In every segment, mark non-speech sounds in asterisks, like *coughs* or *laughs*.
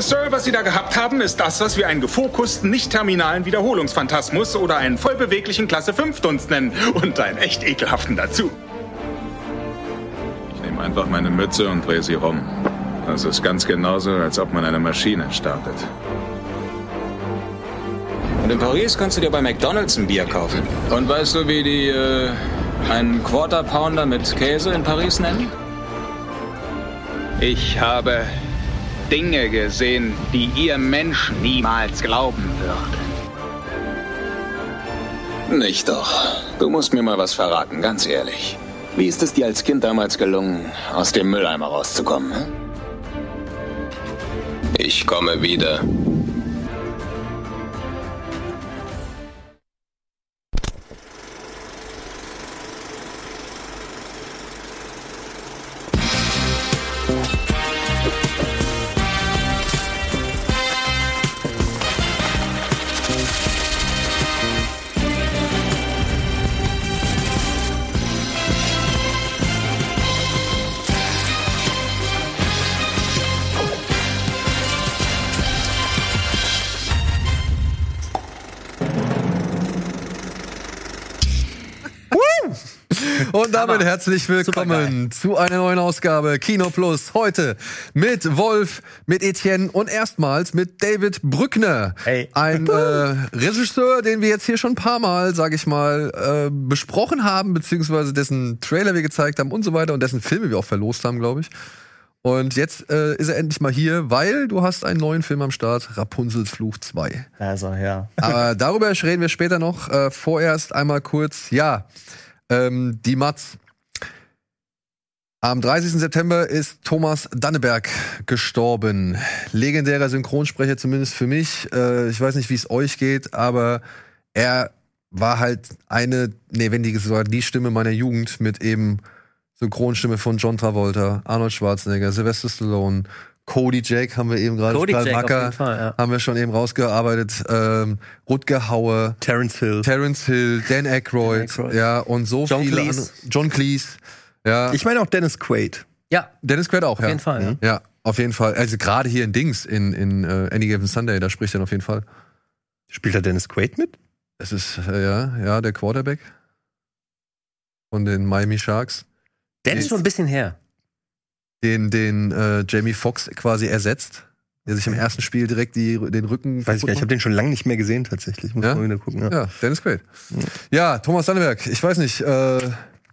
Sir, was Sie da gehabt haben, ist das, was wir einen gefokusten, nicht-terminalen Wiederholungsphantasmus oder einen vollbeweglichen Klasse 5 Dunst nennen. Und einen echt ekelhaften dazu. Ich nehme einfach meine Mütze und drehe sie rum. Das ist ganz genauso, als ob man eine Maschine startet. Und in Paris kannst du dir bei McDonalds ein Bier kaufen. Und weißt du, wie die äh, einen Quarter Pounder mit Käse in Paris nennen? Ich habe Dinge gesehen, die ihr Menschen niemals glauben würdet. Nicht doch. Du musst mir mal was verraten, ganz ehrlich. Wie ist es dir als Kind damals gelungen, aus dem Mülleimer rauszukommen? Hm? Ich komme wieder. Herzlich willkommen zu einer neuen Ausgabe Kino Plus. Heute mit Wolf, mit Etienne und erstmals mit David Brückner. Hey. Ein äh, Regisseur, den wir jetzt hier schon ein paar Mal, sag ich mal, äh, besprochen haben, beziehungsweise dessen Trailer wir gezeigt haben und so weiter und dessen Filme wir auch verlost haben, glaube ich. Und jetzt äh, ist er endlich mal hier, weil du hast einen neuen Film am Start, Rapunzels Fluch 2. Also, ja. Aber darüber reden wir später noch. Äh, vorerst einmal kurz, ja, ähm, die Matz. Am 30. September ist Thomas Danneberg gestorben. Legendärer Synchronsprecher, zumindest für mich. Äh, ich weiß nicht, wie es euch geht, aber er war halt eine, nee, wenn die sogar die Stimme meiner Jugend mit eben Synchronstimme von John Travolta, Arnold Schwarzenegger, Sylvester Stallone, Cody Jake haben wir eben gerade, Cody Karl Jake auf Macker jeden Fall, ja. haben wir schon eben rausgearbeitet, ähm, Rutger Hauer, Terence Hill. Terence Hill, Dan Aykroyd, Dan Aykroyd. ja, und so John viele Cleese. John Cleese, ja. Ich meine auch Dennis Quaid. Ja, Dennis Quaid auch, auf ja. jeden Fall. Ja. Ja, auf jeden Fall. Also gerade hier in Dings, in, in äh, Any Given Sunday, da spricht er auf jeden Fall. Spielt da Dennis Quaid mit? Es ist, äh, ja, ja, der Quarterback von den Miami Sharks, Der ist schon ein bisschen her. den, den äh, Jamie Foxx quasi ersetzt, der sich im ersten Spiel direkt die, den Rücken Weiß ich gar nicht. Ich habe den schon lange nicht mehr gesehen, tatsächlich. Muss Ja? mal wieder gucken. Ja. Ja, Dennis Quaid. Ja, Thomas Danneberg, ich weiß nicht, äh,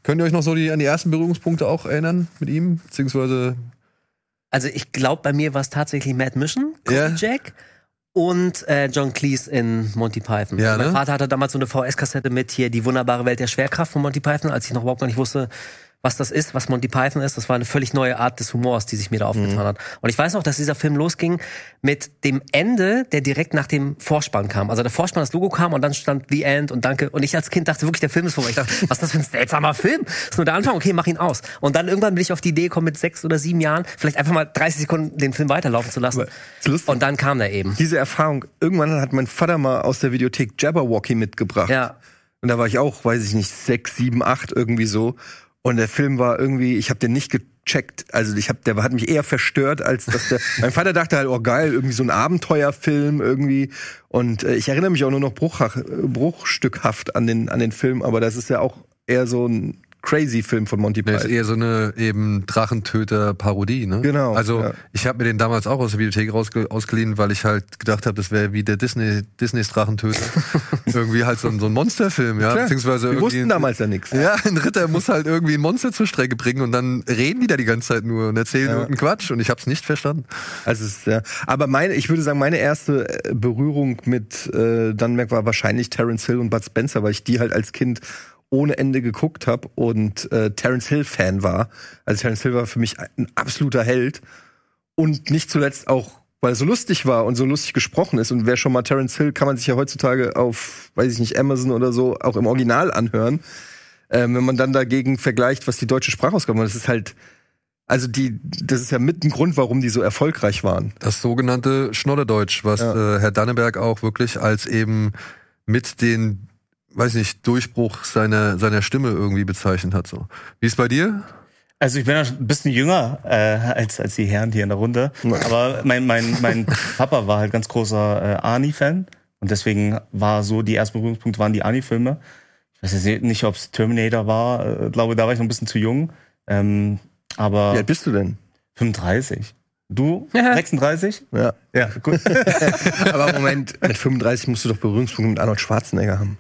könnt ihr euch noch so die, an die ersten Berührungspunkte auch erinnern mit ihm? Beziehungsweise, Also ich glaube, bei mir war es tatsächlich Mad Mission, Cody Ja. Jack und äh, John Cleese in Monty Python. Ja, mein ne? Vater hatte damals so eine VS-Kassette mit hier die wunderbare Welt der Schwerkraft von Monty Python, als ich noch überhaupt gar nicht wusste, was das ist, was Monty Python ist. Das war eine völlig neue Art des Humors, die sich mir da aufgetan hat. Und ich weiß noch, dass dieser Film losging mit dem Ende, der direkt nach dem Vorspann kam. Also der Vorspann, das Logo kam und dann stand The End und Danke. Und ich als Kind dachte wirklich, der Film ist vorbei. Ich dachte, *laughs* was ist das für ein seltsamer Film? Das ist nur der Anfang, okay, mach ihn aus. Und dann irgendwann bin ich auf die Idee gekommen, mit sechs oder sieben Jahren vielleicht einfach mal 30 Sekunden den Film weiterlaufen zu lassen. Aber ist lustig. Und dann kam der eben. Diese Erfahrung, irgendwann hat mein Vater mal aus der Videothek Jabberwocky mitgebracht. Ja. Und da war ich auch, weiß ich nicht, sechs, sieben, acht irgendwie so. Und der Film war irgendwie, ich habe den nicht gecheckt. Also ich habe, der hat mich eher verstört, als dass der. *laughs* mein Vater dachte halt, oh geil, irgendwie so ein Abenteuerfilm irgendwie. Und äh, ich erinnere mich auch nur noch bruchach, bruchstückhaft an den an den Film, aber das ist ja auch eher so ein crazy Film von Monty der ist Python. eher so eine eben Drachentöter-Parodie, ne? Genau, Also, ja. ich habe mir den damals auch aus der Videothek rausge ausgeliehen, weil ich halt gedacht habe, das wäre wie der Disney, Disneys Drachentöter. *laughs* irgendwie halt so ein, so ein Monsterfilm, ja? Klar, Beziehungsweise wir wussten damals ja nichts. Ja, ein Ritter muss halt irgendwie ein Monster zur Strecke bringen und dann reden die da die ganze Zeit nur und erzählen irgendeinen Quatsch und ich hab's nicht verstanden. Also es ist, ja. Aber meine, ich würde sagen, meine erste äh, Berührung mit äh, Dunmerk war wahrscheinlich Terence Hill und Bud Spencer, weil ich die halt als Kind ohne Ende geguckt habe und äh, Terence Hill Fan war. Also Terence Hill war für mich ein absoluter Held und nicht zuletzt auch weil er so lustig war und so lustig gesprochen ist und wer schon mal Terence Hill kann man sich ja heutzutage auf weiß ich nicht Amazon oder so auch im Original anhören. Ähm, wenn man dann dagegen vergleicht, was die deutsche Sprachausgabe war, das ist halt also die, das ist ja mit ein Grund, warum die so erfolgreich waren. Das sogenannte Schnodderdeutsch, was Ja. äh, Herr Danneberg auch wirklich als eben mit den, weiß nicht, Durchbruch seiner, seiner Stimme irgendwie bezeichnet hat. So. Wie ist bei dir? Also ich bin ja ein bisschen jünger äh, als, als die Herren hier in der Runde. Aber mein, mein, mein *laughs* Papa war halt ganz großer äh, Arnie-Fan. Und deswegen war so, die ersten Berührungspunkte waren die Arnie-Filme. Ich weiß jetzt nicht, ob es Terminator war. Äh, glaube, da war ich noch ein bisschen zu jung. Ähm, aber Wie alt bist du denn? 35. Du? 36? Ja. Ja, gut. *laughs* Aber Moment, mit 35 musst du doch Berührungspunkte mit Arnold Schwarzenegger haben.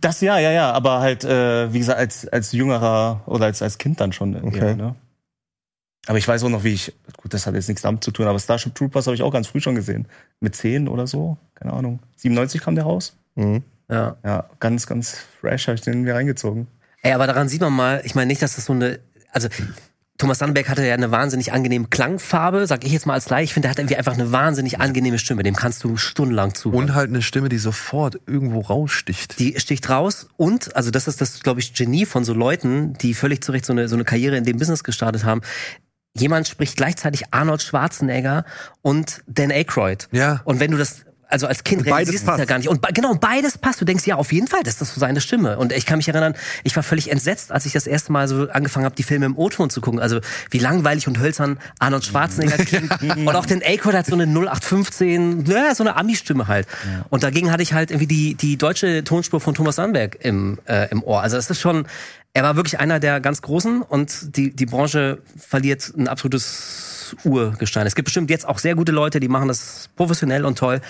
Das ja, ja, ja, aber halt, äh, wie gesagt, als, als jüngerer oder als, als Kind dann schon. irgendwie, Okay. ne? Aber ich weiß auch noch, wie ich, gut, das hat jetzt nichts damit zu tun, aber Starship Troopers habe ich auch ganz früh schon gesehen. Mit 10 oder so, keine Ahnung. 97 kam der raus. Mhm. Ja. Ja, ganz, ganz fresh habe ich den mir reingezogen. Ey, aber daran sieht man mal, ich meine nicht, dass das so eine, also Thomas Sandberg hatte ja eine wahnsinnig angenehme Klangfarbe, sag ich jetzt mal als Leih. Ich finde, der hat irgendwie einfach eine wahnsinnig angenehme Stimme. Dem kannst du stundenlang zuhören. Und halt eine Stimme, die sofort irgendwo raussticht. Die sticht raus und, also das ist das, glaube ich, Genie von so Leuten, die völlig zu Recht so eine, so eine Karriere in dem Business gestartet haben. Jemand spricht gleichzeitig Arnold Schwarzenegger und Dan Aykroyd. Ja. Und wenn du das, also als Kind realisierst du das ja gar nicht. Und genau, beides passt. Du denkst, ja, auf jeden Fall, das ist so seine Stimme. Und ich kann mich erinnern, ich war völlig entsetzt, als ich das erste Mal so angefangen habe, die Filme im O-Ton zu gucken. Also wie langweilig und hölzern Arnold Schwarzenegger klingt. *laughs* und auch Dan Aykroyd hat so eine 0815, ja, so eine Ami-Stimme halt. Und dagegen hatte ich halt irgendwie die, die deutsche Tonspur von Thomas Sandberg im, äh, im Ohr. Also es ist schon, er war wirklich einer der ganz Großen und die, die Branche verliert ein absolutes Urgestein. Es gibt bestimmt jetzt auch sehr gute Leute, die machen das professionell und toll.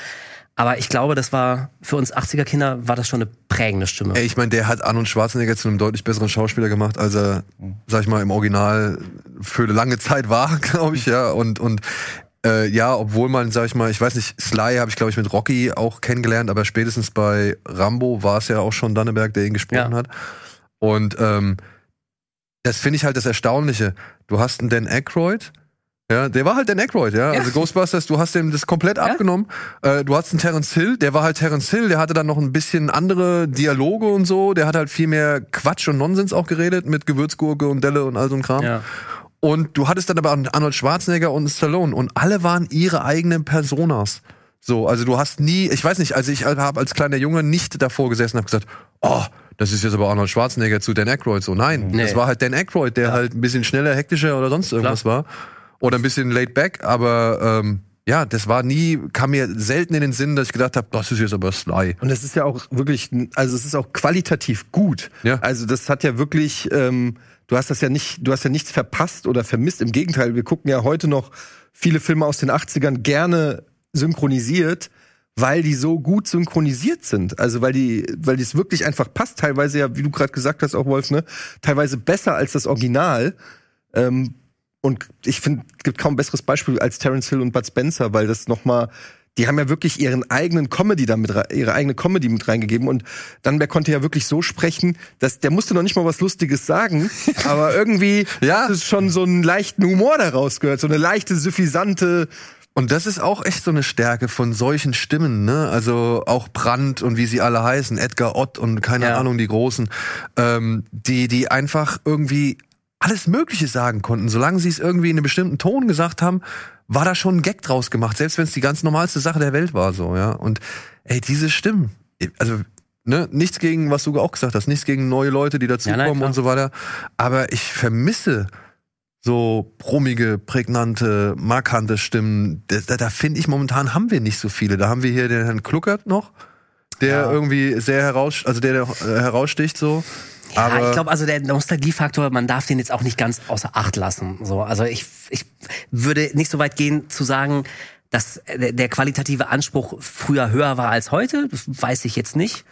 Aber ich glaube, das war für uns 80er Kinder war das schon eine prägende Stimme. Ey, ich meine, der hat Arnold Schwarzenegger zu einem deutlich besseren Schauspieler gemacht, als er, sag ich mal, im Original für eine lange Zeit war, *laughs* glaube ich, ja. Und, und äh, ja, obwohl man, sag ich mal, ich weiß nicht, Sly habe ich, glaube ich, mit Rocky auch kennengelernt, aber spätestens bei Rambo war es ja auch schon Danneberg, der ihn gesprochen Ja. hat. Und ähm, das finde ich halt das Erstaunliche. Du hast einen Dan Aykroyd, ja, der war halt Dan Aykroyd, ja. Ja. Also Ghostbusters, du hast dem das komplett abgenommen. Äh, du hast einen Terence Hill, der war halt Terence Hill, der hatte dann noch ein bisschen andere Dialoge und so. Der hat halt viel mehr Quatsch und Nonsens auch geredet mit Gewürzgurke und Delle und all so ein Kram. Ja. Und du hattest dann aber Arnold Schwarzenegger und Stallone und alle waren ihre eigenen Personas. So, also du hast nie, ich weiß nicht, also ich habe als kleiner Junge nicht davor gesessen und habe gesagt, oh, das ist jetzt aber Arnold Schwarzenegger zu Dan Aykroyd. So, nein, Nee. das war halt Dan Aykroyd, der halt ein bisschen schneller, hektischer oder sonst irgendwas war. Oder ein bisschen laid back, aber ähm, ja, das war nie, kam mir selten in den Sinn, dass ich gedacht habe, das ist jetzt aber Sly. Und es ist ja auch wirklich, also es ist auch qualitativ gut. Ja. Also das hat ja wirklich, ähm, du hast das ja nicht, du hast ja nichts verpasst oder vermisst. Im Gegenteil, wir gucken ja heute noch viele Filme aus den 80ern gerne synchronisiert, weil die so gut synchronisiert sind. Also weil die, weil das wirklich einfach passt. Teilweise ja, wie du gerade gesagt hast, auch Wolf, ne, teilweise besser als das Original. Ähm, und ich finde, es gibt kaum besseres Beispiel als Terence Hill und Bud Spencer, weil das noch mal die haben ja wirklich ihren eigenen Comedy damit, ihre eigene Comedy mit reingegeben und Dannenberg konnte ja wirklich so sprechen, dass der musste noch nicht mal was Lustiges sagen, *laughs* aber irgendwie Ja. hat es schon so einen leichten Humor daraus gehört, so eine leichte, suffisante, Und das ist auch echt so eine Stärke von solchen Stimmen, ne? Also auch Brandt und wie sie alle heißen, Edgar Ott und keine Ja. Ahnung, die Großen, ähm, die, die einfach irgendwie alles Mögliche sagen konnten. Solange sie es irgendwie in einem bestimmten Ton gesagt haben, war da schon ein Gag draus gemacht, selbst wenn es die ganz normalste Sache der Welt war, so, ja. Und ey, diese Stimmen, also Ne, nichts gegen, was du auch gesagt hast, nichts gegen neue Leute, die dazukommen Ja, und so weiter. Aber ich vermisse so brummige, prägnante, markante Stimmen. Da, da, da finde ich momentan haben wir nicht so viele. Da haben wir hier den Herrn Kluckert noch, der Ja. irgendwie sehr heraus, also der, der äh, heraussticht so. Ja, Aber ich glaube, also der Nostalgiefaktor, man darf den jetzt auch nicht ganz außer Acht lassen. So, also ich, ich würde nicht so weit gehen zu sagen, dass der, qualitative Anspruch früher höher war als heute. Das weiß ich jetzt nicht.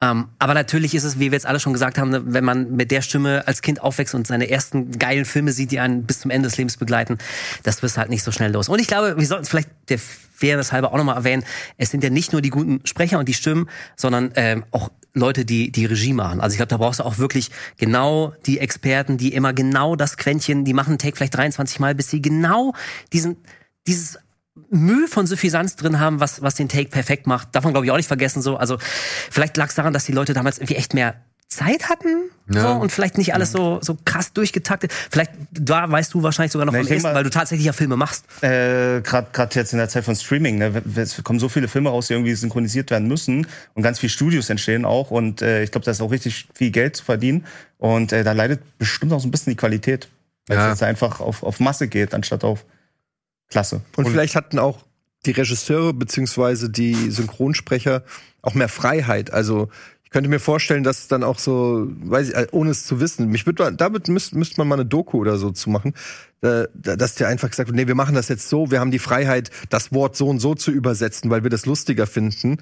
Ähm, aber natürlich ist es, wie wir jetzt alle schon gesagt haben, ne, wenn man mit der Stimme als Kind aufwächst und seine ersten geilen Filme sieht, die einen bis zum Ende des Lebens begleiten, das wirst halt nicht so schnell los. Und ich glaube, wir sollten vielleicht der Fairness halber auch nochmal erwähnen, es sind ja nicht nur die guten Sprecher und die Stimmen, sondern ähm, auch Leute, die die Regie machen. Also ich glaube, da brauchst du auch wirklich genau die Experten, die immer genau das Quäntchen, die machen Take vielleicht 23 Mal, bis sie genau diesen, dieses Mühe von Suffisanz drin haben, was, was den Take perfekt macht. Darf man, glaube ich, auch nicht vergessen. So. Also vielleicht lag es daran, dass die Leute damals irgendwie echt mehr Zeit hatten Ja. so, und vielleicht nicht alles so, so krass durchgetaktet. Vielleicht, da weißt du wahrscheinlich sogar noch Na, am ehesten, mal- weil du tatsächlich ja Filme machst. Äh, Gerade grad jetzt in der Zeit von Streaming, ne, es kommen so viele Filme raus, die irgendwie synchronisiert werden müssen und ganz viele Studios entstehen auch und äh, ich glaube, da ist auch richtig viel Geld zu verdienen und äh, da leidet bestimmt auch so ein bisschen die Qualität. Weil Ja. es jetzt einfach auf, auf Masse geht, anstatt auf Klasse. Und, vielleicht hatten auch die Regisseure beziehungsweise die Synchronsprecher auch mehr Freiheit. Also ich könnte mir vorstellen, dass dann auch so, weiß ich, äh, ohne es zu wissen, mich würde, damit müsste müsste man mal eine Doku oder so zu machen, äh, da- dass der einfach gesagt wird, nee, wir machen das jetzt so, wir haben die Freiheit, das Wort so und so zu übersetzen, weil wir das lustiger finden.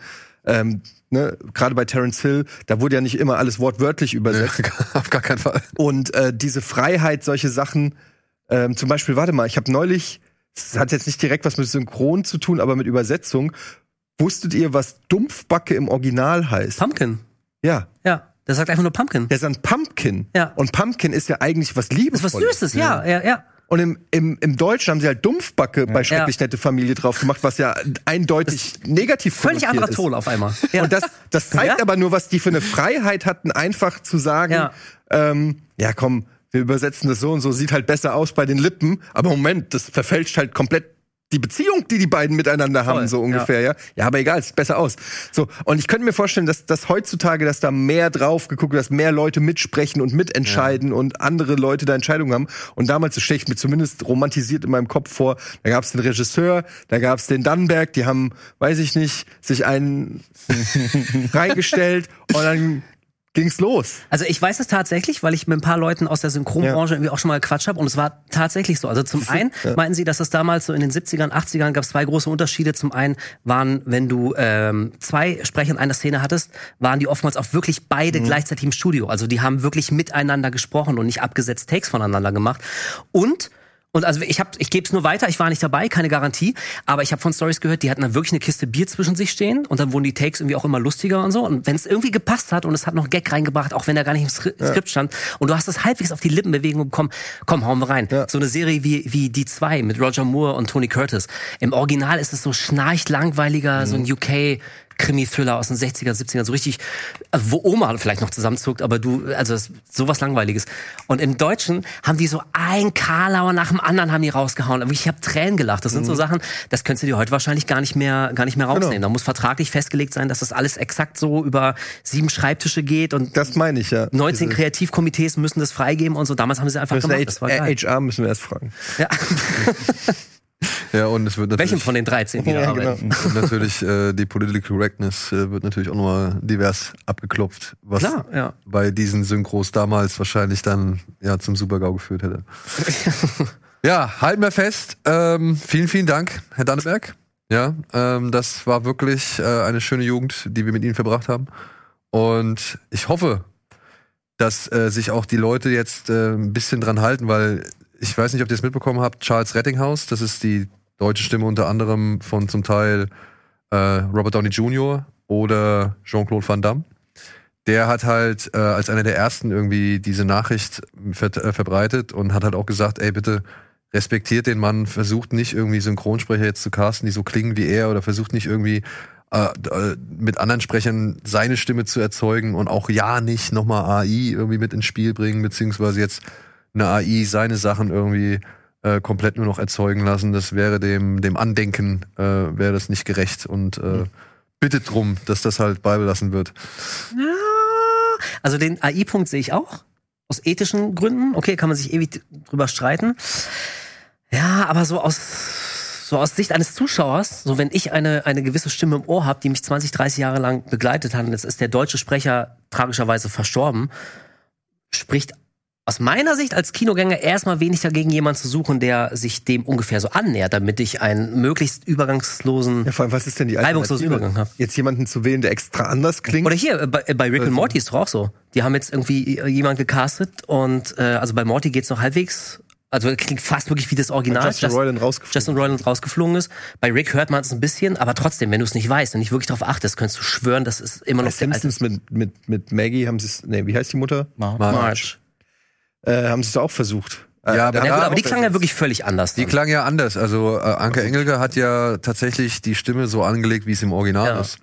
Ähm, ne, Gerade bei Terence Hill, da wurde ja nicht immer alles wortwörtlich übersetzt. *laughs* Auf gar keinen Fall. Und äh, diese Freiheit, solche Sachen, ähm, zum Beispiel, warte mal, ich habe neulich, das hat jetzt nicht direkt was mit Synchron zu tun, aber mit Übersetzung. Wusstet ihr, was Dumpfbacke im Original heißt? Pumpkin. Ja, Ja. Der sagt einfach nur Pumpkin. der ein Pumpkin. Ja. Und Pumpkin ist ja eigentlich was Das ist was. Süßes, ja, ja, ja. Und im, im, im Deutschen haben sie halt Dumpfbacke bei Schrecklich Ja. Nette Familie drauf gemacht, was ja eindeutig negativ Völlig anderer. Ton auf einmal. Ja. Und das, das zeigt Ja. aber nur, was die für eine Freiheit hatten, einfach zu sagen, Ja. ähm, ja komm, wir übersetzen das so und so, sieht halt besser aus bei den Lippen, aber Moment, das verfälscht halt komplett die Beziehung, die die beiden miteinander Voll, haben, so ungefähr, ja. ja. aber egal, es sieht besser aus. So, und ich könnte mir vorstellen, dass, dass heutzutage, dass da mehr drauf geguckt wird, dass mehr Leute mitsprechen und mitentscheiden und andere Leute da Entscheidungen haben. Und damals, das stelle ich mir zumindest romantisiert in meinem Kopf vor, da gab es den Regisseur, da gab es den Dannenberg, die haben, weiß ich nicht, sich einen *laughs* reingestellt und dann ging's los. Also ich weiß es tatsächlich, weil ich mit ein paar Leuten aus der Synchronbranche irgendwie auch schon mal gequatscht habe und es war tatsächlich so. Also zum *laughs* einen meinten sie, dass es damals so in den 70ern, 80ern gab es zwei große Unterschiede. Zum einen waren, wenn du ähm, zwei Sprecher in einer Szene hattest, waren die oftmals auch wirklich beide gleichzeitig im Studio. Also die haben wirklich miteinander gesprochen und nicht abgesetzt Takes voneinander gemacht. Und und also ich habe, ich gebe es nur weiter. Ich war nicht dabei, keine Garantie. Aber ich habe von Stories gehört, die hatten dann wirklich eine Kiste Bier zwischen sich stehen und dann wurden die Takes irgendwie auch immer lustiger und so. Und wenn es irgendwie gepasst hat und es hat noch Gag reingebracht, auch wenn er gar nicht im Skri- Skript stand und du hast es halbwegs auf die Lippenbewegung bekommen, komm, hauen wir rein. So eine Serie wie wie die zwei mit Roger Moore und Tony Curtis. Im Original ist es so schnarcht langweiliger, so ein UK Krimi-Thriller aus den 60er, 70er, so richtig, äh, wo Oma vielleicht noch zusammenzuckt, aber du, also das, sowas Langweiliges. Und im Deutschen haben die so ein Karlauer nach dem anderen haben die rausgehauen. Aber Ich habe Tränen gelacht. Das sind so Sachen, das könntest du dir heute wahrscheinlich gar nicht mehr, gar nicht mehr rausnehmen. Da muss vertraglich festgelegt sein, dass das alles exakt so über sieben Schreibtische geht und Das meine ich ja. 19 Diese- Kreativkomitees müssen das freigeben und so. Damals haben sie einfach müssen gemacht. Das war H- geil. HR müssen wir erst fragen. Ja. *laughs* Ja, und es wird natürlich, Welchen von den 13, die da Ja, arbeiten? genau. und natürlich äh, die Political Correctness äh, wird natürlich auch nochmal divers abgeklopft, was Klar, ja. bei diesen Synchros damals wahrscheinlich dann ja zum Supergau geführt hätte. *laughs* ja, halten wir fest. Ähm, vielen, vielen Dank, Herr Danneberg. Ja, ähm, das war wirklich äh, eine schöne Jugend, die wir mit Ihnen verbracht haben. Und ich hoffe, dass äh, sich auch die Leute jetzt äh, ein bisschen dran halten, weil ich weiß nicht, ob ihr es mitbekommen habt, Charles Rettinghaus, das ist die deutsche Stimme unter anderem von zum Teil äh, Robert Downey Jr. oder Jean-Claude Van Damme. Der hat halt äh, als einer der ersten irgendwie diese Nachricht ver äh, verbreitet und hat halt auch gesagt, ey, bitte respektiert den Mann, versucht nicht irgendwie Synchronsprecher jetzt zu casten, die so klingen wie er oder versucht nicht irgendwie äh, äh, mit anderen Sprechern seine Stimme zu erzeugen und auch ja nicht nochmal AI irgendwie mit ins Spiel bringen, beziehungsweise jetzt eine AI seine Sachen irgendwie äh, komplett nur noch erzeugen lassen. Das wäre dem, dem Andenken, äh, wäre das nicht gerecht und äh, bittet drum, dass das halt beibelassen wird. Also den AI-Punkt sehe ich auch. Aus ethischen Gründen. Okay, kann man sich ewig drüber streiten. Ja, aber so aus, so aus Sicht eines Zuschauers, so wenn ich eine, eine gewisse Stimme im Ohr habe, die mich 20, 30 Jahre lang begleitet hat, und jetzt ist der deutsche Sprecher tragischerweise verstorben, spricht aus meiner Sicht als Kinogänger erstmal wenig dagegen, jemanden zu suchen, der sich dem ungefähr so annähert, damit ich einen möglichst übergangslosen Ja, vor allem, was ist denn die Reibungslosen? Übergang, ja. Jetzt jemanden zu wählen, der extra anders klingt? Oder hier, äh, bei, äh, bei Rick und Morty ist doch auch so. Die haben jetzt irgendwie äh, jemand gecastet und äh, also bei Morty geht's noch halbwegs, also klingt fast wirklich wie das Original. Justin Just- Roiland rausgeflogen. Justin Roiland rausgeflogen ist. Bei Rick hört man es ein bisschen, aber trotzdem, wenn du es nicht weißt und nicht wirklich darauf achtest, könntest du schwören, das ist immer Bei noch der alte Simpsons mit, mit, mit Maggie haben sie es, nee, wie heißt die Mutter? Marge. Äh, haben sie es auch versucht. Äh, Ja, aber da Ja, gut, aber die klang ja wirklich völlig anders. Die klang ja anders. Also äh, Anke Engelke hat ja tatsächlich die Stimme so angelegt, wie es im Original Ja. ist.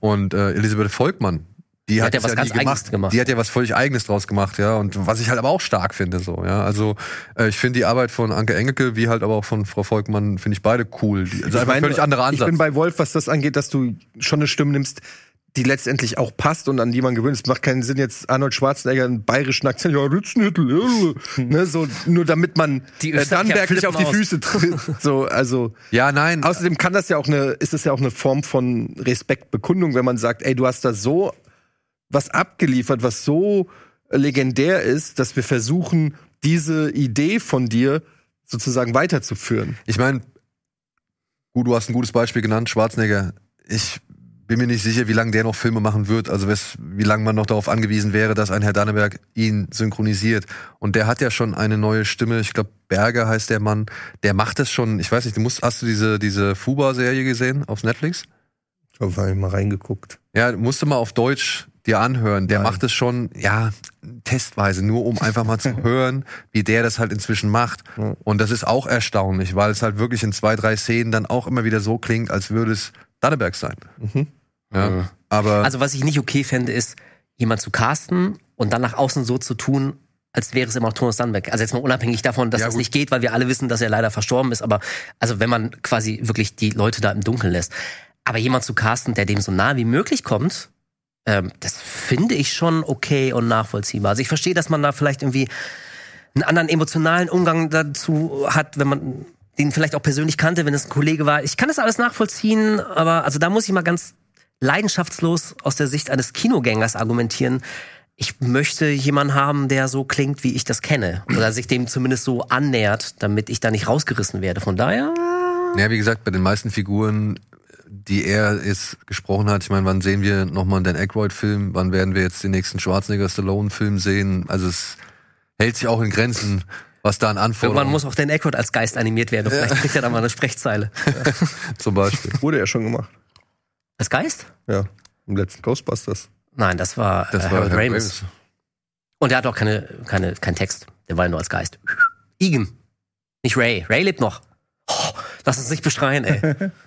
Und äh, Elisabeth Volkmann, die, hat, ja das was ganz nie Eigenes gemacht. Die hat ja was völlig Eigenes draus gemacht, ja. Und was ich halt aber auch stark finde, so, ja. Also äh, ich finde die Arbeit von Anke Engelke, wie halt aber auch von Frau Volkmann, finde ich beide cool. Die, also Ich einfach ein meine, völlig anderer Ich Ansatz. bin bei Wolf, was das angeht, dass du schon eine Stimme nimmst, die letztendlich auch passt und an die man gewöhnt. Es macht keinen Sinn, jetzt Arnold Schwarzenegger einen bayerischen Akzent, ja, Rützenhüttel, ja, *laughs* ne, so, nur damit man Die äh, Österreicher Dannenberg nicht auf die Füße tritt. *laughs* So, also. Ja, nein. Außerdem kann das ja auch eine, ist es ja auch eine Form von Respektbekundung, wenn man sagt, ey, du hast da so was abgeliefert, was so legendär ist, dass wir versuchen, diese Idee von dir sozusagen weiterzuführen. Ich meine, gut, du hast ein gutes Beispiel genannt, Schwarzenegger. Ich bin mir nicht sicher, wie lange der noch Filme machen wird. Also wie lange man noch darauf angewiesen wäre, dass ein Herr Danneberg ihn synchronisiert. Und der hat ja schon eine neue Stimme. Ich glaube, Berger heißt der Mann. Der macht das schon. Ich weiß nicht, du musst, hast du diese, diese Fuba-Serie gesehen auf Netflix? Da habe ich mal reingeguckt. Ja, musst du mal auf Deutsch dir anhören. Der Nein. macht es schon, ja, testweise, nur um einfach mal zu *laughs* hören, wie der das halt inzwischen macht. Und das ist auch erstaunlich, weil es halt wirklich in zwei, drei Szenen dann auch immer wieder so klingt, als würde es Danneberg sein. Mhm. Ja. Aber Also was ich nicht okay fände, ist, jemand zu casten und dann nach außen so zu tun, als wäre es immer noch Thomas Sandberg. Also jetzt mal unabhängig davon, dass Ja, das gut. nicht geht, weil wir alle wissen, dass er leider verstorben ist. Aber also wenn man quasi wirklich die Leute da im Dunkeln lässt. Aber jemand zu casten, der dem so nah wie möglich kommt, ähm, das finde ich schon okay und nachvollziehbar. Also ich verstehe, dass man da vielleicht irgendwie einen anderen emotionalen Umgang dazu hat, wenn man den vielleicht auch persönlich kannte, wenn es ein Kollege war. Ich kann das alles nachvollziehen, aber also da muss ich mal ganz leidenschaftslos aus der Sicht eines Kinogängers argumentieren. Ich möchte jemanden haben, der so klingt, wie ich das kenne. Oder sich dem zumindest so annähert, damit ich da nicht rausgerissen werde. Von daher. ja, wie gesagt, bei den meisten Figuren, die er jetzt gesprochen hat, ich meine, wann sehen wir nochmal einen Dan Aykroyd-Film? Wann werden wir jetzt den nächsten Schwarzenegger-Stallone-Film sehen? Also es hält sich auch in Grenzen, was da an Anforderungen Irgendwann muss auch Dan Aykroyd als Geist animiert werden. Und Vielleicht kriegt er da mal eine Sprechzeile. *laughs* zum Beispiel. Wurde ja schon gemacht. Als Geist? Ja. Im letzten Ghostbusters. Nein, das war, Das äh, war Harold Ramis. Ramis. Und er hat auch keine, keine, keinen Text. Der war ja nur als Geist. Egan. Nicht Ray. Ray lebt noch. Oh, lass uns nicht beschreien, ey. *laughs*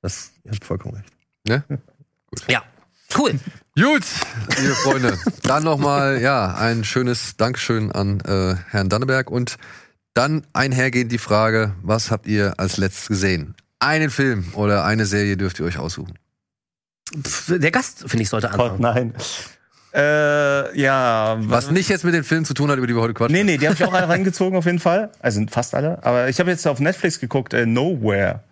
Das, ihr habt vollkommen recht. Ne? ja. Cool. Gut, liebe Freunde. Dann nochmal, ja, ein schönes Dankeschön an äh, Herrn Danneberg. Und dann einhergehend die Frage, was habt ihr als letztes gesehen? Einen Film oder eine Serie dürft ihr euch aussuchen. Der Gast, finde ich, sollte Gott, anfangen. nein. Äh, ja. Was nicht jetzt mit den Filmen zu tun hat, über die wir heute quatschen. Nee, nee, die habe ich auch alle reingezogen auf jeden Fall. Also fast alle. Aber ich habe jetzt auf Netflix geguckt, äh, Nowhere.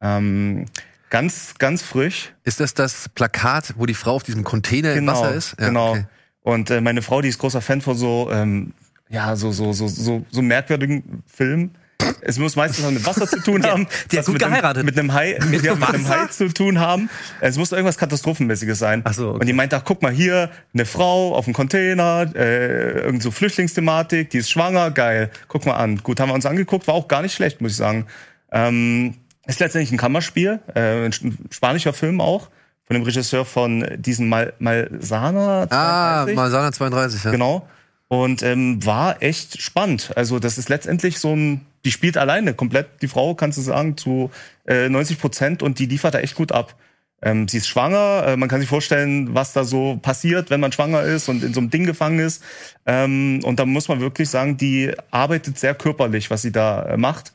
Ähm, ganz, ganz frisch. Ist das das Plakat, wo die Frau auf diesem Container im Wasser ist? Ja, genau. okay. Und äh, meine Frau, die ist großer Fan von so, ähm, ja, so, so, so, so, so merkwürdigen Filmen. Es muss meistens was mit Wasser zu tun *laughs* haben. die hat was gut mit einem- geheiratet. Mit einem Hai, *laughs* mit, ja, mit einem Hai zu tun haben. Es muss irgendwas Katastrophenmäßiges sein. Ach so, okay. Und die meint, ach, guck mal hier, eine Frau auf dem Container, äh, irgend so Flüchtlingsthematik, die ist schwanger, geil. Guck mal an. Gut, haben wir uns angeguckt, war auch gar nicht schlecht, muss ich sagen. Ähm, ist letztendlich ein Kammerspiel, äh, ein spanischer Film auch, von dem Regisseur von diesen Mal Malsana. Ah, 32. Malsana 32, ja. Genau. Und ähm, war echt spannend. Also das ist letztendlich so ein, die spielt alleine komplett, die Frau, kannst du sagen, zu äh, 90 Prozent und die liefert da echt gut ab. Ähm, sie ist schwanger, äh, man kann sich vorstellen, was da so passiert, wenn man schwanger ist und in so einem Ding gefangen ist. Ähm, und da muss man wirklich sagen, die arbeitet sehr körperlich, was sie da äh, macht.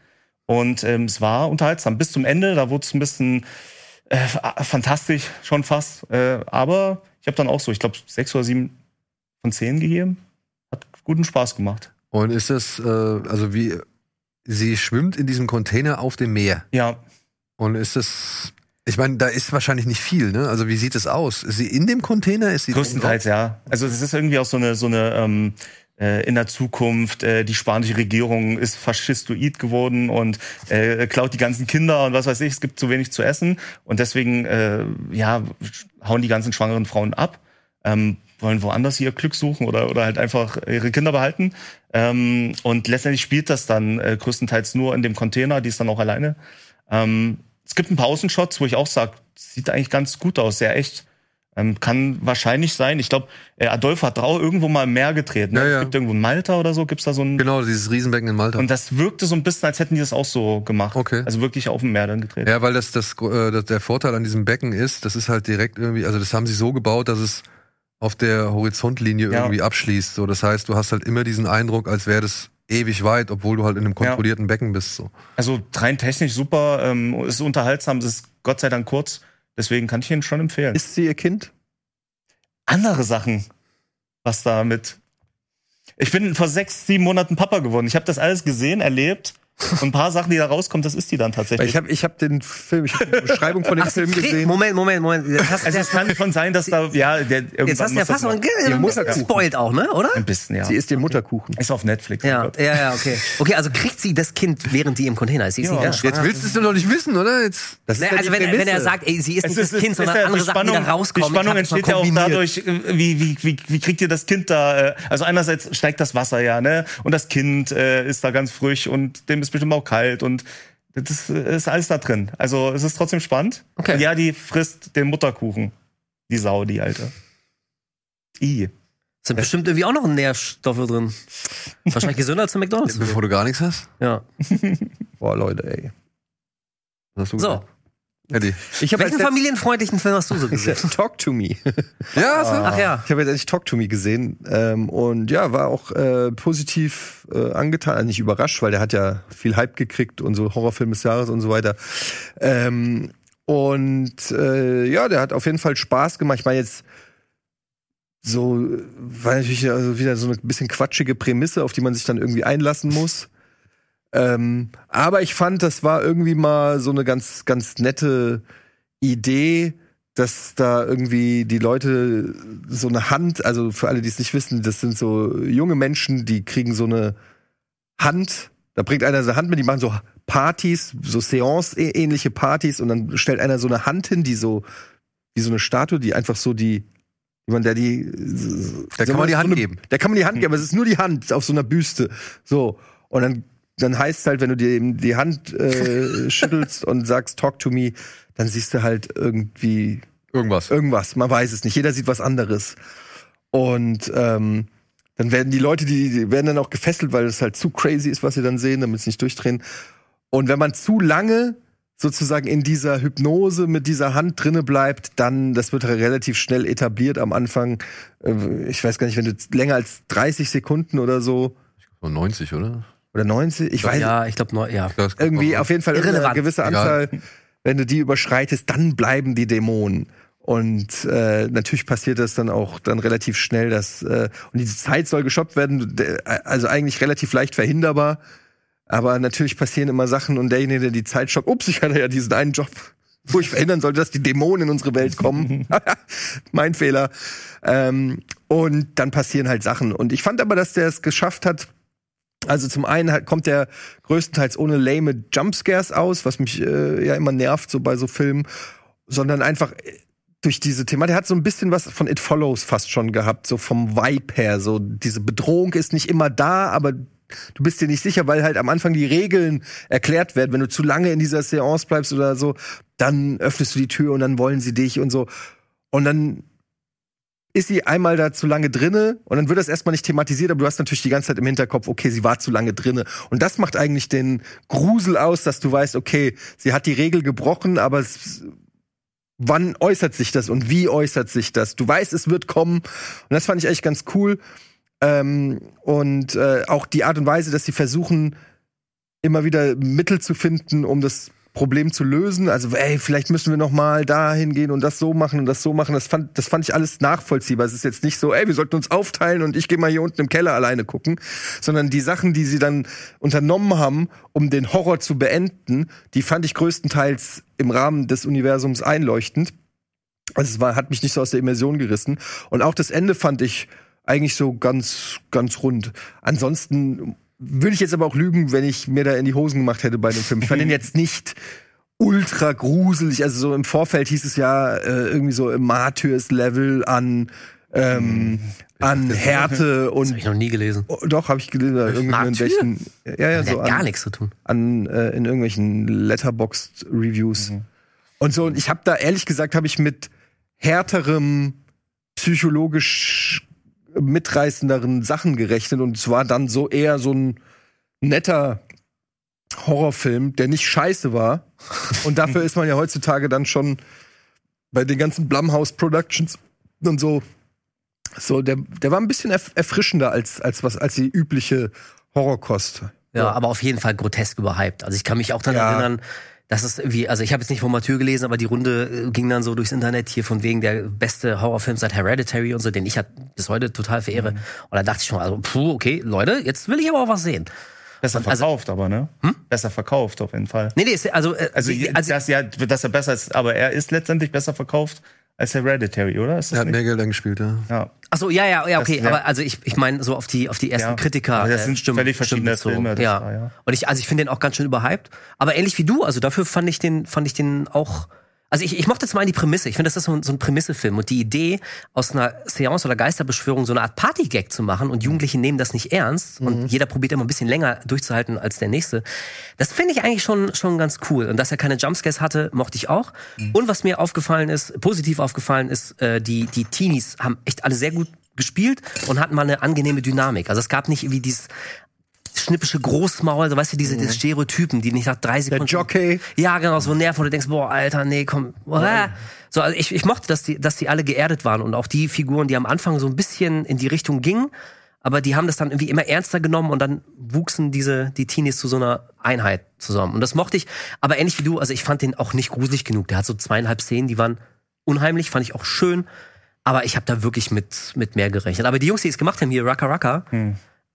Und ähm, es war unterhaltsam. Bis zum Ende, da wurde es ein bisschen äh, fa- fantastisch schon fast. Äh, aber ich habe dann auch so, ich glaube, sechs oder sieben von zehn gegeben. Hat guten Spaß gemacht. Und ist das, äh, also wie, sie schwimmt in diesem Container auf dem Meer. Ja, Und ist das, ich meine, da ist wahrscheinlich nicht viel, ne? Also wie sieht es aus? Ist sie in dem Container? Ist sie größtenteils ja. Also es ist irgendwie auch so eine so eine ähm, äh, in der Zukunft äh, die spanische Regierung ist faschistoid geworden und äh, klaut die ganzen Kinder und was weiß ich. Es gibt zu wenig zu essen und deswegen äh, ja hauen die ganzen schwangeren Frauen ab. Ähm, wollen woanders ihr Glück suchen oder, oder halt einfach ihre Kinder behalten. Ähm, und letztendlich spielt das dann äh, größtenteils nur in dem Container, die ist dann auch alleine. Ähm, es gibt ein paar Außenshots, wo ich auch sage, sieht eigentlich ganz gut aus, sehr echt. Ähm, kann wahrscheinlich sein. Ich glaube, äh, Adolfo hat Drau irgendwo mal im Meer gedreht. Ne? Ja, ja. Es gibt irgendwo in Malta oder so, gibt's da so ein. Genau, dieses Riesenbecken in Malta. Und das wirkte so ein bisschen, als hätten die das auch so gemacht. Okay. Also wirklich auf dem Meer dann gedreht. Ja, weil das, das, äh, das der Vorteil an diesem Becken ist, das ist halt direkt irgendwie, also das haben sie so gebaut, dass es auf der Horizontlinie Ja. irgendwie abschließt. So, das heißt, du hast halt immer diesen Eindruck, als wäre das ewig weit, obwohl du halt in einem kontrollierten Becken bist. So. Also rein technisch super, ähm, ist unterhaltsam, es ist Gott sei Dank kurz. Deswegen kann ich ihn schon empfehlen. Ist sie ihr Kind? andere Sachen, was da mit. Ich bin vor sechs, sieben Monaten Papa geworden. Ich habe das alles gesehen, erlebt. Und ein paar Sachen, die da rauskommen, das ist die dann tatsächlich. Ich habe ich hab den Film, ich habe die Beschreibung von dem Film gesehen. Moment, Moment, Moment. Das hast, also es kann schon sein, dass da, ja, der, irgendwann jetzt hast du ja fast noch ein, noch- ein bisschen Mutterkuchen. gespoilt auch, ne? Oder? ein bisschen, ja. Sie isst den Mutterkuchen. Ist auf Netflix. Ja, oh Gott. ja, ja, okay. Okay, also kriegt sie das Kind, während die im Container ist. Sie ist Ja. nicht Jetzt willst du es doch noch nicht wissen, oder? Jetzt. Das Ne, ja also die wenn, er- wenn er sagt, ey, sie ist nicht das Kind, sondern ja- andere die Sachen, die da Spannung, rauskommen. Die Spannung entsteht ja auch dadurch, äh, wie, wie, wie, wie kriegt ihr das Kind da, äh, also einerseits steigt das Wasser ja, ne, und das Kind äh, ist da ganz frisch und dem ist bestimmt auch kalt und das ist alles da drin. Also es ist trotzdem spannend. Okay. Ja, die frisst den Mutterkuchen. Die Sau, die alte. I. Sind bestimmt irgendwie auch noch Nährstoffe drin. Wahrscheinlich gesünder als zu McDonalds. Bevor du gar nichts hast? Ja. Boah, Leute, ey. Was hast du So, gesagt? Eddie. Ich habe welchen familienfreundlichen Film hast du so *laughs* gesehen? Talk to Me. *laughs* Ja, hast du? Ach ja. Ich habe jetzt endlich Talk to Me gesehen ähm, und ja, war auch äh, positiv äh, angetan, also nicht überrascht, weil der hat ja viel Hype gekriegt und so Horrorfilm des Jahres und so weiter. Ähm, und äh, ja, der hat auf jeden Fall Spaß gemacht. Ich meine jetzt so äh, war natürlich also wieder so eine bisschen quatschige Prämisse, auf die man sich dann irgendwie einlassen muss. Ähm, aber ich fand, das war irgendwie mal so eine ganz, ganz nette Idee, dass da irgendwie die Leute so eine Hand, also für alle, die es nicht wissen, das sind so junge Menschen, die kriegen so eine Hand, da bringt einer seine Hand mit, die machen so Partys, so Seance-ähnliche Partys und dann stellt einer so eine Hand hin, die so, wie so eine Statue, die einfach so die, jemand, der die, Da kann man die so Hand eine, geben. Da kann man die Hand geben, aber es ist nur die Hand auf so einer Büste. So. Und dann, dann heißt es halt, wenn du dir eben die Hand äh, *laughs* schüttelst und sagst, talk to me, dann siehst du halt irgendwie Irgendwas. irgendwas. Man weiß es nicht. Jeder sieht was anderes. Und ähm, dann werden die Leute, die, die werden dann auch gefesselt, weil es halt zu crazy ist, was sie dann sehen, damit sie nicht durchdrehen. Und wenn man zu lange sozusagen in dieser Hypnose mit dieser Hand drinne bleibt, dann, das wird relativ schnell etabliert am Anfang. Äh, Ich weiß gar nicht, wenn du länger als 30 Sekunden oder so So 90, oder? Oder 90, ich weiß ja, ich glaube, ja. Irgendwie auf jeden Fall Irrelevant. gewisse Egal. Anzahl, wenn du die überschreitest, dann bleiben die Dämonen. Und äh, natürlich passiert das dann auch dann relativ schnell, dass äh, und diese Zeit soll gestoppt werden, d- also eigentlich relativ leicht verhinderbar. Aber natürlich passieren immer Sachen und derjenige, der die Zeit stoppt, ups, ich hatte ja diesen einen Job, wo ich verhindern sollte, dass die Dämonen in unsere Welt kommen. *laughs* mein Fehler. Ähm, und dann passieren halt Sachen. Und ich fand aber, dass der es geschafft hat, also zum einen halt kommt der größtenteils ohne lame Jumpscares aus, was mich äh, ja immer nervt so bei so Filmen, sondern einfach äh, durch diese Thematik. Der hat so ein bisschen was von It Follows fast schon gehabt, so vom Vibe her. So diese Bedrohung ist nicht immer da, aber du bist dir nicht sicher, weil halt am Anfang die Regeln erklärt werden. Wenn du zu lange in dieser Seance bleibst oder so, dann öffnest du die Tür und dann wollen sie dich und so. Und dann ist sie einmal da zu lange drinne und dann wird das erstmal nicht thematisiert, aber du hast natürlich die ganze Zeit im Hinterkopf, okay, sie war zu lange drinne. Und das macht eigentlich den Grusel aus, dass du weißt, okay, sie hat die Regel gebrochen, aber es, wann äußert sich das und wie äußert sich das? Du weißt, es wird kommen. Und das fand ich echt ganz cool. Ähm, und äh, auch die Art und Weise, dass sie versuchen, immer wieder Mittel zu finden, um das Problem zu lösen. Also, ey, vielleicht müssen wir noch mal dahin gehen und das so machen und das so machen. Das fand, das fand ich alles nachvollziehbar. Es ist jetzt nicht so, ey, wir sollten uns aufteilen und ich gehe mal hier unten im Keller alleine gucken, sondern die Sachen, die sie dann unternommen haben, um den Horror zu beenden, die fand ich größtenteils im Rahmen des Universums einleuchtend. Also es war, hat mich nicht so aus der Immersion gerissen. Und auch das Ende fand ich eigentlich so ganz, ganz rund. Ansonsten würde ich jetzt aber auch lügen, wenn ich mir da in die Hosen gemacht hätte bei dem Film. Ich fand den *laughs* jetzt nicht ultra gruselig. Also so im Vorfeld hieß es ja äh, irgendwie so im Martyrs-Level an ähm, an Härte *laughs* Das habe und ich noch nie gelesen. oh, doch habe ich gelesen, irgendwelchen ja ja Das so hat gar an, nichts zu tun. an äh, in irgendwelchen Letterboxd Reviews und so und ich habe da ehrlich gesagt habe ich mit härterem psychologisch mitreißenderen Sachen gerechnet und es war dann so eher so ein netter Horrorfilm, der nicht scheiße war und dafür ist man ja heutzutage dann schon bei den ganzen Blumhouse Productions und so so der der war ein bisschen erf erfrischender als als was als die übliche Horrorkost. Ja, aber auf jeden Fall grotesk überhyped. Also ich kann mich auch daran Ja. erinnern, das ist wie, also ich habe jetzt nicht vom Mathieu gelesen, aber die Runde äh, ging dann so durchs Internet hier von wegen der beste Horrorfilm seit Hereditary und so, den ich halt bis heute total verehre. Und da dachte ich schon, also, puh, okay, Leute, jetzt will ich aber auch was sehen. Besser also- verkauft, aber, ne? Besser verkauft, auf jeden Fall. Nee, nee, also, äh, Also, also das, ja, dass er besser ist, aber er ist letztendlich besser verkauft als Hereditary, oder? Ist das Er hat nicht? mehr Geld eingespielt, ja. Ja. Ach so, ja, ja, ja, okay, Das- ja. aber also ich, ich meine so auf die auf die ersten Ja. Kritiker. Aber das äh, sind stimmt- völlig stimmt verschiedene bezogen. Filme, das ja. war, ja. Und ich also ich finde den auch ganz schön überhyped, aber ähnlich wie du, also dafür fand ich den fand ich den auch also ich, ich mochte jetzt mal die Prämisse. Ich finde, das ist so ein, so ein Prämissefilm. Und die Idee, aus einer Seance oder Geisterbeschwörung so eine Art Partygag zu machen und Jugendliche nehmen das nicht ernst und jeder probiert immer ein bisschen länger durchzuhalten als der nächste, das finde ich eigentlich schon, schon ganz cool. Und dass er keine Jumpscares hatte, mochte ich auch. Und was mir aufgefallen ist, positiv aufgefallen ist, äh, die, die Teenies haben echt alle sehr gut gespielt und hatten mal eine angenehme Dynamik. Also es gab nicht irgendwie dieses schnippische Großmaul, also weißt du, diese, diese Stereotypen, die nicht nach drei Sekunden. Jockey. Ja, genau, so nerven, wo du denkst, boah, Alter, nee, komm. Boah. So, also ich, ich mochte, dass die, dass die alle geerdet waren und auch die Figuren, die am Anfang so ein bisschen in die Richtung gingen, aber die haben das dann irgendwie immer ernster genommen und dann wuchsen diese, die Teenies zu so einer Einheit zusammen. Und das mochte ich, aber ähnlich wie du, also ich fand den auch nicht gruselig genug. Der hat so zweieinhalb Szenen, die waren unheimlich, fand ich auch schön. Aber ich habe da wirklich mit, mit mehr gerechnet. Aber die Jungs, die es gemacht haben, hier, Raka Raka,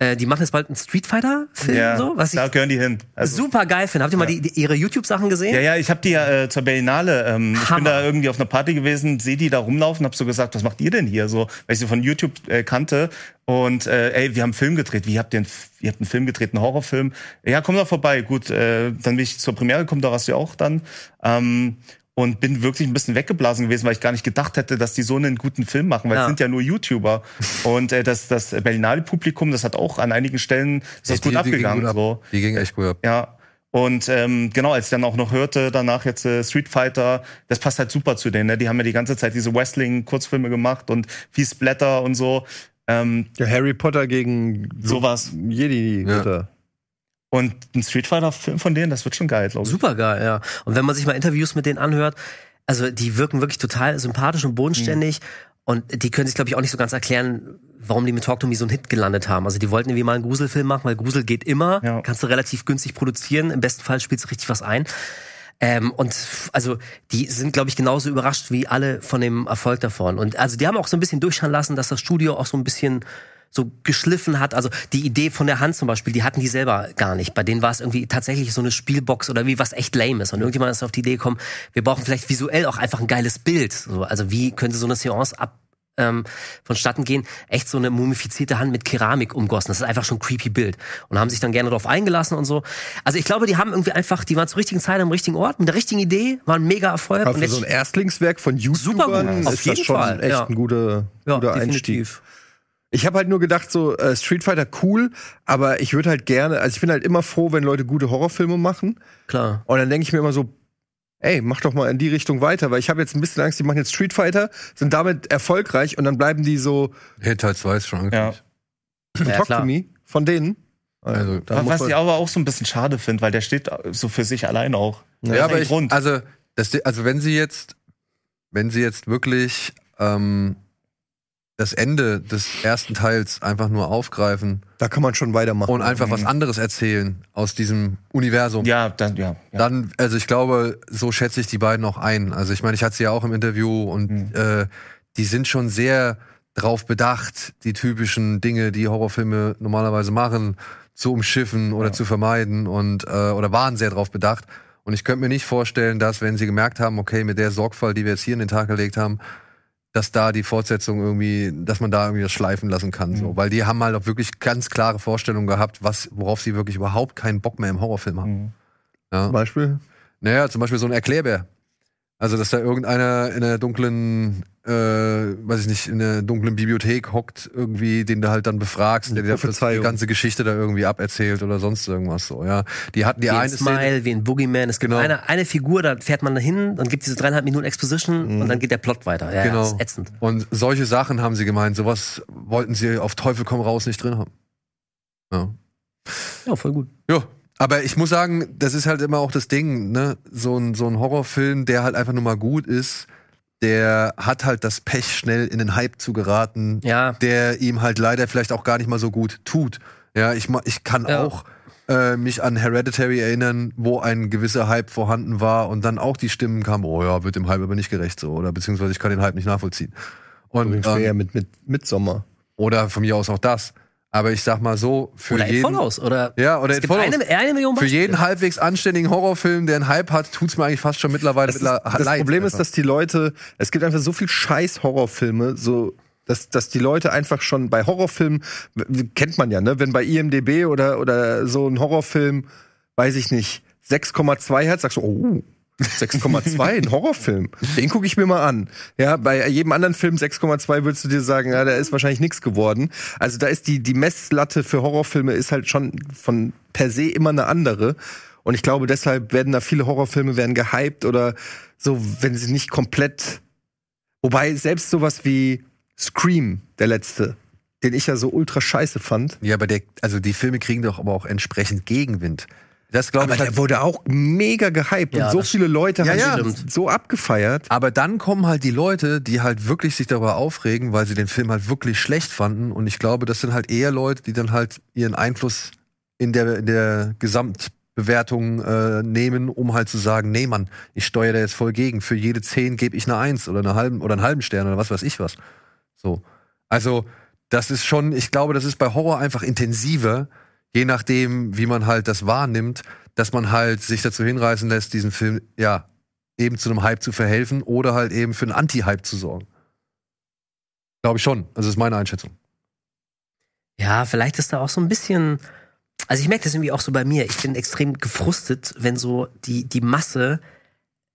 äh, die machen jetzt bald einen Street Fighter-Film, Ja, so, was ich da gehören die hin. Also, super geil finde. Habt ihr mal die, die, ihre YouTube-Sachen gesehen? Ja, ja, ich habe die ja äh, zur Berlinale. Ähm, ich bin da irgendwie auf einer Party gewesen, sehe die da rumlaufen, hab so gesagt, was macht ihr denn hier? So, weil ich sie von YouTube äh, kannte. Und äh, ey, wir haben einen Film gedreht. Wie habt ihr einen, ihr habt einen Film gedreht, einen Horrorfilm? Ja, komm doch vorbei. Gut, äh, dann bin ich zur Premiere gekommen, da warst du ja auch dann. Ähm, und bin wirklich ein bisschen weggeblasen gewesen, weil ich gar nicht gedacht hätte, dass die so einen guten Film machen, weil Ja. es sind ja nur YouTuber. Und äh, das, das Berlinale-Publikum, das hat auch an einigen Stellen ist das Die- gut die, abgegangen. Die, ging gut so. ab. die ging echt gut ab. Ja. Und ähm, genau, als ich dann auch noch hörte, danach jetzt äh, Street Fighter, das passt halt super zu denen. Ne? Die haben ja die ganze Zeit diese Wrestling-Kurzfilme gemacht und viel Splatter und so. Ähm, Ja, Harry Potter gegen sowas. Jedi. Ja. Und ein Street Fighter-Film von denen, das wird schon geil, glaube ich. Super geil, ja. Und wenn man sich mal Interviews mit denen anhört, also die wirken wirklich total sympathisch und bodenständig. Und die können sich, glaube ich, auch nicht so ganz erklären, warum die mit Talk to Me so einen Hit gelandet haben. Also die wollten irgendwie mal einen Gruselfilm machen, weil Grusel geht immer. Ja. Kannst du relativ günstig produzieren. Im besten Fall spielst du richtig was ein. Ähm, und also die sind, glaube ich, genauso überrascht wie alle von dem Erfolg davon. Und also die haben auch so ein bisschen durchschauen lassen, dass das Studio auch so ein bisschen so geschliffen hat. Also die Idee von der Hand zum Beispiel, die hatten die selber gar nicht. Bei denen war es irgendwie tatsächlich so eine Spielbox oder wie was echt lame ist. Und irgendjemand ist auf die Idee gekommen, wir brauchen vielleicht visuell auch einfach ein geiles Bild. So, also wie könnte so eine Seance ab ähm, vonstatten gehen, echt so eine mumifizierte Hand mit Keramik umgossen. Das ist einfach schon ein creepy Bild. Und haben sich dann gerne darauf eingelassen und so. Also ich glaube, die haben irgendwie einfach, die waren zur richtigen Zeit am richtigen Ort, mit der richtigen Idee, waren ein mega Erfolg. Und jetzt, so ein Erstlingswerk von Super gut, YouTubern auf ist jeden das schon Fall, echt ja. ein guter, ja, guter Einstieg. Ich habe halt nur gedacht, so äh, Street Fighter cool, aber ich würde halt gerne, also ich bin halt immer froh, wenn Leute gute Horrorfilme machen. Klar. Und dann denke ich mir immer so, ey, mach doch mal in die Richtung weiter, weil ich habe jetzt ein bisschen Angst, die machen jetzt Street Fighter, sind damit erfolgreich und dann bleiben die so Hit Teil 2 ist schon Ja. Ja, Talk klar. to Me von denen. Also, Was, ich aber auch so ein bisschen schade finde, weil der steht so für sich allein auch. Ja, ist aber ich, also, das, also wenn sie jetzt, wenn sie jetzt wirklich ähm, das Ende des ersten Teils einfach nur aufgreifen da kann man schon weitermachen. und einfach was Mhm. anderes erzählen aus diesem Universum, ja, dann, ja. ja. dann, also ich glaube, so schätze ich die beiden auch ein. Also ich meine, ich hatte sie ja auch im Interview und Mhm. äh, die sind schon sehr drauf bedacht, die typischen Dinge, die Horrorfilme normalerweise machen, zu umschiffen oder Ja. zu vermeiden und äh, oder waren sehr drauf bedacht. Und ich könnte mir nicht vorstellen, dass wenn sie gemerkt haben, okay, mit der Sorgfalt, die wir jetzt hier in den Tag gelegt haben, dass da die Fortsetzung irgendwie, dass man da irgendwie das schleifen lassen kann, so, Mhm. weil die haben halt auch wirklich ganz klare Vorstellungen gehabt, was, worauf sie wirklich überhaupt keinen Bock mehr im Horrorfilm haben. Mhm. Ja. Zum Beispiel. Naja, zum Beispiel so ein Erklärbär. Also, dass da irgendeiner in einer dunklen, äh, weiß ich nicht, in einer dunklen Bibliothek hockt, irgendwie, den du halt dann befragst, der dir die ganze Geschichte da irgendwie aberzählt oder sonst irgendwas so, ja. Die hatten die wie ein eine Szene, Smile, wie ein Boogeyman. Es gibt Genau. eine, eine Figur, da fährt man hin, dann gibt diese dreieinhalb Minuten Exposition und dann geht der Plot weiter. Ja, Genau. ist ätzend. Und solche Sachen haben sie gemeint, sowas wollten sie auf Teufel komm raus nicht drin haben. Ja. Ja, voll gut. Ja, aber ich muss sagen, das ist halt immer auch das Ding, ne? So ein, so ein Horrorfilm, der halt einfach nur mal gut ist, der hat halt das Pech, schnell in den Hype zu geraten, Ja. der ihm halt leider vielleicht auch gar nicht mal so gut tut. Ja, ich, ich kann Ja. auch äh, mich an Hereditary erinnern, wo ein gewisser Hype vorhanden war und dann auch die Stimmen kamen, oh ja, wird dem Hype aber nicht gerecht so oder beziehungsweise ich kann den Hype nicht nachvollziehen. Und Übrigens ähm, ja mit, mit Midsommar. oder von mir aus auch das. Aber ich sag mal so, für Oder jeden, Follows. Oder Ja, oder es gibt Follows. eine, eine Million für jeden halbwegs anständigen Horrorfilm, der einen Hype hat, tut's mir eigentlich fast schon mittlerweile Das, ist, mittler- das leid Problem ist, einfach. dass die Leute, es gibt einfach so viel scheiß Horrorfilme, so dass, dass die Leute einfach schon bei Horrorfilmen, kennt man ja, ne? Wenn bei IMDB oder, oder so ein Horrorfilm, weiß ich nicht, 6,2 hat, sagst du, oh, 6,2, ein Horrorfilm. Den gucke ich mir mal an. Ja, bei jedem anderen Film 6,2 würdest du dir sagen, ja, da ist wahrscheinlich nichts geworden. Also da ist die, die Messlatte für Horrorfilme ist halt schon von per se immer eine andere. Und ich glaube, deshalb werden da viele Horrorfilme werden gehypt oder so, wenn sie nicht komplett. Wobei selbst sowas wie Scream, der letzte, den ich ja so ultra scheiße fand. Ja, aber der, also die Filme kriegen doch aber auch entsprechend Gegenwind. Das glaube Aber ich halt der wurde auch mega gehypt Ja, und so viele Leute Ja, haben ja. so abgefeiert. Aber dann kommen halt die Leute, die halt wirklich sich darüber aufregen, weil sie den Film halt wirklich schlecht fanden. Und ich glaube, das sind halt eher Leute, die dann halt ihren Einfluss in der, in der Gesamtbewertung äh, nehmen, um halt zu sagen, nee, Mann, ich steuere da jetzt voll gegen. Für jede 10 gebe ich eine Eins oder eine halben oder einen halben Stern oder was weiß ich was. So. Also, das ist schon, ich glaube, das ist bei Horror einfach intensiver, je nachdem, wie man halt das wahrnimmt, dass man halt sich dazu hinreißen lässt, diesen Film, ja, eben zu einem Hype zu verhelfen oder halt eben für einen Anti-Hype zu sorgen. Glaube ich schon. Also, das ist meine Einschätzung. Ja, vielleicht ist da auch so ein bisschen. Also ich merke das irgendwie auch so bei mir. Ich bin extrem gefrustet, wenn so die, die Masse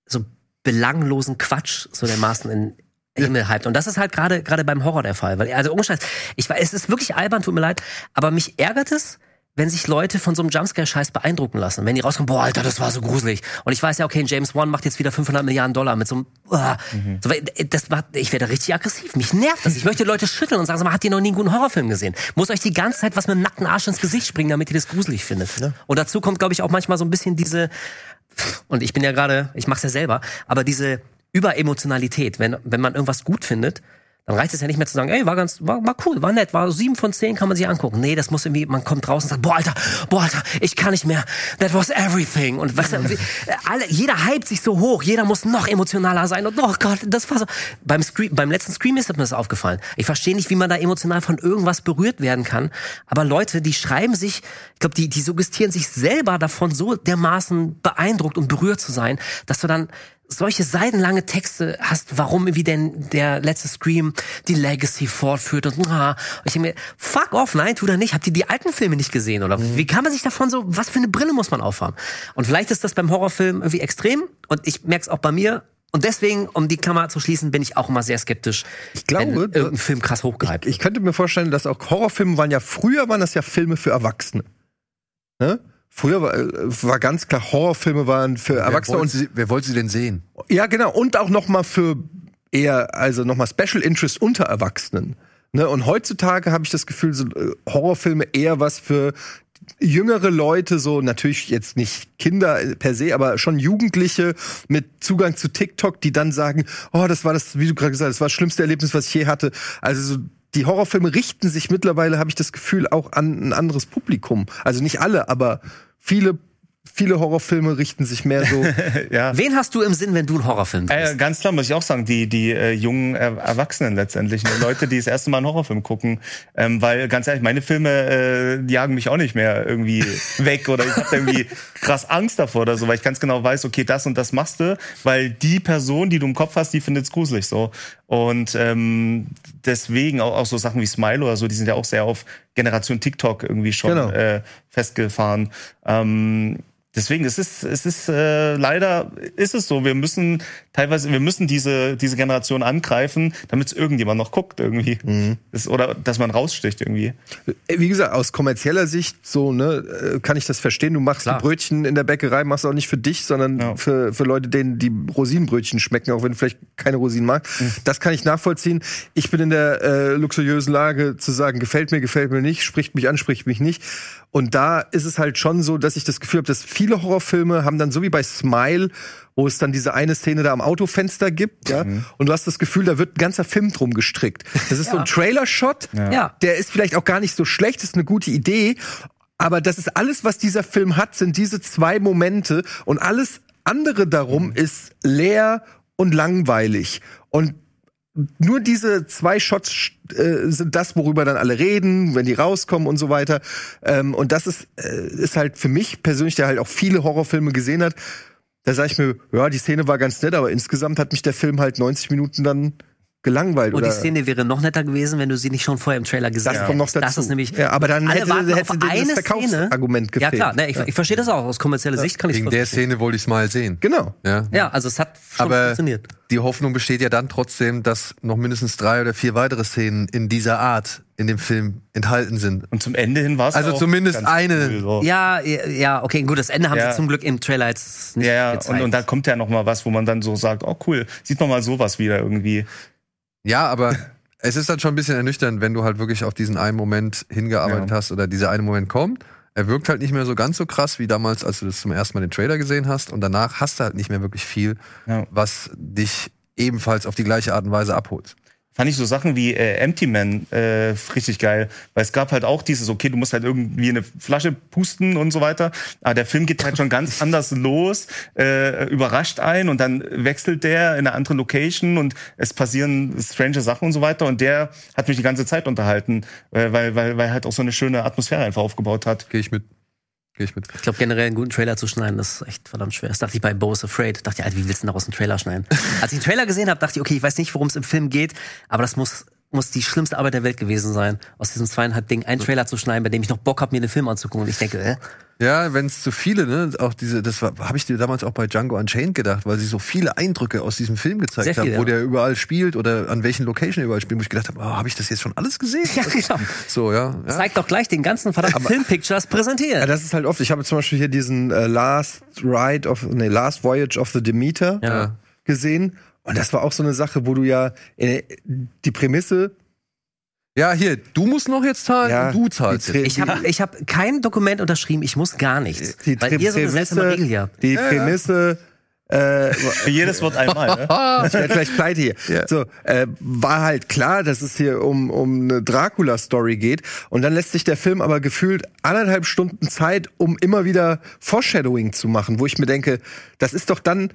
so belanglosen Quatsch so dermaßen in Himmel hypt. Und das ist halt gerade gerade beim Horror der Fall. Weil, also ohne Scheiß, ich weiß, es ist wirklich albern, tut mir leid, aber mich ärgert es, wenn sich Leute von so einem Jumpscare-Scheiß beeindrucken lassen. Wenn die rauskommen, boah, Alter, das war so gruselig. Und ich weiß ja, okay, James Wan macht jetzt wieder 500 Milliarden Dollar mit so einem, uah. so, weil, das macht, ich werde richtig aggressiv. Mich nervt das. Ich möchte Leute schütteln und sagen, sag mal, habt ihr noch nie einen guten Horrorfilm gesehen? Muss euch die ganze Zeit was mit dem nackten Arsch ins Gesicht springen, damit ihr das gruselig findet. Und dazu kommt, glaube ich, auch manchmal so ein bisschen diese, und ich bin ja gerade, ich mach's ja selber, aber diese Überemotionalität, wenn, wenn man irgendwas gut findet, dann reicht es ja nicht mehr zu sagen, ey, war ganz, war, war cool, war nett, war sieben von zehn, kann man sich angucken. Nee, das muss irgendwie, man kommt raus und sagt, boah, Alter, boah, Alter, ich kann nicht mehr. That was everything. Und weißt du, alle, jeder hypt sich so hoch, jeder muss noch emotionaler sein. Und oh Gott, das war so. Beim Scream, beim letzten Scream ist mir das aufgefallen. Ich verstehe nicht, wie man da emotional von irgendwas berührt werden kann. Aber Leute, die schreiben sich, ich glaube, die, die suggestieren sich selber davon, so dermaßen beeindruckt und berührt zu sein, dass du dann solche seidenlange Texte hast, warum wie denn der letzte Scream die Legacy fortführt und, ah, und ich denke mir, fuck off, nein, tu da nicht. Habt ihr die alten Filme nicht gesehen oder wie kann man sich davon so, was für eine Brille muss man aufhaben? Und vielleicht ist das beim Horrorfilm irgendwie extrem und ich merke es auch bei mir. Und deswegen, um die Klammer zu schließen, bin ich auch immer sehr skeptisch, Ich glaube, wenn irgendein Film krass hochgehypt Ich könnte mir vorstellen, dass auch Horrorfilme waren ja, früher waren das ja Filme für Erwachsene. Ne? Früher war, äh, war ganz klar, Horrorfilme waren für Erwachsene wer, und wollte sie, wer wollte sie denn sehen? Ja, genau. Und auch noch mal für eher, also noch mal Special Interest unter Erwachsenen. Ne? Und heutzutage habe ich das Gefühl, so äh, Horrorfilme eher was für jüngere Leute, so natürlich jetzt nicht Kinder äh, per se, aber schon Jugendliche mit Zugang zu TikTok, die dann sagen, oh, das war das, wie du gerade gesagt hast, das war das schlimmste Erlebnis, was ich je hatte. Also so die Horrorfilme richten sich mittlerweile, habe ich das Gefühl, auch an ein anderes Publikum. Also nicht alle, aber viele, viele Horrorfilme richten sich mehr so *laughs* Ja. Wen hast du im Sinn, wenn du einen Horrorfilm siehst? Äh, ganz klar muss ich auch sagen, die die äh, jungen äh, Erwachsenen letztendlich, ne? Leute, die das erste Mal einen Horrorfilm gucken, ähm, weil ganz ehrlich, meine Filme äh, jagen mich auch nicht mehr irgendwie *laughs* weg oder ich habe irgendwie krass Angst davor oder so, weil ich ganz genau weiß, okay, das und das machst du, weil die Person, die du im Kopf hast, die findet's gruselig so und ähm, deswegen auch, auch so Sachen wie Smile oder so, die sind ja auch sehr auf Generation TikTok irgendwie schon Genau. äh, festgefahren. Ähm, Deswegen, es ist, es ist äh, leider ist es so. Wir müssen teilweise, wir müssen diese diese Generation angreifen, damit es irgendjemand noch guckt irgendwie, das, oder dass man raussticht irgendwie. Wie gesagt, aus kommerzieller Sicht so ne, äh, kann ich das verstehen. Du machst Klar. die Brötchen in der Bäckerei, machst auch nicht für dich, sondern Ja. für, für Leute, denen die Rosinenbrötchen schmecken, auch wenn du vielleicht keine Rosinen magst. Das kann ich nachvollziehen. Ich bin in der äh, luxuriösen Lage zu sagen, gefällt mir, gefällt mir nicht, spricht mich an, spricht mich nicht. Und da ist es halt schon so, dass ich das Gefühl habe, dass viele Horrorfilme haben dann so wie bei Smile, wo es dann diese eine Szene da am Autofenster gibt, ja, und du hast das Gefühl, da wird ein ganzer Film drum gestrickt. Das ist so ein Trailer-Shot, Ja. der ist vielleicht auch gar nicht so schlecht, ist eine gute Idee. Aber das ist alles, was dieser Film hat, sind diese zwei Momente und alles andere darum ist leer und langweilig. Und nur diese zwei Shots äh, sind das, worüber dann alle reden, wenn die rauskommen und so weiter. Ähm, und das ist, äh, ist halt für mich persönlich, der halt auch viele Horrorfilme gesehen hat, da sage ich mir, ja, die Szene war ganz nett, aber insgesamt hat mich der Film halt 90 Minuten dann gelangweilt. Und oder die Szene wäre noch netter gewesen, wenn du sie nicht schon vorher im Trailer gesehen das hättest. kommt noch dazu. Das ist nämlich. ja, aber dann hätte, hätte auf dir eine das Szene. Verkaufsargument gefehlt. Ja klar, ne, ich, ich verstehe das auch. Aus kommerzieller Sicht kann ich Wegen der Szene wollte ich es mal sehen. Genau. Ja. Ja, also es hat schon Aber funktioniert. die Hoffnung besteht ja dann trotzdem, dass noch mindestens drei oder vier weitere Szenen in dieser Art in dem Film enthalten sind. Und zum Ende hin war es Also auch zumindest ganz eine. Cool, so. Ja, ja, ja, okay, gut, das Ende haben Ja. sie zum Glück im Trailer jetzt nicht Ja, ja, gezeigt. und, und da kommt ja noch mal was, wo man dann so sagt, oh cool, sieht man mal sowas wieder irgendwie. Ja, aber *laughs* es ist dann schon ein bisschen ernüchternd, wenn du halt wirklich auf diesen einen Moment hingearbeitet Ja. hast oder dieser eine Moment kommt. Er wirkt halt nicht mehr so ganz so krass wie damals, als du das zum ersten Mal den Trailer gesehen hast. Und danach hast du halt nicht mehr wirklich viel, Ja. was dich ebenfalls auf die gleiche Art und Weise abholt. Fand ich so Sachen wie äh, Empty Man äh, richtig geil, weil es gab halt auch dieses, okay, du musst halt irgendwie eine Flasche pusten und so weiter, aber der Film geht halt schon ganz *laughs* anders los, äh, überrascht ein und dann wechselt der in eine andere Location und es passieren strange Sachen und so weiter und der hat mich die ganze Zeit unterhalten, äh, weil, weil, weil halt auch so eine schöne Atmosphäre einfach aufgebaut hat. Gehe ich mit. Gehe ich mit. Ich glaube, generell einen guten Trailer zu schneiden, das ist echt verdammt schwer. Das dachte ich bei Bo's Afraid. Dachte ich, Alter, wie willst du denn daraus einen Trailer schneiden? *laughs* Als ich den Trailer gesehen habe, dachte ich, okay, ich weiß nicht, worum es im Film geht, aber das muss, muss die schlimmste Arbeit der Welt gewesen sein, aus diesem zweieinhalb Ding einen Trailer zu schneiden, bei dem ich noch Bock habe, mir den Film anzugucken. Und ich denke, äh, Ja, wenn es zu viele, ne, auch diese, das habe ich dir damals auch bei Django Unchained gedacht, weil sie so viele Eindrücke aus diesem Film gezeigt Sehr haben, wo ja. der überall spielt oder an welchen Location er überall spielt, wo ich gedacht habe, oh, habe ich das jetzt schon alles gesehen? *laughs* ja, genau. So, ja. ja. Zeig doch gleich den ganzen verdammten Filmpictures präsentieren. Ja, das ist halt oft. Ich habe zum Beispiel hier diesen äh, Last Ride of, nee, Last Voyage of the Demeter Ja. gesehen. Und das war auch so eine Sache, wo du ja äh, die Prämisse, Ja, hier, du musst noch jetzt zahlen Ja, und du zahlst die jetzt. Ich habe ich hab kein Dokument unterschrieben, ich muss gar nichts. die weil ihr so seltsame Regel habt. die Prämisse, äh, Für *laughs* jedes Wort einmal, ne? ich werde gleich pleite hier. So, äh, war halt klar, dass es hier um, um eine Dracula-Story geht. Und dann lässt sich der Film aber gefühlt anderthalb Stunden Zeit, um immer wieder Foreshadowing zu machen, wo ich mir denke, das ist doch dann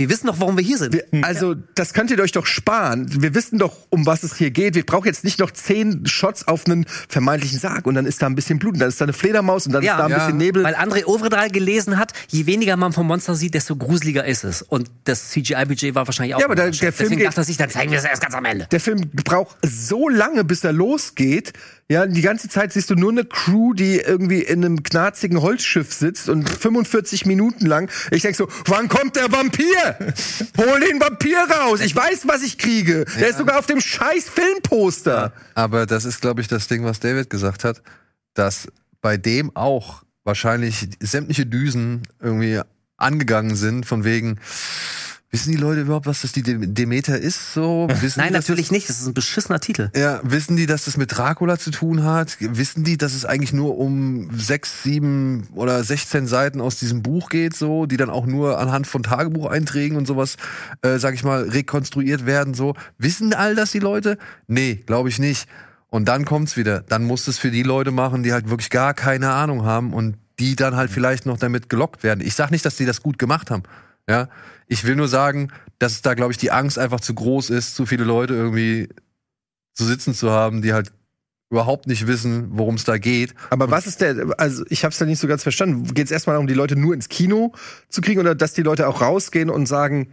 Wir wissen doch, warum wir hier sind. Wir, also, das könnt ihr euch doch sparen. Wir wissen doch, um was es hier geht. Wir brauchen jetzt nicht noch zehn Shots auf einen vermeintlichen Sarg und dann ist da ein bisschen Blut und dann ist da eine Fledermaus und dann Ja, ist da ein ja. bisschen Nebel. Weil André Ovredal gelesen hat, je weniger man vom Monster sieht, desto gruseliger ist es. Und das CGI-Budget war wahrscheinlich auch. Ja, aber der- der Film Deswegen geht- dachte sich, dann zeigen wir es erst ganz am Ende. Der Film braucht so lange, bis er losgeht. Ja, die ganze Zeit siehst du nur eine Crew, die irgendwie in einem knarzigen Holzschiff sitzt und 45 Minuten lang. Ich denk so, wann kommt der Vampir? Hol den Vampir raus. Ich weiß, was ich kriege. Der ist sogar auf dem scheiß Filmposter. Aber das ist, glaube ich, das Ding, was David gesagt hat, dass bei dem auch wahrscheinlich sämtliche Düsen irgendwie angegangen sind, von wegen, wissen die Leute überhaupt, was das die Dem- Demeter ist? So? Wissen Nein, die, natürlich nicht. Das ist ein beschissener Titel. Das, ja, wissen die, dass das mit Dracula zu tun hat? Wissen die, dass es eigentlich nur um sechs, sieben oder 16 Seiten aus diesem Buch geht, so, die dann auch nur anhand von Tagebucheinträgen und sowas, äh, sag ich mal, rekonstruiert werden, so? Wissen all das die Leute? Nee, glaube ich nicht. Und dann kommt's wieder. Dann musst du es für die Leute machen, die halt wirklich gar keine Ahnung haben und die dann halt vielleicht noch damit gelockt werden. Ich sag nicht, dass die das gut gemacht haben. Ja, ich will nur sagen, dass da, glaube ich, die Angst einfach zu groß ist, zu viele Leute irgendwie zu sitzen zu haben, die halt überhaupt nicht wissen, worum es da geht. Aber was ist der, also ich habe es da nicht so ganz verstanden. Geht es erstmal darum, die Leute nur ins Kino zu kriegen oder dass die Leute auch rausgehen und sagen,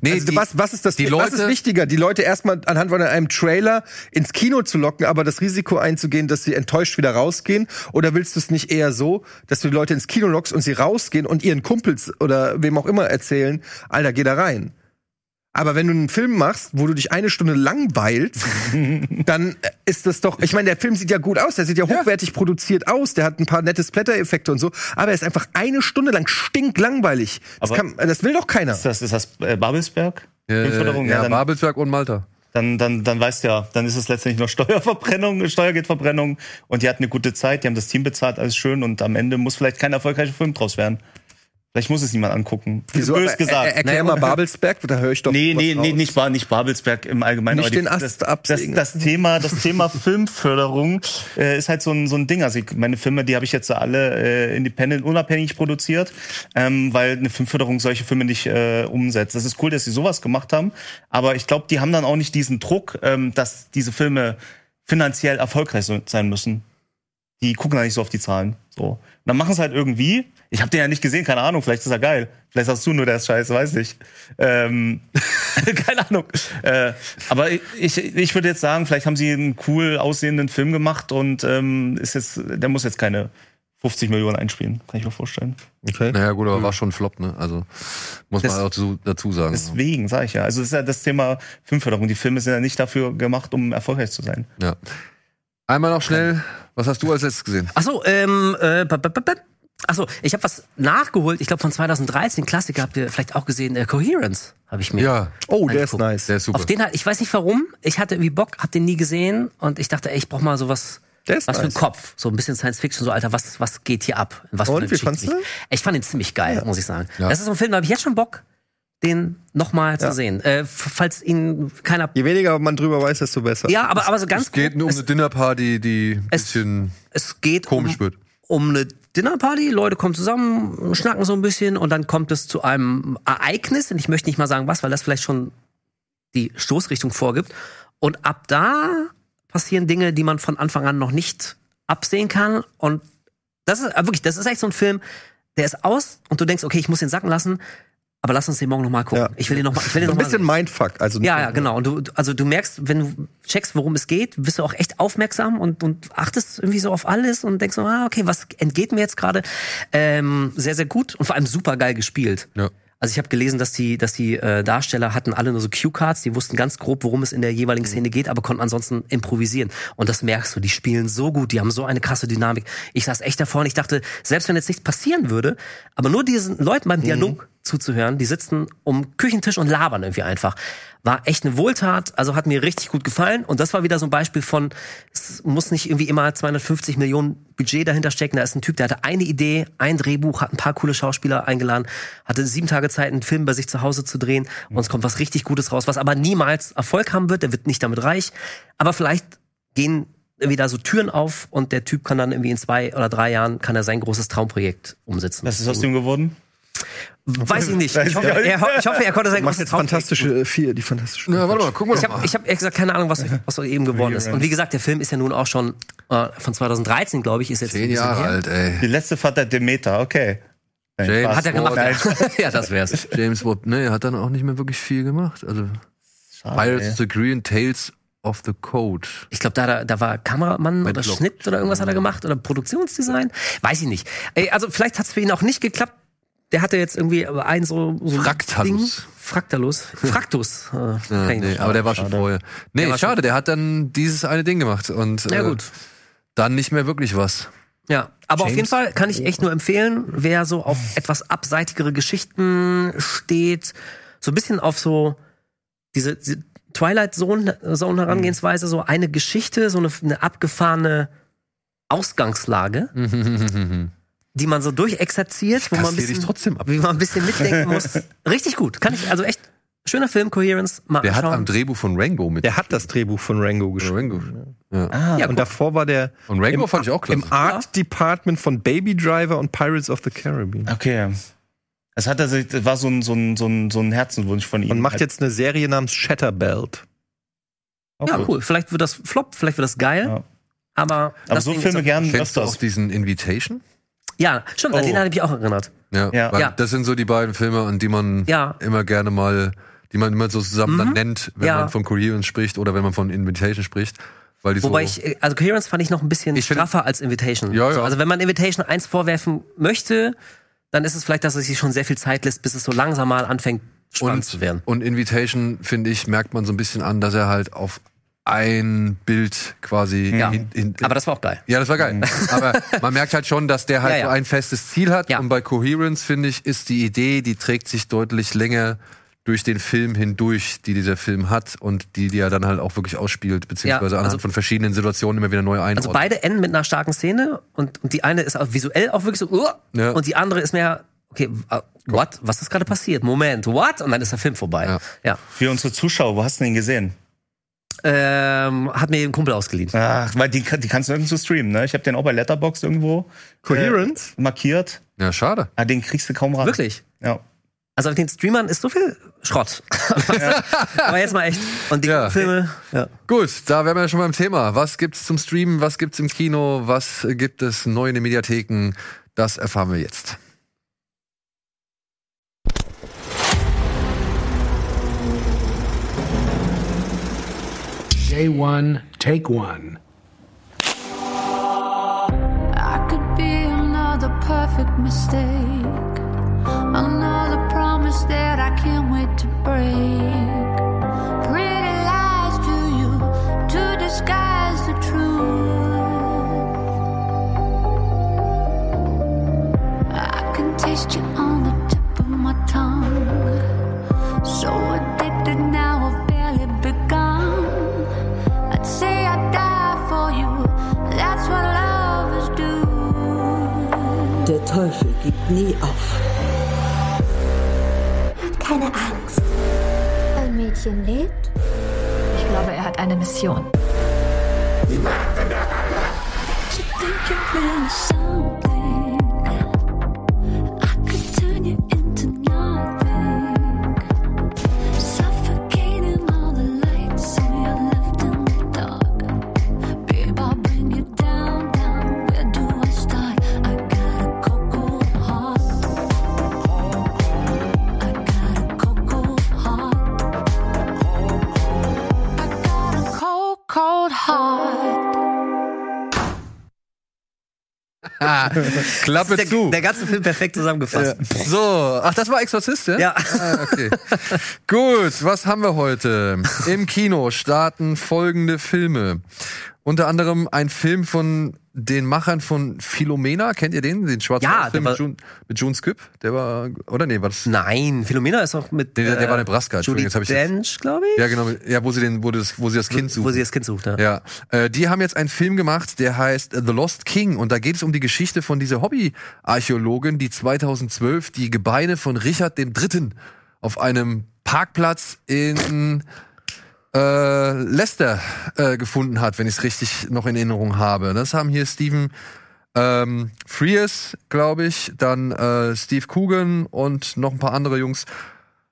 Nee, also die, was, was ist das, die was ist Leute- wichtiger, die Leute erstmal anhand von einem Trailer ins Kino zu locken, aber das Risiko einzugehen, dass sie enttäuscht wieder rausgehen? Oder willst du es nicht eher so, dass du die Leute ins Kino lockst und sie rausgehen und ihren Kumpels oder wem auch immer erzählen, Alter, geh da rein. Aber wenn du einen Film machst, wo du dich eine Stunde langweilst, *laughs* dann ist das doch. Ich meine, der Film sieht ja gut aus, der sieht ja hochwertig produziert aus, der hat ein paar nette Splatter-Effekte und so, aber er ist einfach eine Stunde lang stinklangweilig. Das, kann, das will doch keiner. Ist das, ist das äh, Babelsberg? äh, Filmförderung? ja, dann, Babelsberg und Malta. dann, dann, dann weißt du ja, dann ist es letztendlich nur *laughs* Steuerverbrennung, Steuergeldverbrennung und die hatten eine gute Zeit, die haben das Team bezahlt, alles schön und am Ende muss vielleicht kein erfolgreicher Film draus werden. Vielleicht muss es niemand angucken. Wieso? Bös gesagt. Er, erklär mal Babelsberg, da höre ich doch. Nee, nee, nee, nicht, nicht Babelsberg im Allgemeinen. Nicht die- den Ast das, das, Thema, das Thema *laughs* Filmförderung äh, ist halt so ein, so ein Ding. Also ich, meine Filme, die habe ich jetzt alle äh, independent, unabhängig produziert, ähm, weil eine Filmförderung solche Filme nicht äh, umsetzt. Das ist cool, dass sie sowas gemacht haben, aber ich glaube, die haben dann auch nicht diesen Druck, ähm, dass diese Filme finanziell erfolgreich sein müssen. Die gucken da nicht so auf die Zahlen. So. Dann machen es halt irgendwie. Ich habe den ja nicht gesehen, keine Ahnung, vielleicht ist er geil. Vielleicht hast du nur der ist scheiße, weiß nicht. Ähm, *laughs* keine Ahnung. Äh, aber ich, ich würde jetzt sagen, vielleicht haben sie einen cool aussehenden Film gemacht und ähm, ist jetzt, der muss jetzt keine 50 Millionen einspielen, kann ich mir vorstellen. Okay. Naja, gut, aber war schon ein Flop, ne? Also muss Das- man auch zu, dazu sagen. Deswegen sage ich ja. Also das ist ja das Thema Filmförderung. Die Filme sind ja nicht dafür gemacht, um erfolgreich zu sein. Ja. Einmal noch schnell, was hast du als letztes gesehen? Achso, ähm, äh, Achso, ich habe was nachgeholt. Ich glaube von 2013, Klassiker habt ihr vielleicht auch gesehen. Äh, Coherence habe ich mir. Ja, Oh, der ist nice. der ist super. Auf den halt, ich weiß nicht warum. Ich hatte irgendwie Bock, hab den nie gesehen und ich dachte, ey, ich brauch mal sowas. Der ist was für nice. ein Kopf, so ein bisschen Science Fiction, so Alter, was was geht hier ab? Was für Und, eine wie fandst du. Ich fand ihn ziemlich geil, muss ich sagen. Ja. Das ist so ein Film, da habe ich jetzt schon Bock, den nochmal zu sehen. Äh, falls ihn keiner. Je weniger man drüber weiß, desto besser. Ja, aber aber so ganz es geht grob, um es, eine Dinnerparty, die ein es- bisschen es geht komisch um, wird. um eine Dinnerparty, Leute kommen zusammen, schnacken so ein bisschen und dann kommt es zu einem Ereignis, und ich möchte nicht mal sagen was, weil das vielleicht schon die Stoßrichtung vorgibt. Und ab da passieren Dinge, die man von Anfang an noch nicht absehen kann. Und das ist äh, wirklich, das ist echt so ein Film, der ist aus und du denkst, okay, ich muss den sacken lassen, aber lass uns den morgen noch mal gucken. Ja. Ich will den noch mal, ich will den So ein noch mal bisschen Mindfuck. Also ja, ja, genau. Und du, also du merkst, wenn du checkst, worum es geht, bist du auch echt aufmerksam und, und achtest irgendwie so auf alles und denkst so, ah, okay, was entgeht mir jetzt gerade? Ähm, sehr, sehr gut und vor allem super geil gespielt. Ja. Also ich habe gelesen, dass die, dass die äh, Darsteller hatten alle nur so Cue-Cards, die wussten ganz grob, worum es in der jeweiligen Szene geht, aber konnten ansonsten improvisieren. Und das merkst du, die spielen so gut, die haben so eine krasse Dynamik. Ich saß echt davor und ich dachte, selbst wenn jetzt nichts passieren würde, aber nur diesen Leuten beim Dialog zuzuhören, die sitzen um Küchentisch und labern irgendwie einfach. War echt eine Wohltat, also hat mir richtig gut gefallen. Und das war wieder so ein Beispiel von, es muss nicht irgendwie immer 250 Millionen Budget dahinter stecken. Da ist ein Typ, der hatte eine Idee, ein Drehbuch, hat ein paar coole Schauspieler eingeladen, hatte sieben Tage Zeit, einen Film bei sich zu Hause zu drehen. Und es kommt was richtig Gutes raus, was aber niemals Erfolg haben wird. Der wird nicht damit reich. Aber vielleicht gehen irgendwie so Türen auf und der Typ kann dann irgendwie in zwei oder drei Jahren kann er sein großes Traumprojekt umsetzen. Was ist aus dem geworden? Weiß ich nicht. Ich hoffe, er, ich hoffe, er konnte sein großes fantastische vier, die fantastische. Ja, warte mal, gucken wir ich habe mal. ich hab ehrlich gesagt keine Ahnung, was, was so eben geworden ist. Und wie gesagt, der Film ist ja nun auch schon äh, von 2013, glaube ich, ist jetzt Zehn Jahre alt, ey. Die letzte Fahrt der Demeter, okay. James. Hat er gemacht. *laughs* Ja, das wär's. James Watt, ne, hat dann auch nicht mehr wirklich viel gemacht. Also Pirates of the Green Tales of the Code. Ich glaube, da, da, da war Kameramann oder Wedlock. Schnitt oder irgendwas hat er gemacht oder Produktionsdesign. Weiß ich nicht. Ey, also vielleicht hat es für ihn auch nicht geklappt. Der hatte jetzt irgendwie ein so, so Fraktalus. Ding. Fraktalus. Fraktus. Äh, *laughs* Ja, kann ich nee, aber der war schon vorher. Nee, Der war schon- schade, der hat dann dieses eine Ding gemacht und Ja äh, gut. dann nicht mehr wirklich was. Ja, aber auf James- jeden Fall kann ich echt nur empfehlen, wer so auf etwas abseitigere Geschichten steht, so ein bisschen auf so diese, diese Twilight Zone, Zone Herangehensweise, so eine Geschichte, so eine, eine abgefahrene Ausgangslage, *laughs* die man so durchexerziert, wo man ein bisschen, trotzdem ab. wie man ein bisschen mitdenken muss. *laughs* Richtig gut, kann ich also echt schöner Film Coherence mal Der hat anschauen. am Drehbuch von Rango mit. Der hat das Drehbuch von Rango geschrieben. Rango. Ja. Ah, ja, Und davor war der Und Rango im, fand ich auch klasse. im Art Department von Baby Driver und Pirates of the Caribbean. Okay. Es hat also, das war so ein, so ein, so ein, so ein Herzenswunsch von ihm. Und macht jetzt eine Serie namens Shatterbelt. Auch ja, gut. cool. Vielleicht wird das Flop, vielleicht wird das geil. Ja. Aber, Aber das so Filme ist- gern Kennst du auch öfters. diesen Invitation? Ja, stimmt, an Oh. den habe ich mich auch erinnert. Ja, Ja. weil Ja. das sind so die beiden Filme, an die man Ja. immer gerne mal, die man immer so zusammen dann Mhm. nennt, wenn Ja. man von Coherence spricht oder wenn man von Invitation spricht. Weil die Wobei so, ich, also Coherence fand ich noch ein bisschen Ich find- straffer als Invitation. Ja, ja. So, also wenn man Invitation eins vorwerfen möchte, dann ist es vielleicht, dass es sich schon sehr viel Zeit lässt, bis es so langsam mal anfängt, spannend zu werden. Und Invitation, finde ich, merkt man so ein bisschen an, dass er halt auf ein Bild quasi Ja. in, in, Aber das war auch geil. ja, das war geil. *laughs* Aber man merkt halt schon, dass der halt Ja, ja. so ein festes Ziel hat. Ja. Und bei Coherence, finde ich, ist die Idee, die trägt sich deutlich länger durch den Film hindurch, die dieser Film hat und die, die er dann halt auch wirklich ausspielt, beziehungsweise Ja, also- anhand von verschiedenen Situationen immer wieder neu einordnet. Also beide enden mit einer starken Szene und, und die eine ist auch visuell auch wirklich so, uh, Ja. und die andere ist mehr, okay, äh, what? Was ist gerade passiert? Moment, what? Und dann ist der Film vorbei. Ja. Ja. Für unsere Zuschauer, wo hast du den gesehen? Ähm, hat mir ein Kumpel ausgeliehen. Ach, weil die, die kannst du nirgendwo streamen, ne? Ich habe den auch bei Letterboxd irgendwo Coherence? äh, markiert. Ja, schade. Ah, den kriegst du kaum ran. Wirklich? Ja. Also auf den Streamern ist so viel Schrott. *laughs* Aber jetzt mal echt. Und die Ja. Filme, ja. Gut, da wären wir ja schon beim Thema. Was gibt's zum Streamen? Was gibt's im Kino? Was gibt es neu in den Mediatheken? Das erfahren wir jetzt. Day one, take one. I could be another perfect mistake. Another Nie auf. Keine Angst. Ein Mädchen lebt. Ich glaube, er hat eine Mission. You *laughs* Klappe Der, zu. der ganze Film perfekt zusammengefasst. So, ach, das war Exorzist, ja? Ja. Ah, okay. Gut, was haben wir heute? Im Kino starten folgende Filme. Unter anderem ein Film von den Machern von Philomena. Kennt ihr den? Den schwarzen Ja, Film mit, war- June, mit June Skip? Der war, oder nee, war das? Nein, Philomena ist auch mit. Der- der war äh, Nebraska, Entschuldigung, jetzt hab ich Dench, glaube ich. Ja, genau. Ja, wo sie den, wo das, wo sie das Kind suchen. Wo sie das Kind sucht, ja. Ja, äh, die haben jetzt einen Film gemacht, der heißt The Lost King und da geht es um die Geschichte von dieser Hobbyarchäologin, die 2012 die Gebeine von Richard III. auf einem Parkplatz in äh, Leicester äh, gefunden hat, wenn ich es richtig noch in Erinnerung habe. Das haben hier Stephen ähm, Frears, glaube ich, dann äh, Steve Coogan und noch ein paar andere Jungs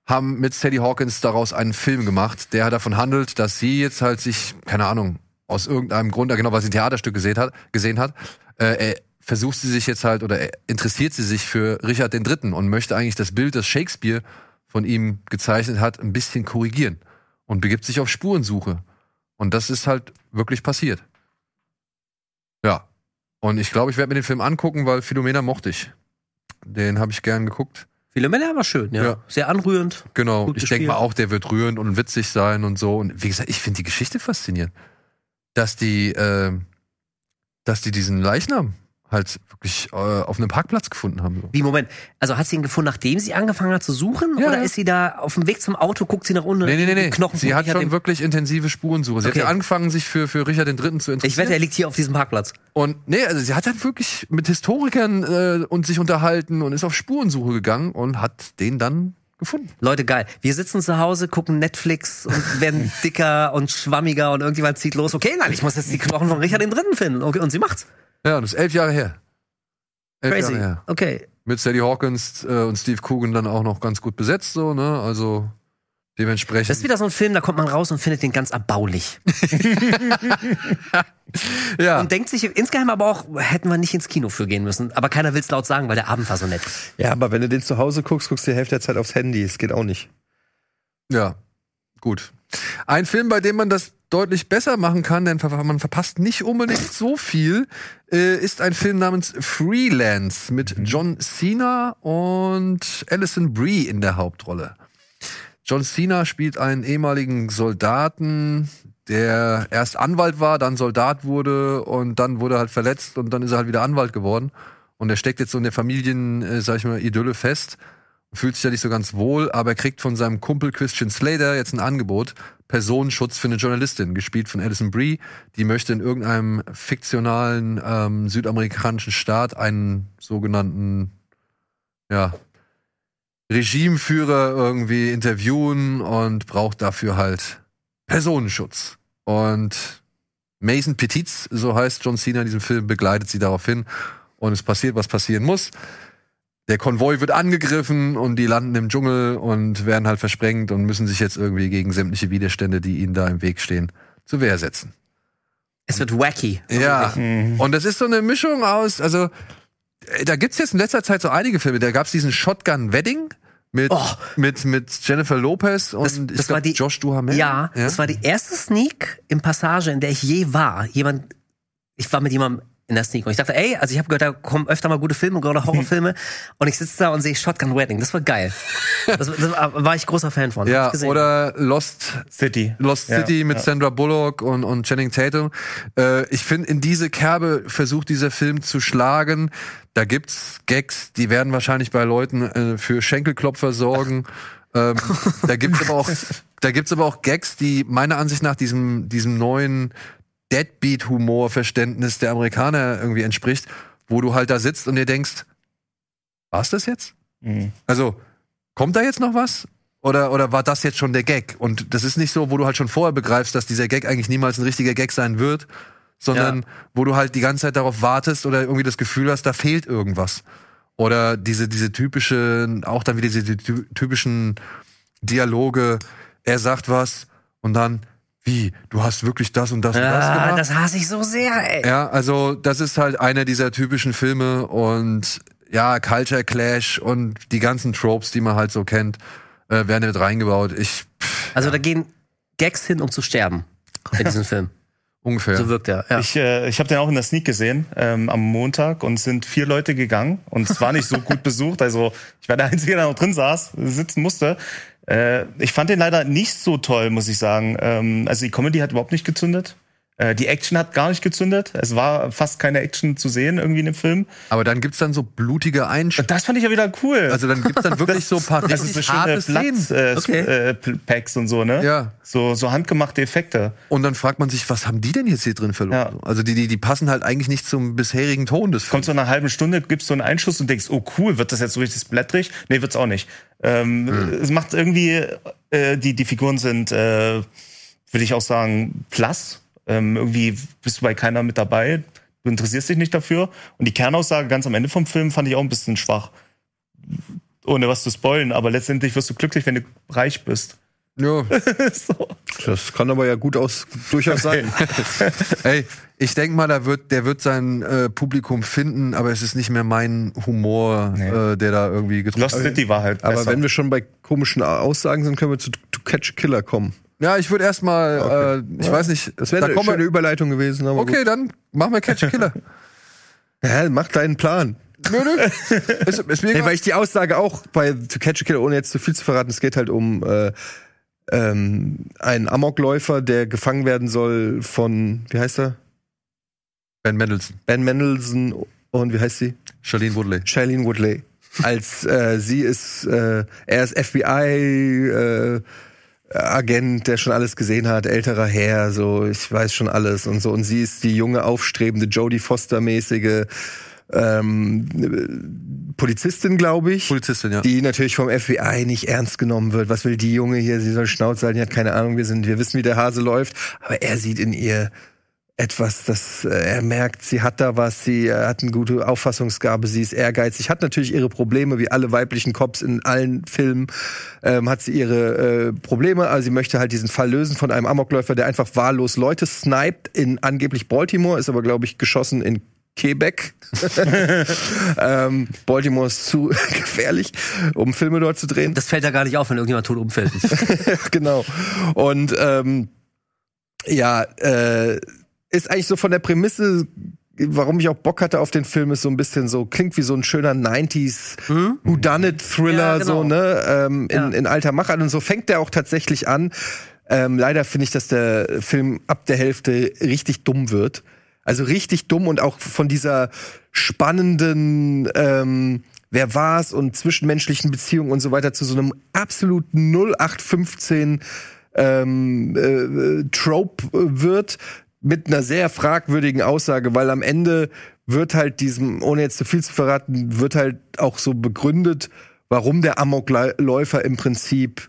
haben mit Sadie Hawkins daraus einen Film gemacht, der davon handelt, dass sie jetzt halt sich, keine Ahnung, aus irgendeinem Grund, genau, weil sie ein Theaterstück gesehen hat, gesehen hat äh, versucht sie sich jetzt halt oder interessiert sie sich für Richard III. und möchte eigentlich das Bild, das Shakespeare von ihm gezeichnet hat, ein bisschen korrigieren und begibt sich auf Spurensuche. Und das ist halt wirklich passiert. Ja. Und ich glaube, ich werde mir den Film angucken, weil Philomena mochte ich. Den habe ich gern geguckt. Philomena war schön, ja. Ja. Sehr anrührend. Genau, ich denke mal auch, der wird rührend und witzig sein und so. Und wie gesagt, ich finde die Geschichte faszinierend. Dass die, äh, dass die diesen Leichnam halt wirklich äh, auf einem Parkplatz gefunden haben. So. Wie, Moment. Also hat sie ihn gefunden, nachdem sie angefangen hat zu suchen? Ja, oder ja. ist sie da auf dem Weg zum Auto, guckt sie nach unten? Nee, nee, nee, nee. Knochen Sie hat Richard schon wirklich intensive Spurensuche. Sie Okay. hat ja angefangen, sich für, für Richard III. zu interessieren. Ich wette, er liegt hier auf diesem Parkplatz. Und nee, also sie hat halt wirklich mit Historikern äh, und sich unterhalten und ist auf Spurensuche gegangen und hat den dann gefunden. Leute, geil. Wir sitzen zu Hause, gucken Netflix und *laughs* werden dicker und schwammiger und irgendjemand zieht los. Okay, nein, ich muss jetzt die Knochen von Richard III. finden. Okay, und sie macht's. Ja, das ist elf Jahre her. Elf Crazy. Jahre her. Okay. Mit Sadie Hawkins äh, und Steve Coogan dann auch noch ganz gut besetzt, so, ne? Also dementsprechend. Das ist wieder so ein Film, da kommt man raus und findet den ganz erbaulich. *laughs* ja. Und denkt sich insgeheim aber auch, hätten wir nicht ins Kino für gehen müssen. Aber keiner will's laut sagen, weil der Abend war so nett. Ja, aber wenn du den zu Hause guckst, guckst du die Hälfte der Zeit aufs Handy. Es geht auch nicht. Ja, gut. Ein Film, bei dem man das deutlich besser machen kann, denn man verpasst nicht unbedingt *laughs* so viel, äh, ist ein Film namens Freelance mit John Cena und Alison Brie in der Hauptrolle. John Cena spielt einen ehemaligen Soldaten, der erst Anwalt war, dann Soldat wurde und dann wurde er halt verletzt und dann ist er halt wieder Anwalt geworden. Und er steckt jetzt so in der Familien, äh, sag ich mal, Idylle fest fühlt sich ja nicht so ganz wohl, aber er kriegt von seinem Kumpel Christian Slater jetzt ein Angebot, Personenschutz für eine Journalistin, gespielt von Alison Brie. Die möchte in irgendeinem fiktionalen ähm, südamerikanischen Staat einen sogenannten, ja, Regimeführer irgendwie interviewen und braucht dafür halt Personenschutz. Und Mason Petitz, so heißt John Cena in diesem Film, begleitet sie darauf hin. Und es passiert, was passieren muss. Der Konvoi wird angegriffen und die landen im Dschungel und werden halt versprengt und müssen sich jetzt irgendwie gegen sämtliche Widerstände, die ihnen da im Weg stehen, zur Wehr setzen. Es wird wacky. Ja. Und das ist so eine Mischung aus, also äh, da gibt's jetzt in letzter Zeit so einige Filme. Da gab's diesen Shotgun Wedding mit, Oh. mit, mit Jennifer Lopez und Das- ich das glaub, war die- Josh Duhamel. Ja, das war die erste Sneak im Passage, in der ich je war. Jemand, ich war mit jemandem in der Sneak und ich dachte, ey, also ich habe gehört, da kommen öfter mal gute Filme, gerade Horrorfilme *laughs* und ich sitze da und sehe Shotgun Wedding. Das war geil. Das, das war, ich großer Fan von. Ja, oder Lost City. Lost Ja, City mit ja. Sandra Bullock und, und Channing Tatum. Äh, ich finde, in diese Kerbe versucht dieser Film zu schlagen. Da gibt's Gags, die werden wahrscheinlich bei Leuten äh, für Schenkelklopfer sorgen. *laughs* ähm, da gibt's aber auch, da gibt's aber auch Gags, die meiner Ansicht nach diesem, diesem neuen Deadbeat-Humor-Verständnis der Amerikaner irgendwie entspricht, wo du halt da sitzt und dir denkst, war's das jetzt? Mhm. Also, kommt da jetzt noch was? Oder, oder war das jetzt schon der Gag? Und das ist nicht so, wo du halt schon vorher begreifst, dass dieser Gag eigentlich niemals ein richtiger Gag sein wird, sondern wo du halt die ganze Zeit darauf wartest oder irgendwie das Gefühl hast, da fehlt irgendwas. Oder diese, diese typische, auch dann wieder diese ty- typischen Dialoge, er sagt was und dann, wie, du hast wirklich das und das und das ah, gemacht? das hasse ich so sehr, ey. Ja, also das ist halt einer dieser typischen Filme und ja, Culture Clash und die ganzen Tropes, die man halt so kennt, äh, werden mit reingebaut. Ich Also da gehen Gags hin, um zu sterben in diesem *laughs* Film. ungefähr. So wirkt er. Ja. Ich, äh, ich habe den auch in der Sneak gesehen ähm, am Montag und sind vier Leute gegangen und es war nicht so gut *laughs* besucht. Also ich war der Einzige, der noch drin saß, sitzen musste. Äh, ich fand den leider nicht so toll, muss ich sagen. Ähm, also die Comedy hat überhaupt nicht gezündet. Äh, die Action hat gar nicht gezündet. Es war fast keine Action zu sehen irgendwie in dem Film. Aber dann gibt's dann so blutige Einstellungen. Das fand ich ja wieder cool. Also dann gibt's dann wirklich *laughs* so ein paar das richtig harte. Platz, äh, Okay. äh, Packs und so, ne? Ja. So, so handgemachte Effekte. Und dann fragt man sich, was haben die denn jetzt hier drin verloren? Ja. Also die, die, die passen halt eigentlich nicht zum bisherigen Ton des Kommt Films. so nach einer halben Stunde, gibst so einen Einschuss und denkst, oh cool, wird das jetzt so richtig blättrig? Nee, wird's auch nicht. Ähm, Es macht irgendwie, äh, die, die Figuren sind, äh, würde ich auch sagen, plus. Ähm, irgendwie bist du bei keiner mit dabei. Du interessierst dich nicht dafür. Und die Kernaussage ganz am Ende vom Film fand ich auch ein bisschen schwach. Ohne was zu spoilen, aber letztendlich wirst du glücklich, wenn du reich bist. Ja. *laughs* so. Das kann aber ja gut aus, durchaus sein. *laughs* Ey, ich denk mal, da wird, der wird sein äh, Publikum finden, aber es ist nicht mehr mein Humor, Nee. äh, der da irgendwie getroffen Lost City war halt Aber besser. wenn wir schon bei komischen Aussagen sind, können wir zu To Catch a Killer kommen. Ja, ich würde erstmal, Okay. äh, ich weiß nicht, Das wäre da eine schöne Überleitung gewesen. Aber Okay, dann machen wir Catch a Killer. *laughs* Gut. Ja, mach deinen Plan. nö, nö. *laughs* Ist, ist mir egal. weil ich die Aussage auch bei To Catch a Killer, ohne jetzt zu viel zu verraten, es geht halt um äh, ähm, einen Amokläufer, der gefangen werden soll von, wie heißt er? ben Mendelssohn, Ben Mendelssohn und wie heißt sie? Charlene Woodley. Shailene Woodley. Als äh, sie ist, äh, er ist FBI äh, Agent, der schon alles gesehen hat, älterer Herr, so ich weiß schon alles und so. Und sie ist die junge, aufstrebende Jodie Foster-mäßige ähm, äh, Polizistin, glaube ich. Polizistin, ja. Die natürlich vom FBI nicht ernst genommen wird. Was will die Junge hier? Sie soll Schnauze halten, die hat keine Ahnung, wir sind, wir wissen, wie der Hase läuft. Aber er sieht in ihr etwas, das äh, er merkt, sie hat da was, sie äh, hat eine gute Auffassungsgabe, sie ist ehrgeizig, hat natürlich ihre Probleme, wie alle weiblichen Cops in allen Filmen, ähm, hat sie ihre äh, Probleme, also sie möchte halt diesen Fall lösen von einem Amokläufer, der einfach wahllos Leute sniped in angeblich Baltimore, ist aber, glaube ich, geschossen in Quebec. *laughs* ähm, Baltimore ist zu *laughs* gefährlich, um Filme dort zu drehen. Das fällt ja gar nicht auf, wenn irgendjemand tot umfällt. *laughs* genau. Und ähm, ja, äh, ist eigentlich so von der Prämisse, warum ich auch Bock hatte auf den Film, ist so ein bisschen so, klingt wie so ein schöner 90s Whodunit-Thriller, Ja, genau. so, ne? Ähm, in, Ja. in alter Machart. Und so fängt der auch tatsächlich an. Ähm, leider finde ich, dass der Film ab der Hälfte richtig dumm wird. Also richtig dumm und auch von dieser spannenden ähm, Wer war's und zwischenmenschlichen Beziehungen und so weiter zu so einem absoluten 0815 ähm, äh, Trope äh, wird mit einer sehr fragwürdigen Aussage, weil am Ende wird halt diesem, ohne jetzt zu viel zu verraten, wird halt auch so begründet, warum der Amokläufer im Prinzip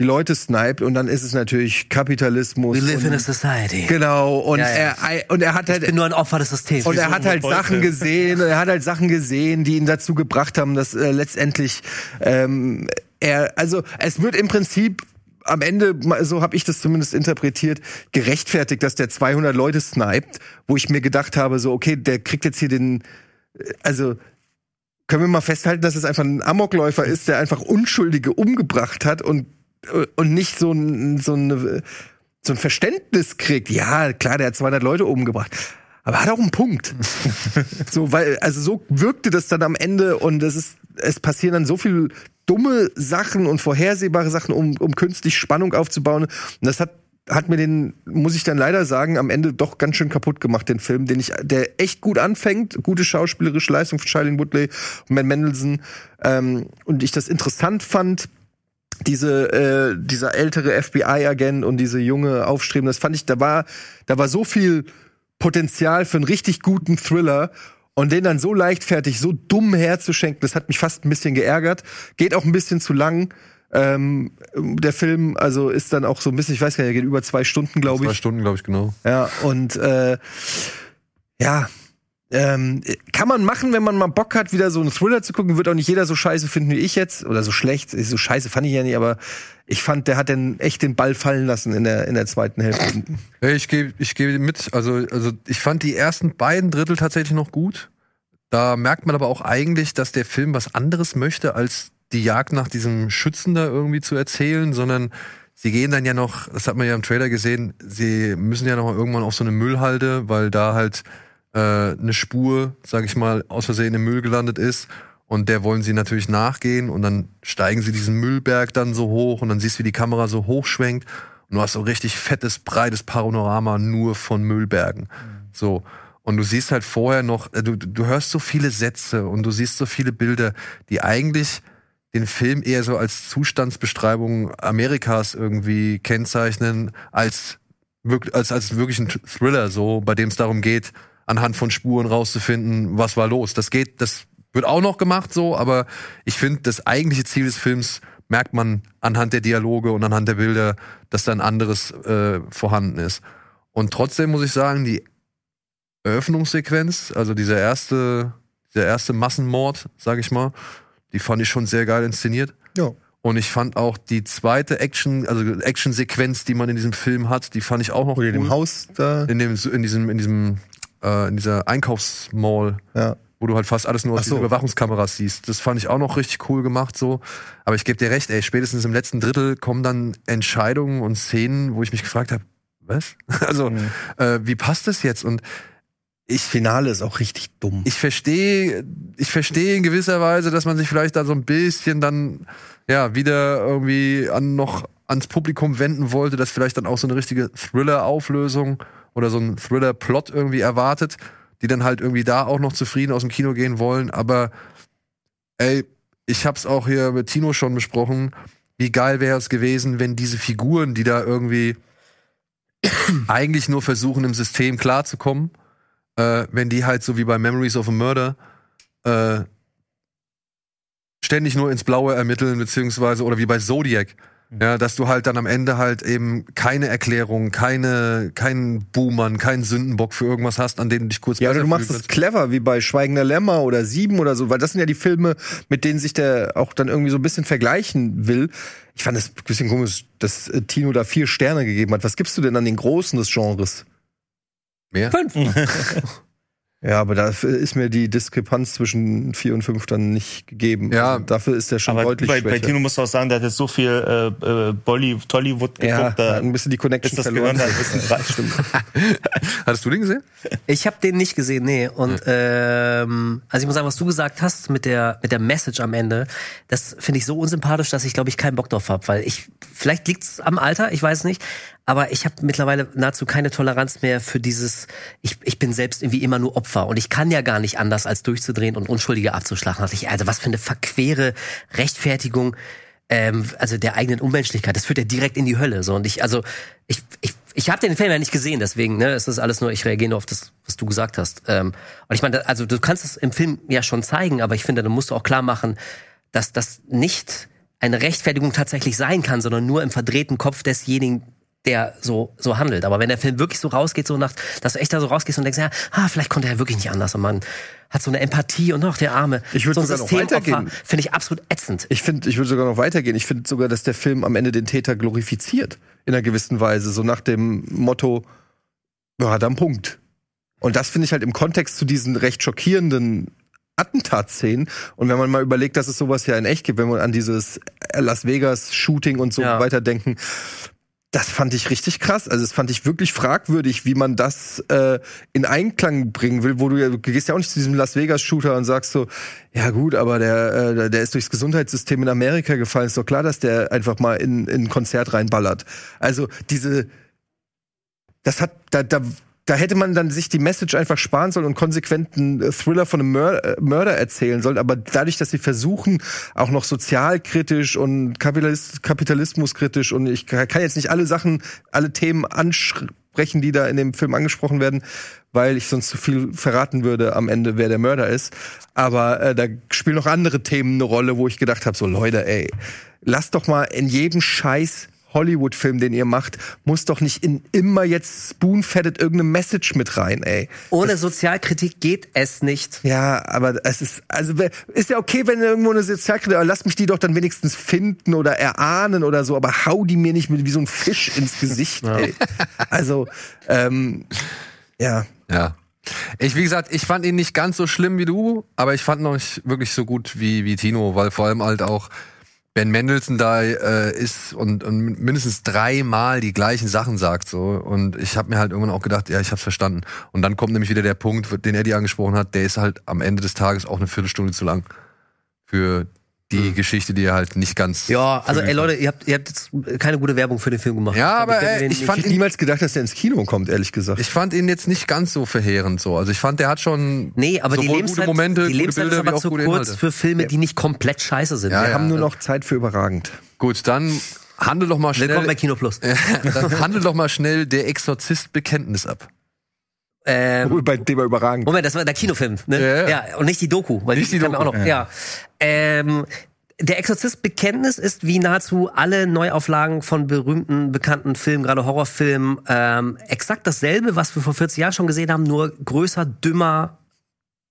die Leute sniped und dann ist es natürlich Kapitalismus. We live und, in a society. Genau, und, Ja, ja. Er, und er hat halt Ich bin nur ein Opfer des Systems. und er hat halt. Sachen gesehen, er hat halt Sachen gesehen, die ihn dazu gebracht haben, dass äh, letztendlich ähm, er, also es wird im Prinzip am Ende, so habe ich das zumindest interpretiert, gerechtfertigt, dass der 200 Leute sniped, wo ich mir gedacht habe, so okay, der kriegt jetzt hier den, äh, also können wir mal festhalten, dass es einfach ein Amokläufer ist, der einfach Unschuldige umgebracht hat und äh, und nicht so ein so eine so ein Verständnis kriegt. Ja, klar, der hat 200 Leute umgebracht. Aber er hat auch einen Punkt. *laughs* so, weil, also so wirkte das dann am Ende und es ist, es passieren dann so viel dumme Sachen und vorhersehbare Sachen, um, um künstlich Spannung aufzubauen. Und das hat, hat mir den, muss ich dann leider sagen, am Ende doch ganz schön kaputt gemacht, den Film, den ich, der echt gut anfängt, gute schauspielerische Leistung von Shailene Woodley und Matt Mendelssohn, ähm, und ich das interessant fand, diese äh, dieser ältere FBI-Agent und diese junge aufstrebende, das fand ich, da war da war so viel Potenzial für einen richtig guten Thriller und den dann so leichtfertig, so dumm herzuschenken, das hat mich fast ein bisschen geärgert. Geht auch ein bisschen zu lang. Ähm, der Film also ist dann auch so ein bisschen, ich weiß gar nicht, er geht über zwei Stunden, glaube Zwei ich. Stunden, glaube ich, genau. Ja, und äh, ja, ähm, kann man machen, wenn man mal Bock hat, wieder so einen Thriller zu gucken. Wird auch nicht jeder so scheiße finden wie ich jetzt. Oder so schlecht. So scheiße fand ich ja nicht, aber ich fand, der hat dann echt den Ball fallen lassen in der, in der zweiten Hälfte. Ich gebe ich gebe mit. Also, also ich fand die ersten beiden Drittel tatsächlich noch gut. Da merkt man aber auch eigentlich, dass der Film was anderes möchte, als die Jagd nach diesem Schützen da irgendwie zu erzählen, sondern sie gehen dann ja noch, das hat man ja im Trailer gesehen, sie müssen ja noch irgendwann auf so eine Müllhalde, weil da halt äh, eine Spur, sag ich mal, aus Versehen im Müll gelandet ist. Und der wollen sie natürlich nachgehen und dann steigen sie diesen Müllberg dann so hoch und dann siehst du, wie die Kamera so hochschwenkt und du hast so richtig fettes, breites Panorama nur von Müllbergen. So. Und du siehst halt vorher noch, äh, du, du hörst so viele Sätze und du siehst so viele Bilder, die eigentlich den Film eher so als Zustandsbeschreibung Amerikas irgendwie kennzeichnen, als, als, als wirklich ein Thriller, so, bei dem es darum geht, anhand von Spuren rauszufinden, was war los. Das geht, das wird auch noch gemacht so, aber ich finde, das eigentliche Ziel des Films merkt man anhand der Dialoge und anhand der Bilder, dass da ein anderes äh, vorhanden ist. Und trotzdem muss ich sagen, die Eröffnungssequenz, also dieser erste, dieser erste Massenmord, sag ich mal, die fand ich schon sehr geil inszeniert. Ja. Und ich fand auch die zweite Action, also Action-Sequenz, die man in diesem Film hat, die fand ich auch noch Oder in dem cool. Haus da. In dem, in diesem, in diesem, äh, in dieser Einkaufsmall, Ja. wo du halt fast alles nur aus so. Überwachungskameras siehst. Das fand ich auch noch richtig cool gemacht so. Aber ich gebe dir recht, ey, spätestens im letzten Drittel kommen dann Entscheidungen und Szenen, wo ich mich gefragt habe, was? *laughs* Also, äh, wie passt das jetzt? Und ich Finale ist auch richtig dumm. ich verstehe, ich verstehe in gewisser Weise, dass man sich vielleicht da so ein bisschen dann ja wieder irgendwie an noch ans Publikum wenden wollte, dass vielleicht dann auch so eine richtige Thriller-Auflösung oder so ein Thriller-Plot irgendwie erwartet, die dann halt irgendwie da auch noch zufrieden aus dem Kino gehen wollen. Aber ey, ich hab's auch hier mit Tino schon besprochen. Wie geil wäre es gewesen, wenn diese Figuren, die da irgendwie *coughs* eigentlich nur versuchen, im System klarzukommen, äh, wenn die halt so wie bei Memories of a Murder äh, ständig nur ins Blaue ermitteln, beziehungsweise, oder wie bei Zodiac, ja, dass du halt dann am Ende halt eben keine Erklärung, keine, keinen Buhmann, keinen Sündenbock für irgendwas hast, an dem du dich kurz Ja, oder du machst es clever, wie bei Schweigender Lämmer oder Sieben oder so, weil das sind ja die Filme, mit denen sich der auch dann irgendwie so ein bisschen vergleichen will. Ich fand es ein bisschen komisch, dass äh, Tino da vier Sterne gegeben hat. Was gibst du denn an den Großen des Genres? Mehr? Fünf. *laughs* Ja, aber da ist mir die Diskrepanz zwischen vier und fünf dann nicht gegeben. Ja. Also dafür ist der schon Aber deutlich bei, bei schwächer. Tino musst du auch sagen, der hat jetzt so viel äh, äh, Bolly, Tollywood geguckt, ja, da ein bisschen die Connection ist das verloren. Gehirn da ein *laughs* reich. Stimmt. *laughs* Hattest du den gesehen? Ich habe den nicht gesehen, nee. Und ähm, also ich muss sagen, was du gesagt hast mit der mit der Message am Ende, das finde ich so unsympathisch, dass ich glaube ich keinen Bock drauf habe, weil ich vielleicht liegt's am Alter, ich weiß nicht, aber ich habe mittlerweile nahezu keine Toleranz mehr für dieses ich, ich bin selbst irgendwie immer nur Opfer und ich kann ja gar nicht anders als durchzudrehen und Unschuldige abzuschlagen. Also, was für eine verquere Rechtfertigung ähm, also der eigenen Unmenschlichkeit, das führt ja direkt in die Hölle. So und ich, also ich, ich, ich habe den Film ja nicht gesehen, deswegen, ne, es ist alles nur, ich reagiere nur auf das, was du gesagt hast. Ähm, und ich meine, also du kannst es im Film ja schon zeigen, aber ich finde, dann musst du auch klar machen, dass das nicht eine Rechtfertigung tatsächlich sein kann, sondern nur im verdrehten Kopf desjenigen, der so so handelt. Aber wenn der Film wirklich so rausgeht, so nach, dass du echt da so rausgehst und denkst, ja, ah, vielleicht konnte er wirklich nicht anders und man hat so eine Empathie und noch der Arme. Ich würde so ein sogar noch weitergehen. Finde ich absolut ätzend. Ich finde, ich würde sogar noch weitergehen. Ich finde sogar, dass der Film am Ende den Täter glorifiziert. In einer gewissen Weise. So nach dem Motto, ja, einen Punkt. Und das finde ich halt im Kontext zu diesen recht schockierenden Attentatszenen. Und wenn man mal überlegt, dass es sowas ja in echt gibt, wenn man an dieses Las Vegas Shooting und so Ja. weiter denken, das fand ich richtig krass. Also das fand ich wirklich fragwürdig, wie man das äh, in Einklang bringen will, wo du ja, du gehst ja auch nicht zu diesem Las Vegas Shooter und sagst so, ja gut, aber der, äh, der ist durchs Gesundheitssystem in Amerika gefallen. Ist doch klar, dass der einfach mal in, in ein Konzert reinballert. Also diese, das hat, da, da, da hätte man dann sich die Message einfach sparen sollen und konsequenten äh, Thriller von einem äh, Mörder erzählen sollen. Aber dadurch, dass sie versuchen, auch noch sozialkritisch und kapitalismuskritisch und ich kann jetzt nicht alle Sachen, alle Themen ansprechen, die da in dem Film angesprochen werden, weil ich sonst zu viel verraten würde am Ende, wer der Mörder ist. Aber äh, da spielen noch andere Themen eine Rolle, wo ich gedacht habe, so Leute, ey, lasst doch mal in jedem Scheiß Hollywood-Film, den ihr macht, muss doch nicht in immer jetzt spoonfettet irgendeine Message mit rein, ey. Ohne Sozialkritik geht es nicht. Ja, aber es ist, also ist ja okay, wenn irgendwo eine Sozialkritik, aber lass mich die doch dann wenigstens finden oder erahnen oder so, aber hau die mir nicht mit wie so ein Fisch ins Gesicht, ey. Also, ähm, ja. Ja. Ich, wie gesagt, ich fand ihn nicht ganz so schlimm wie du, aber ich fand ihn noch nicht wirklich so gut wie, wie Tino, weil vor allem halt auch Ben Mendelssohn da äh, ist und, und mindestens dreimal die gleichen Sachen sagt so und ich habe mir halt irgendwann auch gedacht, ja, ich hab's verstanden. Und dann kommt nämlich wieder der Punkt, den Eddie angesprochen hat, der ist halt am Ende des Tages auch eine Viertelstunde zu lang für die Geschichte, die er halt nicht ganz. Ja, also ey Leute, ihr habt, ihr habt jetzt keine gute Werbung für den Film gemacht. Ja, aber, mir äh, den ich nicht- fand Ich niemals gedacht, dass der ins Kino kommt, ehrlich gesagt. Ich fand ihn jetzt nicht ganz so verheerend so. Also ich fand, der hat schon Nee, aber die Lebenszeit, gute Momente, die gute Lebenszeit Bilder ist aber zu gute kurz Inhalte. für Filme, die nicht komplett scheiße sind. Ja, Wir ja. haben nur noch Zeit für überragend. Gut, dann handel doch mal Willkommen bei schnell. Kino Plus. *laughs* dann handel doch mal schnell der Exorzist Bekenntnis ab. Ähm, Bei dem war überragend. Moment, das war der Kinofilm, ne? Ja, ja. Ja, und nicht die Doku, weil Nicht die ja Doku. auch noch. Ja. Ähm, der Exorzist Bekenntnis ist wie nahezu alle Neuauflagen von berühmten, bekannten Filmen, gerade Horrorfilmen, ähm, exakt dasselbe, was wir vor 40 Jahren schon gesehen haben, nur größer, dümmer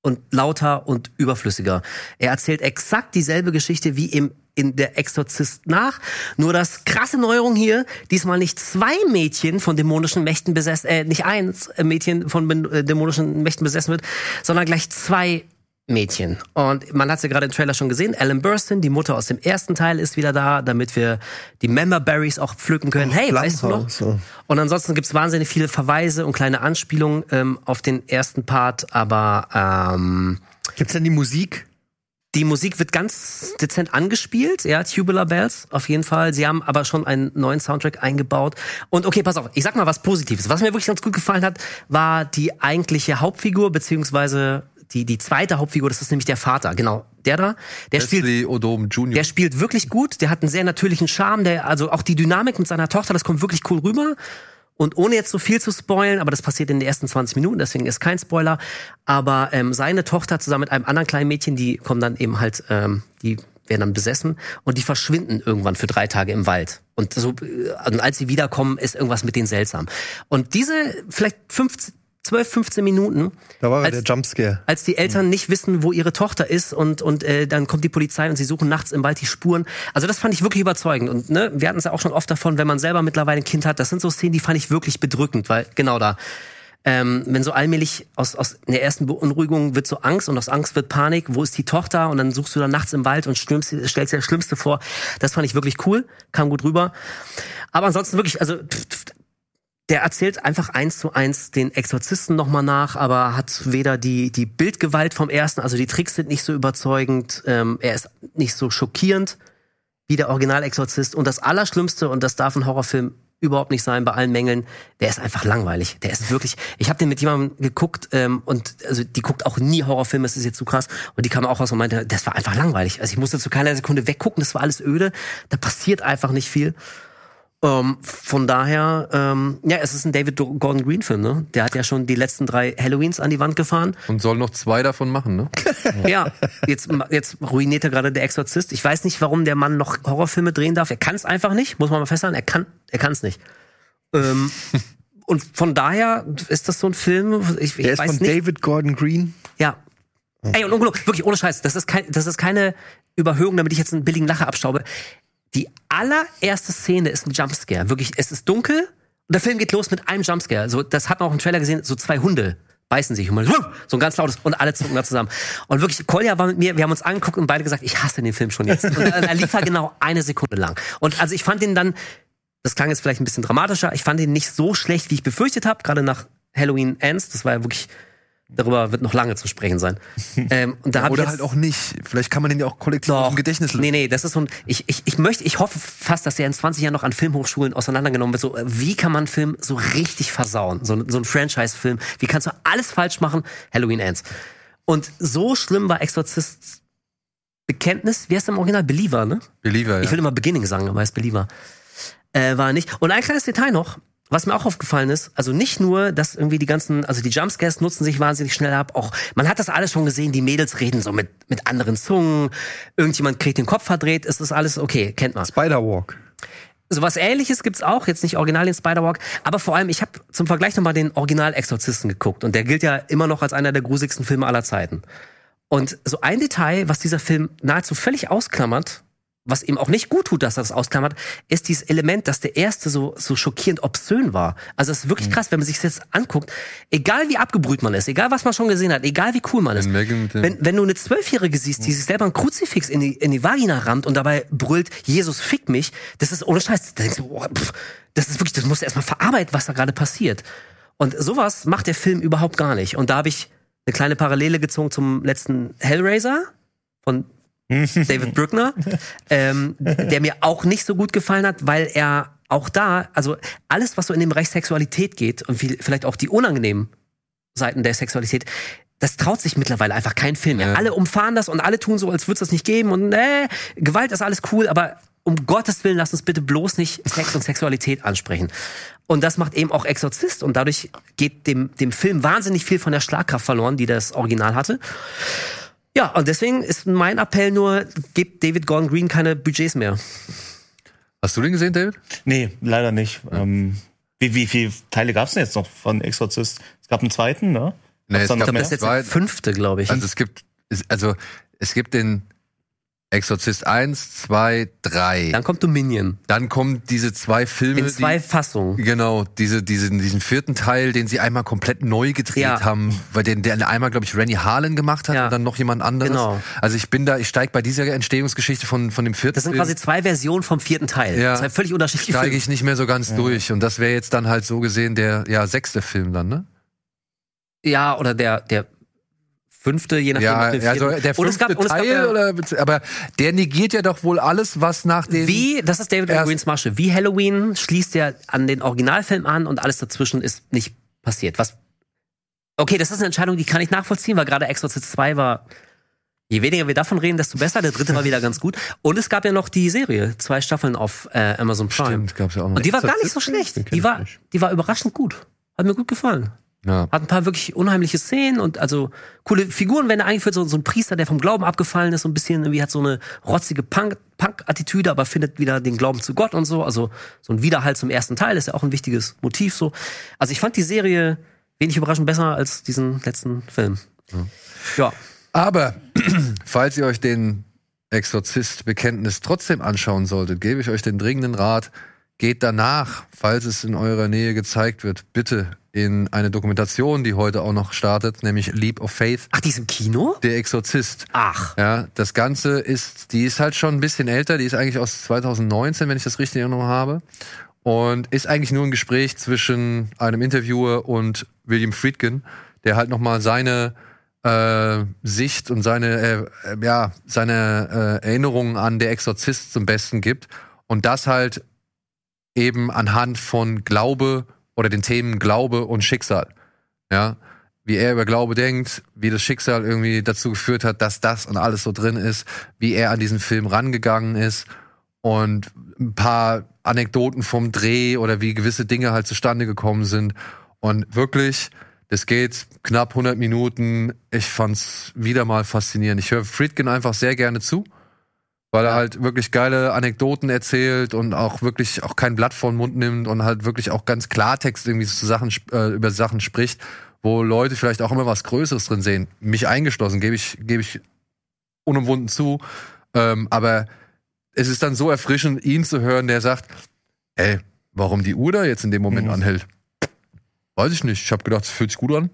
und lauter und überflüssiger. Er erzählt exakt dieselbe Geschichte wie im in der Exorzist nach. Nur das krasse Neuerung hier, diesmal nicht zwei Mädchen von dämonischen Mächten besessen, äh, nicht eins äh, Mädchen von äh, dämonischen Mächten besessen wird, sondern gleich zwei Mädchen. Und man hat sie gerade im Trailer schon gesehen. Ellen Burstyn, die Mutter aus dem ersten Teil, ist wieder da, damit wir die Member Berries auch pflücken können. hey, weißt du noch? So. Und ansonsten gibt's wahnsinnig viele Verweise und kleine Anspielungen ähm, auf den ersten Part, aber ähm, Gibt's denn die Musik? Die Musik wird ganz dezent angespielt, ja, Tubular Bells, auf jeden Fall. Sie haben aber schon einen neuen Soundtrack eingebaut. Und okay, pass auf, ich sag mal was Positives. Was mir wirklich ganz gut gefallen hat, war die eigentliche Hauptfigur, beziehungsweise die, die zweite Hauptfigur, das ist nämlich der Vater, genau. Der da, der spielt Odom Jr. der spielt wirklich gut, der hat einen sehr natürlichen Charme, der, also auch die Dynamik mit seiner Tochter, das kommt wirklich cool rüber. Und ohne jetzt so viel zu spoilen, aber das passiert in den ersten 20 Minuten, deswegen ist kein Spoiler. Aber ähm, seine Tochter zusammen mit einem anderen kleinen Mädchen, die kommen dann eben halt, ähm, die werden dann besessen und die verschwinden irgendwann für drei Tage im Wald. Und so, äh, und als sie wiederkommen, ist irgendwas mit denen seltsam. Und diese vielleicht 15, 12, 15 Minuten, Da war Als- der Jumpscare. als die Eltern nicht wissen, wo ihre Tochter ist und und äh, dann kommt die Polizei und sie suchen nachts im Wald die Spuren. Also das fand ich wirklich überzeugend und ne, wir hatten es ja auch schon oft davon, wenn man selber mittlerweile ein Kind hat, das sind so Szenen, die fand ich wirklich bedrückend, weil genau da ähm, wenn so allmählich aus, aus der ersten Beunruhigung wird so Angst und aus Angst wird Panik, wo ist die Tochter? Und dann suchst du dann nachts im Wald und stürmst, stellst dir das Schlimmste vor. Das fand ich wirklich cool, kam gut rüber. Aber ansonsten wirklich, also pff, der erzählt einfach eins zu eins den Exorzisten nochmal nach, aber hat weder die, die Bildgewalt vom ersten, also die Tricks sind nicht so überzeugend, ähm, er ist nicht so schockierend wie der Original-Exorzist. Und das Allerschlimmste, und das darf ein Horrorfilm überhaupt nicht sein bei allen Mängeln, der ist einfach langweilig. Der ist wirklich, ich habe den mit jemandem geguckt ähm, und also die guckt auch nie Horrorfilme, das ist jetzt zu krass. Und die kam auch raus und meinte, das war einfach langweilig. Also ich musste zu keiner Sekunde weggucken, das war alles öde, da passiert einfach nicht viel. Ähm, von daher, ähm, ja, es ist ein David Gordon Green Film, ne? Der hat ja schon die letzten drei Halloweens an die Wand gefahren. Und soll noch zwei davon machen, ne? *laughs* Ja, jetzt, jetzt ruiniert er gerade der Exorzist. Ich weiß nicht, warum der Mann noch Horrorfilme drehen darf. Er kann es einfach nicht, muss man mal festhalten. Er kann, er kann es nicht. Ähm, *laughs* und von daher ist das so ein Film. Ich, ich Der ist weiß von nicht. David Gordon Green. Ja. Ey, und ungelogen, wirklich ohne Scheiß, das ist, kein, das ist keine Überhöhung, damit ich jetzt einen billigen Lacher abstaube. Die allererste Szene ist ein Jumpscare. Wirklich, es ist dunkel und der Film geht los mit einem Jumpscare. So, das hat man auch im Trailer gesehen, so zwei Hunde beißen sich und man, so ein ganz lautes und alle zucken da zusammen. Und wirklich, Kolja war mit mir, wir haben uns angeguckt und beide gesagt, ich hasse den Film schon jetzt. Und er lief er genau eine Sekunde lang. Und also ich fand ihn dann, das klang jetzt vielleicht ein bisschen dramatischer, ich fand ihn nicht so schlecht, wie ich befürchtet habe, gerade nach Halloween Ends. Das war ja wirklich, darüber wird noch lange zu sprechen sein. *laughs* Ähm, und da ich Oder halt auch nicht. Vielleicht kann man den ja auch kollektiv aus dem Gedächtnis Nee, nee, das ist so ein, ich, ich, ich möchte, ich hoffe fast, dass er in 20 Jahren noch an Filmhochschulen auseinandergenommen wird. So, äh, wie kann man einen Film so richtig versauen? So, ein- so ein Franchise-Film. Wie kannst du alles falsch machen? Halloween Ends. Und so schlimm war Exorzist Bekenntnis, wie heißt der im Original? Believer, ne? Believer, Ich ja. will immer Beginning sagen, aber heißt Believer. Äh, war nicht. Und ein kleines Detail noch, was mir auch aufgefallen ist, also nicht nur, dass irgendwie die ganzen, also die Jumpscares nutzen sich wahnsinnig schnell ab, auch, man hat das alles schon gesehen, die Mädels reden so mit, mit anderen Zungen, irgendjemand kriegt den Kopf verdreht, es ist alles okay, kennt man. Spider-Walk. Sowas ähnliches gibt's auch, jetzt nicht original den Spider-Walk, aber vor allem, ich habe zum Vergleich nochmal den Original-Exorzisten geguckt und der gilt ja immer noch als einer der grusigsten Filme aller Zeiten. Und so ein Detail, was dieser Film nahezu völlig ausklammert, was ihm auch nicht gut tut, dass er das ausklammert, ist dieses Element, dass der erste so, so schockierend obszön war. Also es ist wirklich krass, wenn man sich das jetzt anguckt, egal wie abgebrüht man ist, egal was man schon gesehen hat, egal wie cool man ist. Wenn, wenn du eine Zwölfjährige siehst, die sich selber ein Kruzifix in die, in die Vagina rammt und dabei brüllt, Jesus fick mich, das ist ohne Scheiß. Da denkst du, oh, pff, das ist wirklich, das musst du erstmal verarbeiten, was da gerade passiert. Und sowas macht der Film überhaupt gar nicht. Und da habe ich eine kleine Parallele gezogen zum letzten Hellraiser von David Bruckner, ähm, der mir auch nicht so gut gefallen hat, weil er auch da, also alles, was so in den Bereich Sexualität geht und viel, vielleicht auch die unangenehmen Seiten der Sexualität, das traut sich mittlerweile einfach kein Film mehr. Alle umfahren das und alle tun so, als würde es das nicht geben und äh, Gewalt ist alles cool, aber um Gottes Willen, lass uns bitte bloß nicht Sex und Sexualität ansprechen. Und das macht eben auch Exorzist und dadurch geht dem, dem Film wahnsinnig viel von der Schlagkraft verloren, die das Original hatte. Ja, und deswegen ist mein Appell nur, gebt David Gordon Green keine Budgets mehr. Hast du den gesehen, David? Nee, leider nicht. Ähm, wie, wie viele Teile gab es denn jetzt noch von Exorzist? Es gab einen zweiten, ne? Nee, es da noch gab? Das ist jetzt der fünfte, glaube ich. Also es gibt, es, also es gibt den Exorzist 1, 2, 3. Dann kommt Dominion. Dann kommen diese zwei Filme. In zwei die, Fassungen. Genau, diese, diesen, diesen vierten Teil, den sie einmal komplett neu gedreht Ja. haben, weil den, der einmal, glaube ich, Rennie Harlan gemacht hat Ja. und dann noch jemand anderes. Genau. Also ich bin da, ich steige bei dieser Entstehungsgeschichte von, von dem vierten Das sind quasi zwei Versionen vom vierten Teil. Ja. Zwei völlig unterschiedliche steige Filme. ich nicht mehr so ganz durch. Und das wäre jetzt dann halt so gesehen der ja, sechste Film dann, ne? Ja, oder der, der fünfte, je nachdem. Ja, den also der Und es fünfte gab- und es gab Teil, oder, aber der negiert ja doch wohl alles, was nach dem... Wie, das ist David Greens Masche. Wie Halloween schließt er an den Originalfilm an und alles dazwischen ist nicht passiert. Was? Okay, das ist eine Entscheidung, die kann ich nachvollziehen, weil gerade Exorcist 2 war. Je weniger wir davon reden, desto besser. Der dritte war wieder ganz gut. Und es gab ja noch die Serie, zwei Staffeln auf äh, Amazon Prime. Stimmt, gab's ja auch noch. Und die war gar nicht so schlecht. Die war, die war überraschend gut. Hat mir gut gefallen. Ja. Hat ein paar wirklich unheimliche Szenen und also coole Figuren werden eingeführt. So, so ein Priester, der vom Glauben abgefallen ist, so ein bisschen irgendwie hat so eine rotzige Punk- Punk-Attitüde, aber findet wieder den Glauben zu Gott und so. Also so ein Widerhall zum ersten Teil ist ja auch ein wichtiges Motiv so. Also ich fand die Serie wenig überraschend besser als diesen letzten Film. Ja. Aber *clears throat* falls ihr euch den Exorzist-Bekenntnis trotzdem anschauen solltet, gebe ich euch den dringenden Rat, geht danach, falls es in eurer Nähe gezeigt wird, bitte in eine Dokumentation, die heute auch noch startet, nämlich Leap of Faith, Ach, die ist im Kino? der Exorzist. Ach. Ja, das Ganze ist, die ist halt schon ein bisschen älter, die ist eigentlich aus 2019, wenn ich das richtig noch habe. Und ist eigentlich nur ein Gespräch zwischen einem Interviewer und William Friedkin, der halt nochmal seine äh, Sicht und seine, äh, ja, seine äh, Erinnerungen an der Exorzist zum Besten gibt. Und das halt eben anhand von Glaube oder den Themen Glaube und Schicksal. Ja, wie er über Glaube denkt, wie das Schicksal irgendwie dazu geführt hat, dass das und alles so drin ist, wie er an diesen Film rangegangen ist und ein paar Anekdoten vom Dreh oder wie gewisse Dinge halt zustande gekommen sind. Und wirklich, das geht knapp 100 Minuten. Ich fand's wieder mal faszinierend. Ich höre Friedkin einfach sehr gerne zu, weil er halt wirklich geile Anekdoten erzählt und auch wirklich auch kein Blatt vor den Mund nimmt und halt wirklich auch ganz Klartext irgendwie zu Sachen, äh, über Sachen spricht, wo Leute vielleicht auch immer was Größeres drin sehen. Mich eingeschlossen, gebe ich, gebe ich unumwunden zu. Ähm, aber es ist dann so erfrischend, ihn zu hören, der sagt, ey, warum die Uhr da jetzt in dem Moment Mhm. anhält? Weiß ich nicht. Ich habe gedacht, es fühlt sich gut an.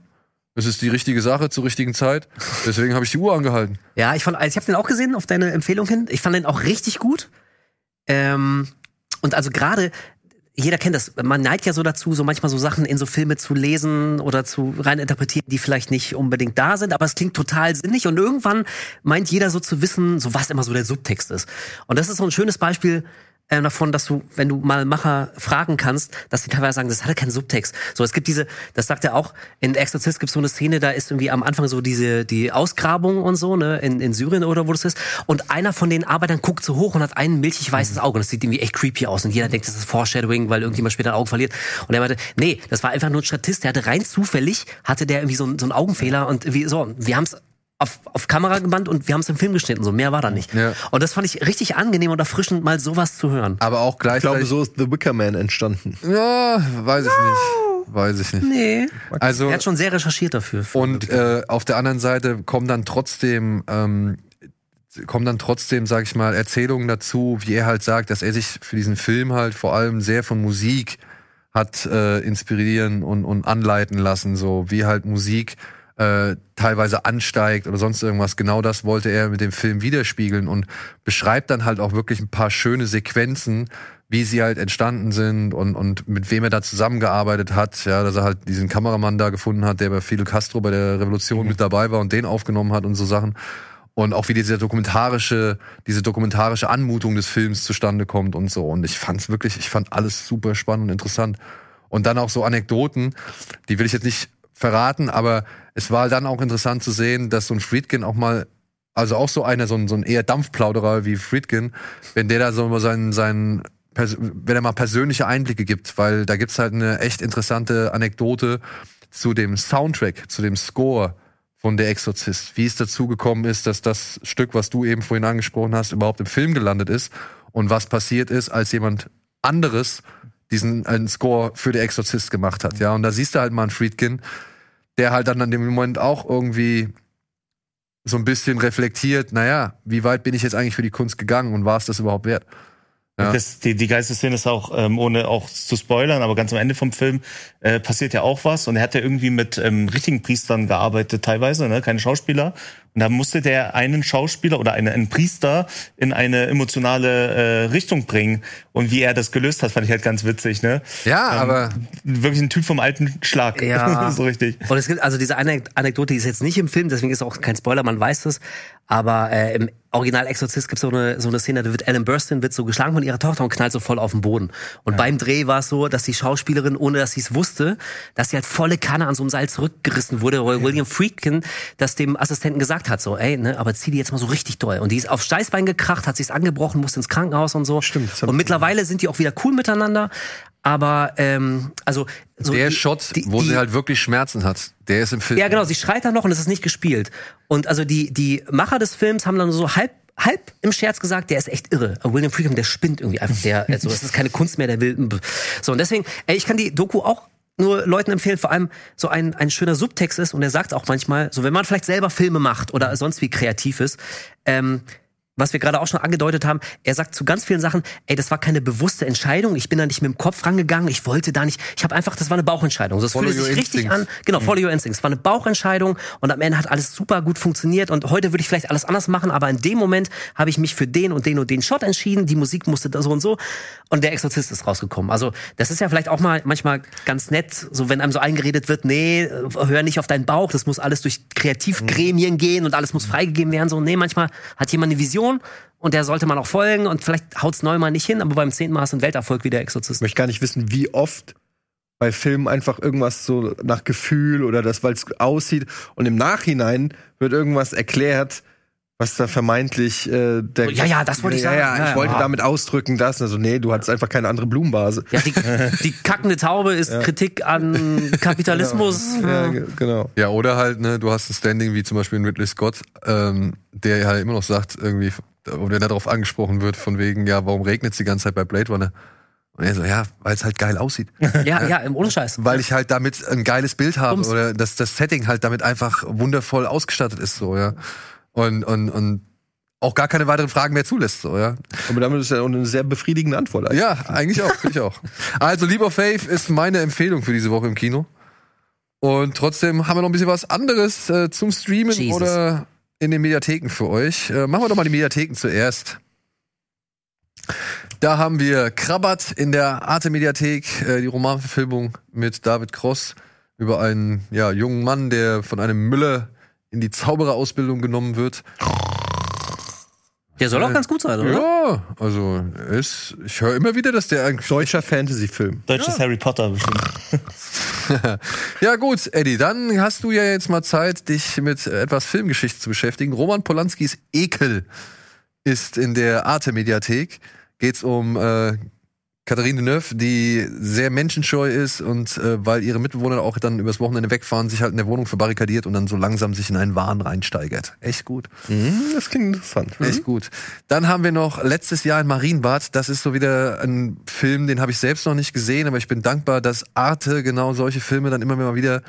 Es ist die richtige Sache zur richtigen Zeit. Deswegen habe ich die Uhr angehalten. Ja, ich fand, also ich habe den auch gesehen auf deine Empfehlung hin. Ich fand den auch richtig gut. Ähm, und also gerade, jeder kennt das, man neigt ja so dazu, so manchmal so Sachen in so Filme zu lesen oder zu rein interpretieren, die vielleicht nicht unbedingt da sind, aber es klingt total sinnig und irgendwann meint jeder so zu wissen, so was immer so der Subtext ist. Und das ist so ein schönes Beispiel äh, davon, dass du, wenn du mal Macher fragen kannst, dass die teilweise sagen, das hatte keinen Subtext. So, es gibt diese, das sagt er auch, in Exorcist gibt es so eine Szene, da ist irgendwie am Anfang so diese, die Ausgrabung und so, ne, in, in Syrien oder wo das ist. Und einer von den Arbeitern guckt so hoch und hat ein milchig weißes Auge. Und das sieht irgendwie echt creepy aus. Und jeder denkt, das ist Foreshadowing, weil irgendjemand später ein Auge verliert. Und er meinte, nee, das war einfach nur ein Statist, der hatte rein zufällig, hatte der irgendwie so, einen- so einen Augenfehler und wie, so, wir haben es auf, auf Kamera gebannt und wir haben es im Film geschnitten, so mehr war da nicht. Ja. Und das fand ich richtig angenehm und erfrischend, mal sowas zu hören. Aber auch Ich glaube, so ist The Wicker Man entstanden. ja, weiß ich nicht. Weiß ich nicht. Nee. Also, Er hat schon sehr recherchiert dafür. für Und äh, auf der anderen Seite kommen dann trotzdem ähm, kommen dann trotzdem, sag ich mal, Erzählungen dazu, wie er halt sagt, dass er sich für diesen Film halt vor allem sehr von Musik hat äh, inspirieren und, und anleiten lassen, so wie halt Musik äh, teilweise ansteigt oder sonst irgendwas. Genau das wollte er mit dem Film widerspiegeln und beschreibt dann halt auch wirklich ein paar schöne Sequenzen, wie sie halt entstanden sind und, und mit wem er da zusammengearbeitet hat. Ja, dass er halt diesen Kameramann da gefunden hat, der bei Fidel Castro bei der Revolution mit dabei war und den aufgenommen hat und so Sachen. Und auch wie diese dokumentarische, diese dokumentarische Anmutung des Films zustande kommt und so. Und ich fand's wirklich, ich fand alles super spannend und interessant. Und dann auch so Anekdoten, die will ich jetzt nicht verraten, aber es war dann auch interessant zu sehen, dass so ein Friedkin auch mal, also auch so einer, so ein, so ein eher Dampfplauderer wie Friedkin, wenn der da so mal seinen, seinen, wenn er mal persönliche Einblicke gibt, weil da gibt's halt eine echt interessante Anekdote zu dem Soundtrack, zu dem Score von Der Exorzist, wie es dazu gekommen ist, dass das Stück, was du eben vorhin angesprochen hast, überhaupt im Film gelandet ist und was passiert ist, als jemand anderes diesen einen Score für Der Exorzist gemacht hat. Ja, und da siehst du halt mal einen Friedkin, der halt dann an dem Moment auch irgendwie so ein bisschen reflektiert, naja, wie weit bin ich jetzt eigentlich für die Kunst gegangen und war es das überhaupt wert? Ja. Das, die, die geilste Szene ist auch, ähm, ohne auch zu spoilern, aber ganz am Ende vom Film äh, passiert ja auch was. Und er hat ja irgendwie mit ähm, richtigen Priestern gearbeitet, teilweise, ne? keine Schauspieler. Und da musste der einen Schauspieler oder eine, einen Priester in eine emotionale äh, Richtung bringen. Und wie er das gelöst hat, fand ich halt ganz witzig. Ne? Ja, aber Wirklich ein Typ vom alten Schlag. Ja. *laughs* so richtig. Und es gibt also diese eine Anekdote, die ist jetzt nicht im Film, deswegen ist auch kein Spoiler, man weiß es. Aber äh, im Original Exorzist gibt es so eine, so eine Szene, da wird Ellen Burstyn wird so geschlagen von ihrer Tochter und knallt so voll auf den Boden. Und beim Dreh war es so, dass die Schauspielerin, ohne dass sie es wusste, dass sie halt volle Kanne an so einem Seil zurückgerissen wurde, weil William Friedkin das dem Assistenten gesagt hat, so, ey, ne, aber zieh die jetzt mal so richtig doll. Und die ist auf Steißbein gekracht, hat sich's angebrochen, musste ins Krankenhaus und so. Stimmt, Und mittlerweile sind die auch wieder cool miteinander. Aber ähm, also so der die- Shot, die- wo die- sie halt wirklich Schmerzen hat, der ist im Film. ja, genau, sie schreit dann noch und es ist nicht gespielt. Und also die, die Macher des Films haben dann so halb, halb im Scherz gesagt, der ist echt irre. William Friedkin, der spinnt irgendwie einfach. Der, also, das ist keine Kunst mehr, der will. So, und deswegen, ey, ich kann die Doku auch nur Leuten empfehlen, vor allem so ein, ein schöner Subtext ist, und er sagt auch manchmal, so wenn man vielleicht selber Filme macht oder sonst wie kreativ ist, ähm, was wir gerade auch schon angedeutet haben, er sagt zu ganz vielen Sachen, ey, das war keine bewusste Entscheidung, ich bin da nicht mit dem Kopf rangegangen, ich wollte da nicht, ich habe einfach, das war eine Bauchentscheidung. Das Follow fühlte sich your richtig instincts. an, genau, follow your instincts. Es war eine Bauchentscheidung und am Ende hat alles super gut funktioniert und heute würde ich vielleicht alles anders machen, aber in dem Moment habe ich mich für den und den und den Shot entschieden, die Musik musste da so und so und der Exorzist ist rausgekommen. Also das ist ja vielleicht auch mal manchmal ganz nett, so wenn einem so eingeredet wird, nee, hör nicht auf deinen Bauch, das muss alles durch Kreativgremien gehen und alles muss freigegeben werden. So, nee, manchmal hat jemand eine Vision und der sollte man auch folgen. Und vielleicht haut's neunmal nicht hin, aber beim zehnten Mal du einen Welterfolg wie der Exorzist. Ich möchte gar nicht wissen, wie oft bei Filmen einfach irgendwas so nach Gefühl oder das, weil es aussieht. Und im Nachhinein wird irgendwas erklärt, Was da vermeintlich äh, der Ja, ja, das wollte ich ja, sagen. Ja, Ja, ich ja. wollte Ah. damit ausdrücken, dass also nee, du hattest einfach keine andere Blumenvase. Ja, die, die *laughs* kackende Taube ist Kritik an Kapitalismus. *laughs* Ja, ge- genau. Ja, oder halt, ne, du hast ein Standing wie zum Beispiel in Ridley Scott, ähm, der halt immer noch sagt, irgendwie, oder der darauf angesprochen wird, von wegen, ja, warum regnet es die ganze Zeit bei Blade Runner? Und er so, ja, weil es halt geil aussieht. Ja, ja, im ohne Scheiß. Weil ich halt damit ein geiles Bild habe Bums. oder dass das Setting halt damit einfach wundervoll ausgestattet ist, so, ja. Und, und, und auch gar keine weiteren Fragen mehr zulässt, so, ja. Aber damit ist ja auch eine sehr befriedigende Antwort. eigentlich. Ja, eigentlich auch, finde ich auch. Also, Leap of Faith ist meine Empfehlung für diese Woche im Kino. Und trotzdem haben wir noch ein bisschen was anderes äh, zum Streamen Jesus. oder in den Mediatheken für euch. Äh, machen wir doch mal die Mediatheken zuerst. Da haben wir Krabat in der Arte-Mediathek, äh, die Romanverfilmung mit David Cross über einen ja, jungen Mann, der von einem Müller in die Zaubererausbildung genommen wird. Der soll auch ganz gut sein, oder? Ja, also ist, ich höre immer wieder, dass der eigentlich Deutscher Fantasy-Film. Deutsches Harry Potter bestimmt. *laughs* Ja gut, Eddie, dann hast du ja jetzt mal Zeit, dich mit etwas Filmgeschichte zu beschäftigen. Roman Polanskis Ekel ist in der Arte-Mediathek. Geht's um äh, Katharine Deneuve, die sehr menschenscheu ist und äh, weil ihre Mitbewohner auch dann übers Wochenende wegfahren, sich halt in der Wohnung verbarrikadiert und dann so langsam sich in einen Wahn reinsteigert. Echt gut. Mhm, das klingt interessant. Echt gut. Dann haben wir noch letztes Jahr in Marienbad. Das ist so wieder ein Film, den habe ich selbst noch nicht gesehen, aber ich bin dankbar, dass Arte genau solche Filme dann immer mal wieder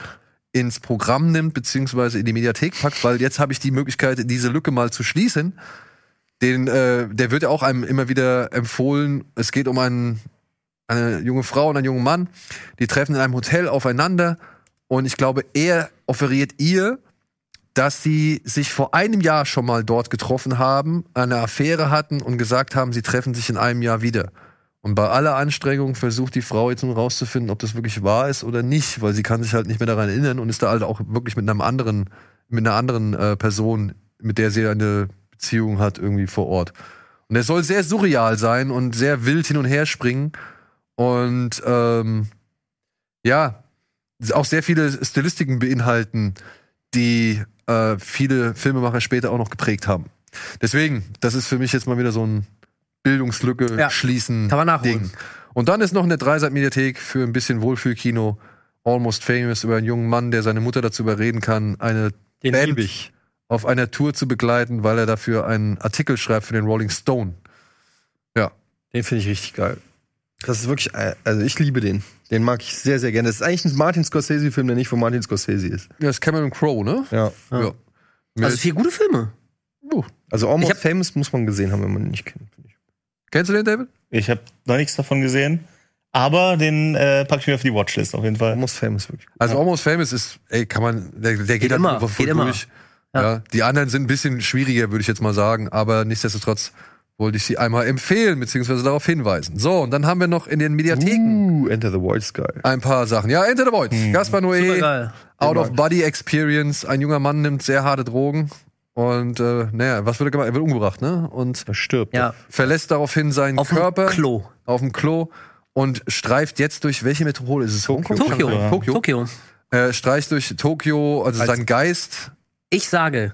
ins Programm nimmt, beziehungsweise in die Mediathek packt, weil jetzt habe ich die Möglichkeit, diese Lücke mal zu schließen. Den, äh, der wird ja auch einem immer wieder empfohlen. Es geht um einen, eine junge Frau und einen jungen Mann. Die treffen in einem Hotel aufeinander und ich glaube, er offeriert ihr dass sie sich vor einem Jahr schon mal dort getroffen haben, eine Affäre hatten und gesagt haben, sie treffen sich in einem Jahr wieder. Und bei aller Anstrengung versucht die Frau jetzt nun rauszufinden, ob das wirklich wahr ist oder nicht, weil sie kann sich halt nicht mehr daran erinnern und ist da halt auch wirklich mit einem anderen, mit einer anderen äh, Person, mit der sie eine Beziehung hat, irgendwie vor Ort. Und er soll sehr surreal sein und sehr wild hin und her springen. Und ähm, ja, auch sehr viele Stilistiken beinhalten, die äh, viele Filmemacher später auch noch geprägt haben. Deswegen, das ist für mich jetzt mal wieder so ein Bildungslücke Ja, schließen kann man nachholen. Ding. Und dann ist noch eine Dreiseit-Mediathek für ein bisschen Wohlfühlkino. Almost Famous über einen jungen Mann, der seine Mutter dazu überreden kann, eine Den Band. Auf einer Tour zu begleiten, weil er dafür einen Artikel schreibt für den Rolling Stone. Ja. Den finde ich richtig geil. Das ist wirklich, äh, also ich liebe den. Den mag ich sehr, sehr gerne. Das ist eigentlich ein Martin Scorsese-Film, der nicht von Martin Scorsese ist. Das ist Cameron Crowe, ne? Ja. Ja. Also vier gute Filme. Also Almost Ich hab- Famous muss man gesehen haben, wenn man ihn nicht kennt. finde ich. Kennst du den, David? Ich habe noch nichts davon gesehen. Aber den äh, packe ich mir auf die Watchlist auf jeden Fall. Almost Famous wirklich. Also Almost Famous ist, ey, kann man, der, der geht, Geht halt immer, einfach voll geht immer. Durch. Ja. die anderen sind ein bisschen schwieriger, würde ich jetzt mal sagen, aber nichtsdestotrotz wollte ich sie einmal empfehlen, beziehungsweise darauf hinweisen. So, und dann haben wir noch in den Mediatheken Uh, Enter the Void geil. ein paar Sachen. Ja, Enter the Void. Gaspar Noé. Out of Body Experience. Ein junger Mann nimmt sehr harte Drogen. Und, äh, naja, was wird er gemacht? Er wird umgebracht, ne? Und Er stirbt. Ja. verlässt daraufhin seinen Auf dem Körper Klo. auf dem Klo und streift jetzt durch welche Metropole ist es? Hongkong? Tokio. Ja. Tokio. Tokio. Äh, streicht durch Tokio, also Als- sein Geist. Ich sage,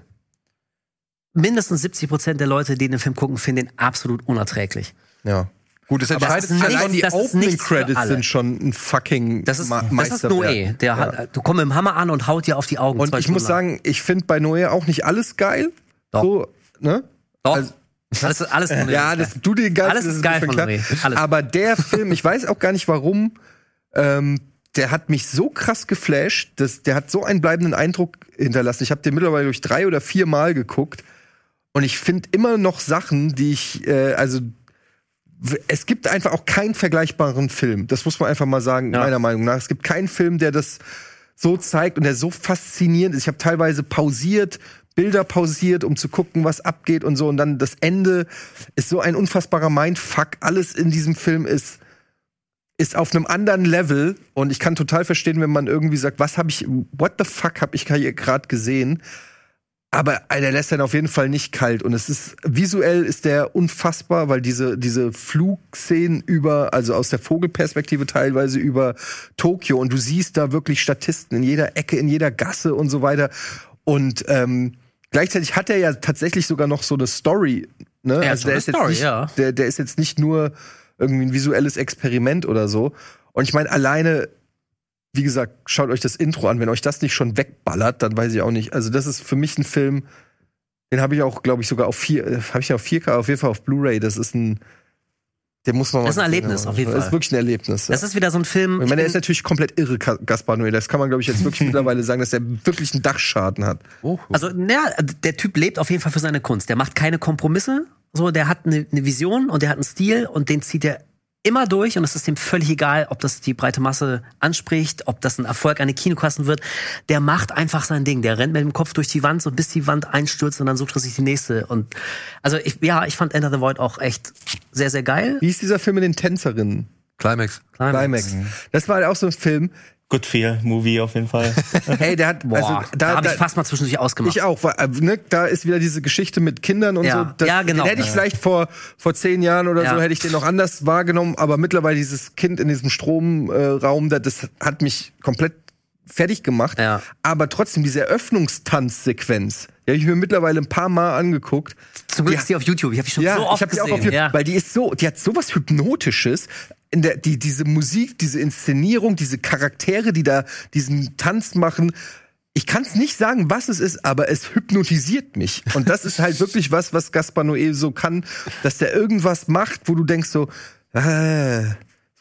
mindestens 70 Prozent der Leute, die den Film gucken, finden ihn absolut unerträglich. Ja. Gut, es entscheidet das ist sich Allein die Opening Credits sind schon ein fucking Das ist, Ma das ist. Noé. Der hat, du kommst mit dem Hammer an und haut dir auf die Augen. Und ich muss Stunden sagen, ich finde bei Noé auch nicht alles geil. Doch. So, ne? Doch. also- alles, alles Noé. Ja, das, du den geil Alles ist geil von Noé. Alles. Aber der Film, ich weiß auch gar nicht warum, ähm, der hat mich so krass geflasht, dass, der hat so einen bleibenden Eindruck hinterlassen. Ich habe den mittlerweile durch drei oder vier Mal geguckt und ich finde immer noch Sachen, die ich, äh, also es gibt einfach auch keinen vergleichbaren Film. Das muss man einfach mal sagen, Ja. meiner Meinung nach. Es gibt keinen Film, der das so zeigt und der so faszinierend ist. Ich habe teilweise pausiert, Bilder pausiert, um zu gucken, was abgeht und so. Und dann das Ende ist so ein unfassbarer Mindfuck. Alles in diesem Film ist ist auf einem anderen Level und ich kann total verstehen, wenn man irgendwie sagt, was habe ich, what the fuck habe ich hier gerade gesehen? Aber der lässt dann auf jeden Fall nicht kalt und es ist visuell ist der unfassbar, weil diese diese Flugszenen über, also aus der Vogelperspektive teilweise über Tokio und du siehst da wirklich Statisten in jeder Ecke, in jeder Gasse und so weiter und ähm, gleichzeitig hat er ja tatsächlich sogar noch so eine Story. Ne? Also der ist jetzt Story, nicht, ja. der, der ist jetzt nicht nur irgendwie ein visuelles Experiment oder so. Und ich meine, alleine, wie gesagt, schaut euch das Intro an. Wenn euch das nicht schon wegballert, dann weiß ich auch nicht. Also, das ist für mich ein Film, den habe ich auch, glaube ich, sogar auf vier, äh, habe ich auf 4K, auf jeden Fall auf Blu-ray. Das ist ein, den muss man Das ist ein Erlebnis, auf jeden Das Fall. ist wirklich ein Erlebnis. Ja. Das ist wieder so ein Film. ich meine, der ist natürlich komplett irre, Gaspar Noé. Das kann man, glaube ich, jetzt wirklich *laughs* mittlerweile sagen, dass er wirklich einen Dachschaden hat. Also, ja, der Typ lebt auf jeden Fall für seine Kunst. Der macht keine Kompromisse. So, der hat eine, eine Vision und der hat einen Stil und den zieht er immer durch und es ist ihm völlig egal, ob das die breite Masse anspricht, ob das ein Erfolg an den Kinokassen wird. Der macht einfach sein Ding. Der rennt mit dem Kopf durch die Wand, so bis die Wand einstürzt und dann sucht er sich die nächste. Und also ich, ja, ich fand Enter the Void auch echt sehr, sehr geil. Wie ist dieser Film mit den Tänzerinnen? Climax. Climax. Das war halt auch so ein Film. Good Feel Movie auf jeden Fall. *laughs* Hey, der hat, Boah, also, da, da, habe ich fast mal zwischendurch ausgemacht. Ich auch, weil, äh, ne, da ist wieder diese Geschichte mit Kindern und Ja, so. Das, ja, genau. Den hätte ich vielleicht vor, vor zehn Jahren oder Ja. so, hätte ich den noch anders wahrgenommen, aber mittlerweile dieses Kind in diesem Stromraum, äh, das hat mich komplett fertig gemacht. Ja. Aber trotzdem, diese Eröffnungstanzsequenz, die habe ich mir mittlerweile ein paar Mal angeguckt. Zum Glück Die- ist die auf YouTube. Ich habe die schon ja, so oft ich habe die auch gesehen. auf YouTube, ja. weil die ist so, die hat sowas hypnotisches. In der, die, diese Musik, diese Inszenierung, diese Charaktere, die da diesen Tanz machen. Ich kann es nicht sagen, was es ist, aber es hypnotisiert mich. Und das ist halt wirklich was, was Gaspar Noé so kann, dass der irgendwas macht, wo du denkst so, äh,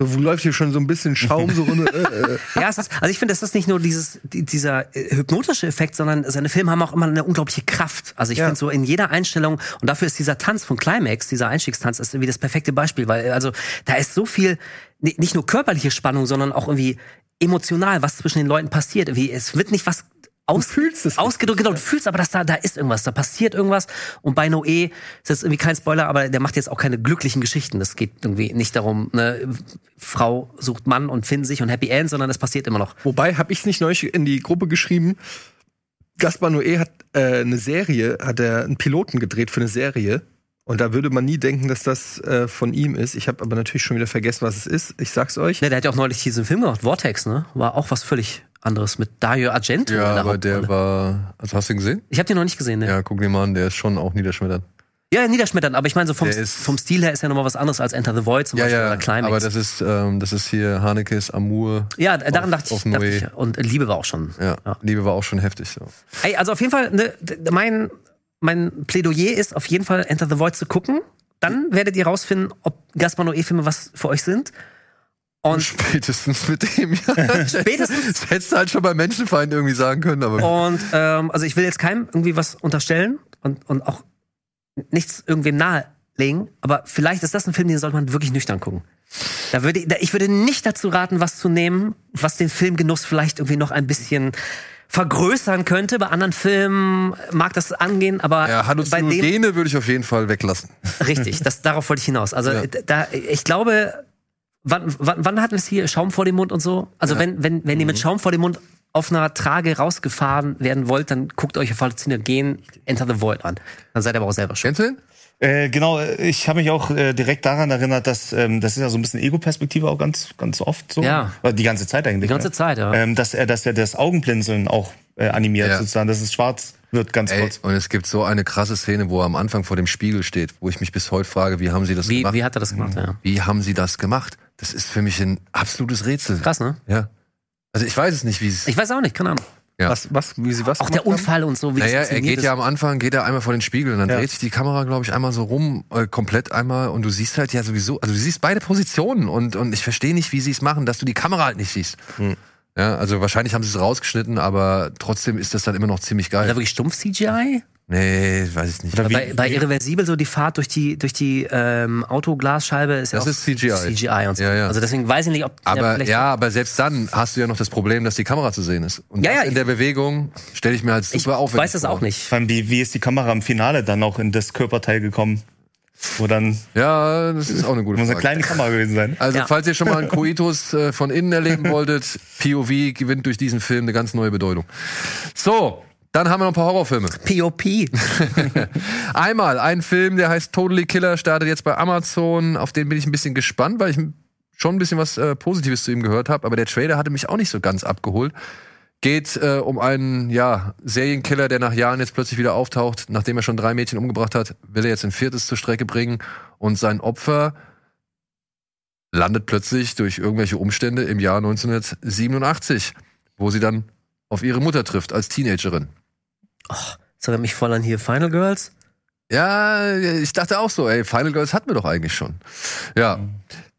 so wo läuft hier schon so ein bisschen Schaum so runter. *laughs* Äh, äh. Ja, es ist, also ich finde, es ist nicht nur dieses, die, dieser äh, hypnotische Effekt, sondern seine Filme haben auch immer eine unglaubliche Kraft. Also ich Ja. finde so in jeder Einstellung, und dafür ist dieser Tanz von Climax, dieser Einstiegstanz, ist irgendwie das perfekte Beispiel, weil also da ist so viel, ni- nicht nur körperliche Spannung, sondern auch irgendwie emotional, was zwischen den Leuten passiert. Irgendwie, es wird nicht was aus, fühlst es ausgedrückt, genau, du fühlst aber, dass da, da ist irgendwas, da passiert irgendwas. Und bei Noé ist jetzt irgendwie kein Spoiler, aber der macht jetzt auch keine glücklichen Geschichten. Es geht irgendwie nicht darum, ne, Frau sucht Mann und finden sich und Happy End, sondern es passiert immer noch. Wobei, habe ich nicht neulich in die Gruppe geschrieben, Gaspar Noé hat äh, eine Serie, hat er einen Piloten gedreht für eine Serie. Und da würde man nie denken, dass das äh, von ihm ist. Ich habe aber natürlich schon wieder vergessen, was es ist. Ich sag's euch. Ne, der hat ja auch neulich diesen Film gemacht, Vortex, ne? War auch was völlig anderes mit Dario Argento. Ja, aber der war. Also hast du ihn gesehen? Ich habe den noch nicht gesehen, ne? Ja, Ja, guck dir mal an, der ist schon auch niederschmetternd. ja niederschmetternd, aber ich meine, so vom, vom Stil her ist ja nochmal was anderes als Enter the Void zum Ja, Beispiel ja, oder Climax. aber das ist, ähm, das ist hier Hanekes Amour. ja, daran dachte, auf ich, dachte ich. Und Liebe war auch schon. Ja, Liebe war auch schon heftig. So. Ey, also auf jeden Fall, ne, mein, mein Plädoyer ist auf jeden Fall Enter the Void zu gucken. Dann werdet ihr rausfinden, ob Gaspar Noé-Filme was für euch sind. Und *laughs* Spätestens mit dem, ja. *laughs* Spätestens? Das hättest du halt schon bei Menschenfeind irgendwie sagen können, aber. Und ähm, also ich will jetzt keinem irgendwie was unterstellen und, und auch nichts irgendwem nahelegen, aber vielleicht ist das ein Film, den sollte man wirklich nüchtern gucken. Da würde, da, ich würde nicht dazu raten, was zu nehmen, was den Filmgenuss vielleicht irgendwie noch ein bisschen vergrößern könnte. Bei anderen Filmen mag das angehen, aber Ja, bei dem Halluzinogene würde ich auf jeden Fall weglassen. richtig, das darauf wollte ich hinaus. Also Ja. da, ich glaube, wann, wann, wann hatten wir es hier Schaum vor dem Mund und so? Also wenn wenn wenn ihr mit Schaum vor dem Mund auf einer Trage rausgefahren werden wollt, dann guckt euch auf Halluzinogen Enter the Void an. Dann seid ihr aber auch selber schon. Kennst? Äh, genau, äh, ich habe mich auch äh, direkt daran erinnert, dass ähm, das ist ja so ein bisschen Ego-Perspektive auch ganz, ganz oft so. Ja. Oder Die ganze Zeit eigentlich. Die ganze ne? Zeit, ja. Ähm, dass er, dass er das Augenblinzeln auch äh, animiert Ja. sozusagen, dass es schwarz wird ganz Ey, kurz. und es gibt so eine krasse Szene, wo er am Anfang vor dem Spiegel steht, wo ich mich bis heute frage, wie haben sie das Wie, gemacht? wie hat er das gemacht? Ja. Wie haben sie das gemacht? Das ist für mich ein absolutes Rätsel. Krass, ne? Ja. Also ich weiß es nicht, wie es. Ich weiß auch nicht, keine Ahnung. Ja. Was, was, wie sie was Auch der gemacht haben? Unfall und so, wie Naja, das er geht ja am Anfang, geht er einmal vor den Spiegel und dann Ja. dreht sich die Kamera, glaube ich, einmal so rum, äh, komplett einmal und du siehst halt ja sowieso, also du siehst beide Positionen und, und ich verstehe nicht, wie sie es machen, dass du die Kamera halt nicht siehst. Hm. Ja, also wahrscheinlich haben sie es rausgeschnitten, aber trotzdem ist das dann immer noch ziemlich Ist da geil. wirklich stumpf CGI? Nee, weiß ich nicht. Oder wie- Bei, bei Irreversibel so die Fahrt durch die durch die ähm, Autoglasscheibe ist ja Das auch ist CGI. CGI und so. Ja, ja. Also deswegen weiß ich nicht, ob Aber ja, aber selbst dann hast du ja noch das Problem, dass die Kamera zu sehen ist. Und Ja, das ja, in ich- der Bewegung stelle ich mir halt super ich aufwendig weiß es vor. auch nicht. Vor allem, wie, wie ist die Kamera im Finale dann auch in das Körperteil gekommen? Wo dann Ja, das ist auch eine gute muss eine Frage. kleine Kamera gewesen sein. Also, Ja. falls ihr schon mal einen *laughs* Koitus äh, von innen erleben wolltet, POV gewinnt durch diesen Film eine ganz neue Bedeutung. So, dann haben wir noch ein paar Horrorfilme. POP. *laughs* Einmal ein Film, der heißt Totally Killer, startet jetzt bei Amazon. Auf den bin ich ein bisschen gespannt, weil ich schon ein bisschen was äh, Positives zu ihm gehört habe. Aber der Trailer hatte mich auch nicht so ganz abgeholt. Geht äh, um einen ja, Serienkiller, der nach Jahren jetzt plötzlich wieder auftaucht. Nachdem er schon drei Mädchen umgebracht hat, will er jetzt ein viertes zur Strecke bringen. Und sein Opfer landet plötzlich durch irgendwelche Umstände im Jahr 1987, wo sie dann auf ihre Mutter trifft als Teenagerin. Das erinnert mich voll an hier Final Girls. Ja, ich dachte auch so, ey, Final Girls hatten wir doch eigentlich schon. Ja.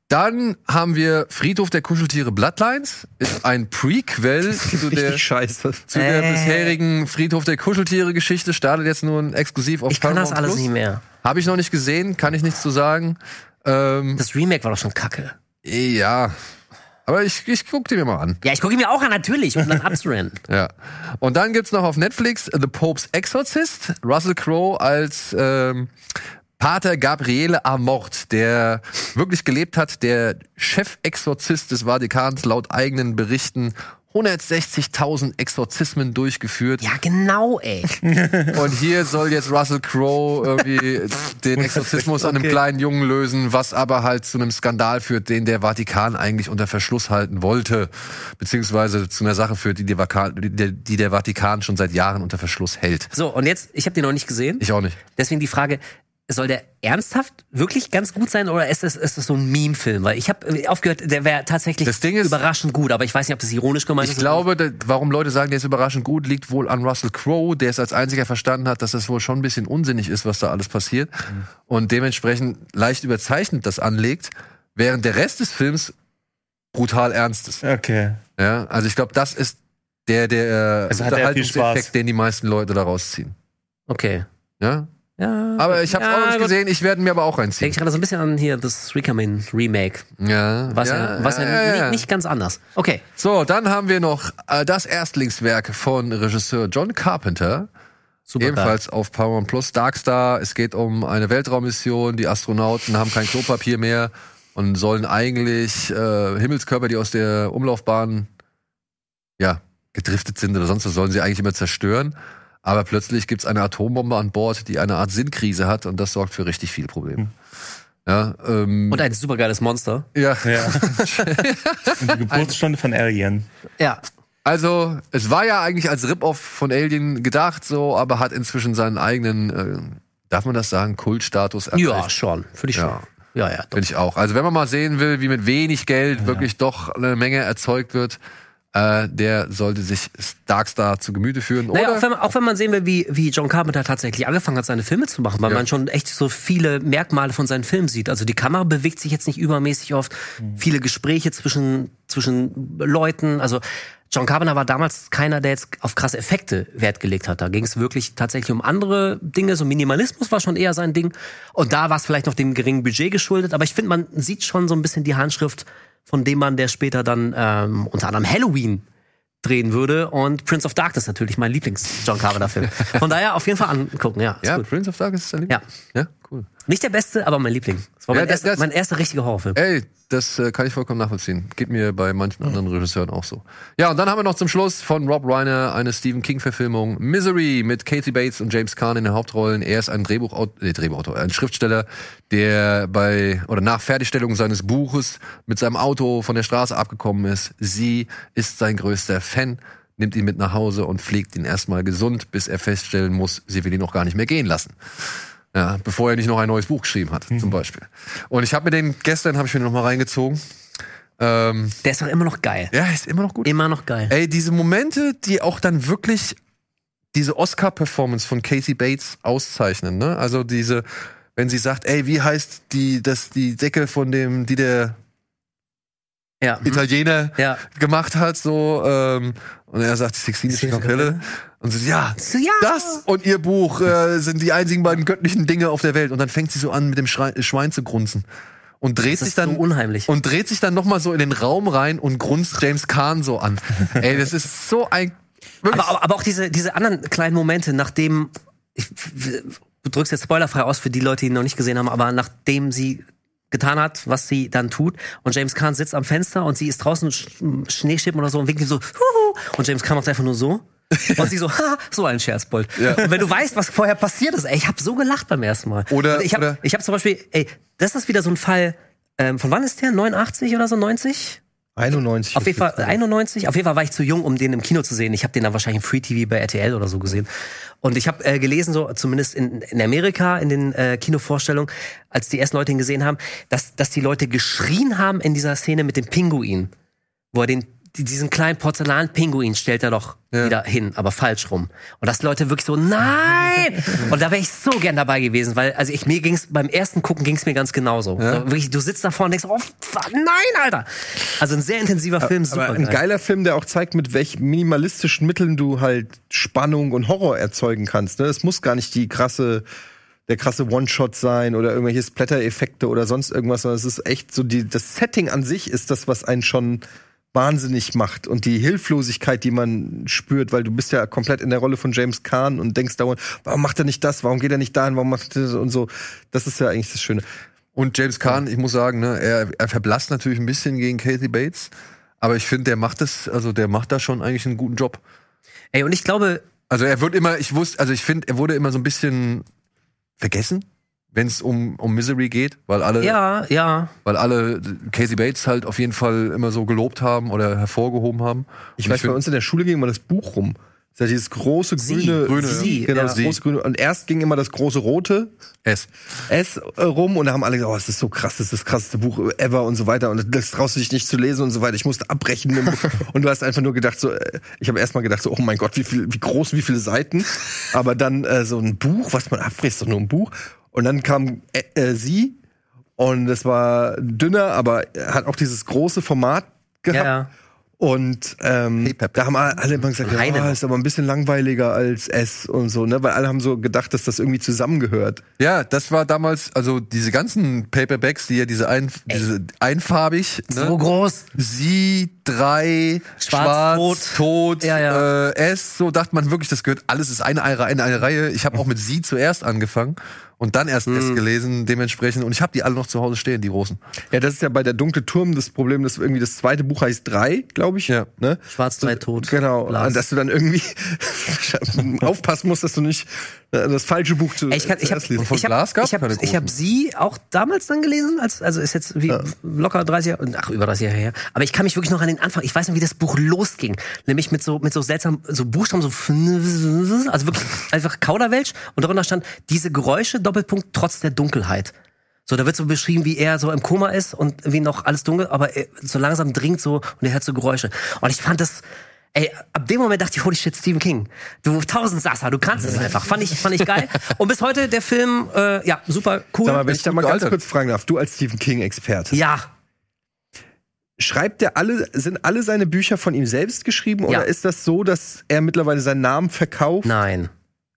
Dann haben wir Friedhof der Kuscheltiere Bloodlines. Ist ein Prequel zu der, scheiße. zu der Äh. bisherigen Friedhof der Kuscheltiere Geschichte. Startet jetzt nur exklusiv auf Ich kann das alles Plus. nicht mehr. Habe ich noch nicht gesehen, kann ich nichts zu sagen. Ähm, Das Remake war doch schon kacke. ja. Aber ich, ich guck die mir mal an. Ja, ich gucke ihn mir auch an, natürlich, um dann *laughs* abzurennen. Ja. Und dann gibt's noch auf Netflix The Pope's Exorcist. Russell Crowe als ähm, Pater Gabriele Amort, der wirklich gelebt hat, der Chefexorzist des Vatikans laut eigenen Berichten 160.000 Exorzismen durchgeführt. Ja, genau, ey. *laughs* Und hier soll jetzt Russell Crowe irgendwie den Exorzismus an einem kleinen Jungen lösen, was aber halt zu einem Skandal führt, den der Vatikan eigentlich unter Verschluss halten wollte. Beziehungsweise zu einer Sache führt, die der, Vaka- die der, die der Vatikan schon seit Jahren unter Verschluss hält. So, und jetzt, ich habe den noch nicht gesehen. Ich auch nicht. Deswegen die Frage, soll der ernsthaft wirklich ganz gut sein oder ist das, ist das so ein Meme-Film? Weil ich habe aufgehört, der wäre tatsächlich Das Ding ist- überraschend gut, aber ich weiß nicht, ob das ironisch gemeint Ich ist. glaube, da- warum Leute sagen, der ist überraschend gut, liegt wohl an Russell Crowe, der es als einziger verstanden hat, dass es wohl schon ein bisschen unsinnig ist, was da alles passiert. Und dementsprechend leicht überzeichnet das anlegt, während der Rest des Films brutal ernst ist. Okay. Ja, also ich glaube, das ist der, der Also er viel Spaß. Unterhaltungseffekt, den die meisten Leute da rausziehen. Okay. Ja? Ja. Aber ich habe ja, auch nicht gesehen, ich werde mir aber auch Denke reinziehen. ich gerade so ein bisschen an hier das Rikamin Remake. Ja, Was ja, was ja, Nicht, ganz anders. Okay. So, dann haben wir noch äh, das Erstlingswerk von Regisseur John Carpenter. Super Ebenfalls auf Paramount Plus Darkstar. Es geht um eine Weltraummission. Die Astronauten haben kein Klopapier mehr und sollen eigentlich äh, Himmelskörper, die aus der Umlaufbahn ja, gedriftet sind oder sonst was, sollen sie eigentlich immer zerstören. Aber plötzlich gibt's eine Atombombe an Bord, die eine Art Sinnkrise hat und das sorgt für richtig viel Probleme. Ja, ähm, Und ein supergeiles Monster. ja. Ja. *laughs* Die Geburtsstunde von Alien. Ja. Also, es war ja eigentlich als Rip-Off von Alien gedacht, so, aber hat inzwischen seinen eigenen, äh, darf man das sagen, Kultstatus Ja, erreicht. schon. Finde ich schon. Ja. Ja, ja. Finde ich auch. Also, wenn man mal sehen will, wie mit wenig Geld wirklich doch eine Menge erzeugt wird, äh, der sollte sich Darkstar zu Gemüte führen. Naja, Oder auch wenn, man, auch wenn man sehen will, wie, wie John Carpenter tatsächlich angefangen hat, seine Filme zu machen, weil Ja. man schon echt so viele Merkmale von seinen Filmen sieht. Also die Kamera bewegt sich jetzt nicht übermäßig oft, viele Gespräche zwischen, zwischen Leuten. Also John Carpenter war damals keiner, der jetzt auf krasse Effekte Wert gelegt hat. Da ging es wirklich tatsächlich um andere Dinge. So Minimalismus war schon eher sein Ding. Und da war es vielleicht noch dem geringen Budget geschuldet. Aber ich finde, man sieht schon so ein bisschen die Handschrift von dem Mann, der später dann ähm, unter anderem Halloween drehen würde. Und Prince of Darkness natürlich mein Lieblings-John Carpenter-Film. *laughs* Von daher auf jeden Fall angucken, ja. Ja, gut. Prince of Darkness ist dein Ja. Ja, cool. Nicht der beste, aber mein Liebling. Das war Ja, mein, das- erster, das- mein erster richtiger Horrorfilm. Ey, das äh, kann ich vollkommen nachvollziehen. Geht mir bei manchen anderen Regisseuren auch so. Ja, und dann haben wir noch zum Schluss von Rob Reiner eine Stephen King-Verfilmung Misery mit Kathy Bates und James Caan in den Hauptrollen. Er ist ein Drehbuchautor, äh, Drehbuchautor, ein Schriftsteller, der bei oder nach Fertigstellung seines Buches mit seinem Auto von der Straße abgekommen ist. Sie ist sein größter Fan, nimmt ihn mit nach Hause und pflegt ihn erstmal gesund, bis er feststellen muss, sie will ihn noch gar nicht mehr gehen lassen. Ja, bevor er nicht noch ein neues Buch geschrieben hat, zum Beispiel. Und ich habe mir den gestern habe ich mir noch mal reingezogen. Ähm, Der ist doch immer noch geil. ja, ist immer noch gut. Immer noch geil. Ey, diese Momente, die auch dann wirklich diese Oscar-Performance von Casey Bates auszeichnen, ne? Also diese, wenn sie sagt, ey, wie heißt die, das, die Decke von dem, die der Ja. Italiener Ja. gemacht hat, so, ähm, und er sagt, die Sixtinische Kapelle. Und sie, ja, So, ja. das und ihr Buch äh, sind die einzigen beiden göttlichen Dinge auf der Welt. Und dann fängt sie so an, mit dem Schrei Schwein zu grunzen. Und dreht sich dann so unheimlich. und dreht sich dann noch mal so in den Raum rein und grunzt James Kahn so an. *laughs* Ey, das ist so ein Aber, aber, auch diese, diese anderen kleinen Momente, nachdem, ich, du drückst jetzt spoilerfrei aus für die Leute, die ihn noch nicht gesehen haben, aber nachdem sie getan hat, was sie dann tut, und James Kahn sitzt am Fenster und sie ist draußen Sch- Schneeschippen oder so und winkt ihm so, Huhu, und James Kahn macht einfach nur so. *laughs* Und sie so, ha, so ein Scherzbold. Ja. Und wenn du weißt, was vorher passiert ist, ey, ich habe so gelacht beim ersten Mal. Oder- Und ich habe hab zum Beispiel, ey, das ist wieder so ein Fall, ähm, von wann ist der? 89 oder so, 90? 91. Auf jeden Fall 91. Auf jeden Fall war ich zu jung, um den im Kino zu sehen. Ich habe den dann wahrscheinlich im Free TV bei RTL oder so gesehen. Und ich habe äh, gelesen, so zumindest in, in Amerika in den äh, Kinovorstellungen, als die ersten Leute ihn gesehen haben, dass dass die Leute geschrien haben in dieser Szene mit dem Pinguin, wo er den diesen kleinen Porzellan-Pinguin stellt er doch wieder hin, aber falsch rum. Und dass Leute wirklich so, nein! Und da wäre ich so gern dabei gewesen, weil, also ich, mir ging's, beim ersten Gucken ging's mir ganz genauso. Da Wirklich, du sitzt davor und denkst, oh, nein, Alter! Also ein sehr intensiver Film, super Aber ein geil. geiler Film, der auch zeigt, mit welchen minimalistischen Mitteln du halt Spannung und Horror erzeugen kannst. Ne? Es muss gar nicht die krasse, der krasse One-Shot sein oder irgendwelche Splatter-Effekte oder sonst irgendwas, sondern es ist echt so, die, das Setting an sich ist das, was einen schon wahnsinnig macht und die Hilflosigkeit, die man spürt, weil du bist ja komplett in der Rolle von James Caan und denkst dauernd, warum macht er nicht das, warum geht er nicht dahin, warum macht er das und so. Das ist ja eigentlich das Schöne. Und James Caan, ich muss sagen, ne, er, er verblasst natürlich ein bisschen gegen Kathy Bates, aber ich finde, der macht das, also der macht da schon eigentlich einen guten Job. Ey, und ich glaube, Also er wird immer, ich wusste, also ich finde, er wurde immer so ein bisschen vergessen, wenn es um, um Misery geht, weil alle, ja, ja. weil alle Casey Bates halt auf jeden Fall immer so gelobt haben oder hervorgehoben haben. Ich Und weiß, bei find- uns in der Schule ging immer das Buch rum. Das ist ja dieses große Sie, grüne, grüne, Sie, genau, ja. das große grüne. Und erst ging immer das große rote S. S äh, rum und da haben alle gesagt, oh, das ist so krass, das ist das krasseste Buch ever und so weiter und das traust du dich nicht zu lesen und so weiter. Ich musste abbrechen *laughs* und du hast einfach nur gedacht so, äh, ich habe erst mal gedacht so, oh mein Gott, wie viel, wie groß, wie viele Seiten. Aber dann äh, so ein Buch, was man abbricht, ist doch nur ein Buch. Und dann kam äh, äh, sie und es war dünner, aber hat auch dieses große Format gehabt. Ja, ja. Und ähm, da haben alle immer gesagt, ja, noch. ist aber ein bisschen langweiliger als S und so, ne? Weil alle haben so gedacht, dass das irgendwie zusammengehört. Ja, das war damals, also diese ganzen Paperbacks, die ja diese, ein, diese einfarbig, ne? So groß. Sie, drei, Schwarz, schwarz, rot. tot, Ja, ja. Äh, S, so dachte man wirklich, das gehört, alles ist eine, eine, eine, Reihe. Ich habe auch mit Sie zuerst angefangen und dann erst Hm. S gelesen, dementsprechend. Und ich habe die alle noch zu Hause stehen, die großen. Ja, das ist ja bei der dunkle Turm das Problem, dass irgendwie das zweite Buch heißt drei, glaube ich. Ja. Ne? Schwarz, drei, tot. Genau. Glas. Und dass du dann irgendwie *laughs* aufpassen musst, dass du nicht das falsche Buch zu ich, kann, ich habe zuerst liest. von ich hab, Glas gab's ich hab, ich hab sie auch damals dann gelesen, als, also ist jetzt wie locker 30 Jahre, ach über 30 Jahre her. Aber ich kann mich wirklich noch an den Anfang, ich weiß noch, wie das Buch losging. Nämlich mit so, mit so seltsamen, so Buchstaben, so, also wirklich einfach Kauderwelsch. Und darunter stand, diese Geräusche, Doppelpunkt, trotz der Dunkelheit. So, da wird so beschrieben, wie er so im Koma ist und wie noch alles dunkel, aber er so langsam dringt so und er hört so Geräusche. Und ich fand das, ey, ab dem Moment dachte ich, holy shit, Stephen King. Du Tausendsasser, du kannst es einfach. Fand ich, fand ich geil. Und bis heute der Film, äh, ja, super cool. Sag mal, wenn ich da mal ganz kurz fragen darf, du als Stephen King-Experte. ja, Schreibt der alle, sind alle seine Bücher von ihm selbst geschrieben Ja. oder ist das so, dass er mittlerweile seinen Namen verkauft? nein.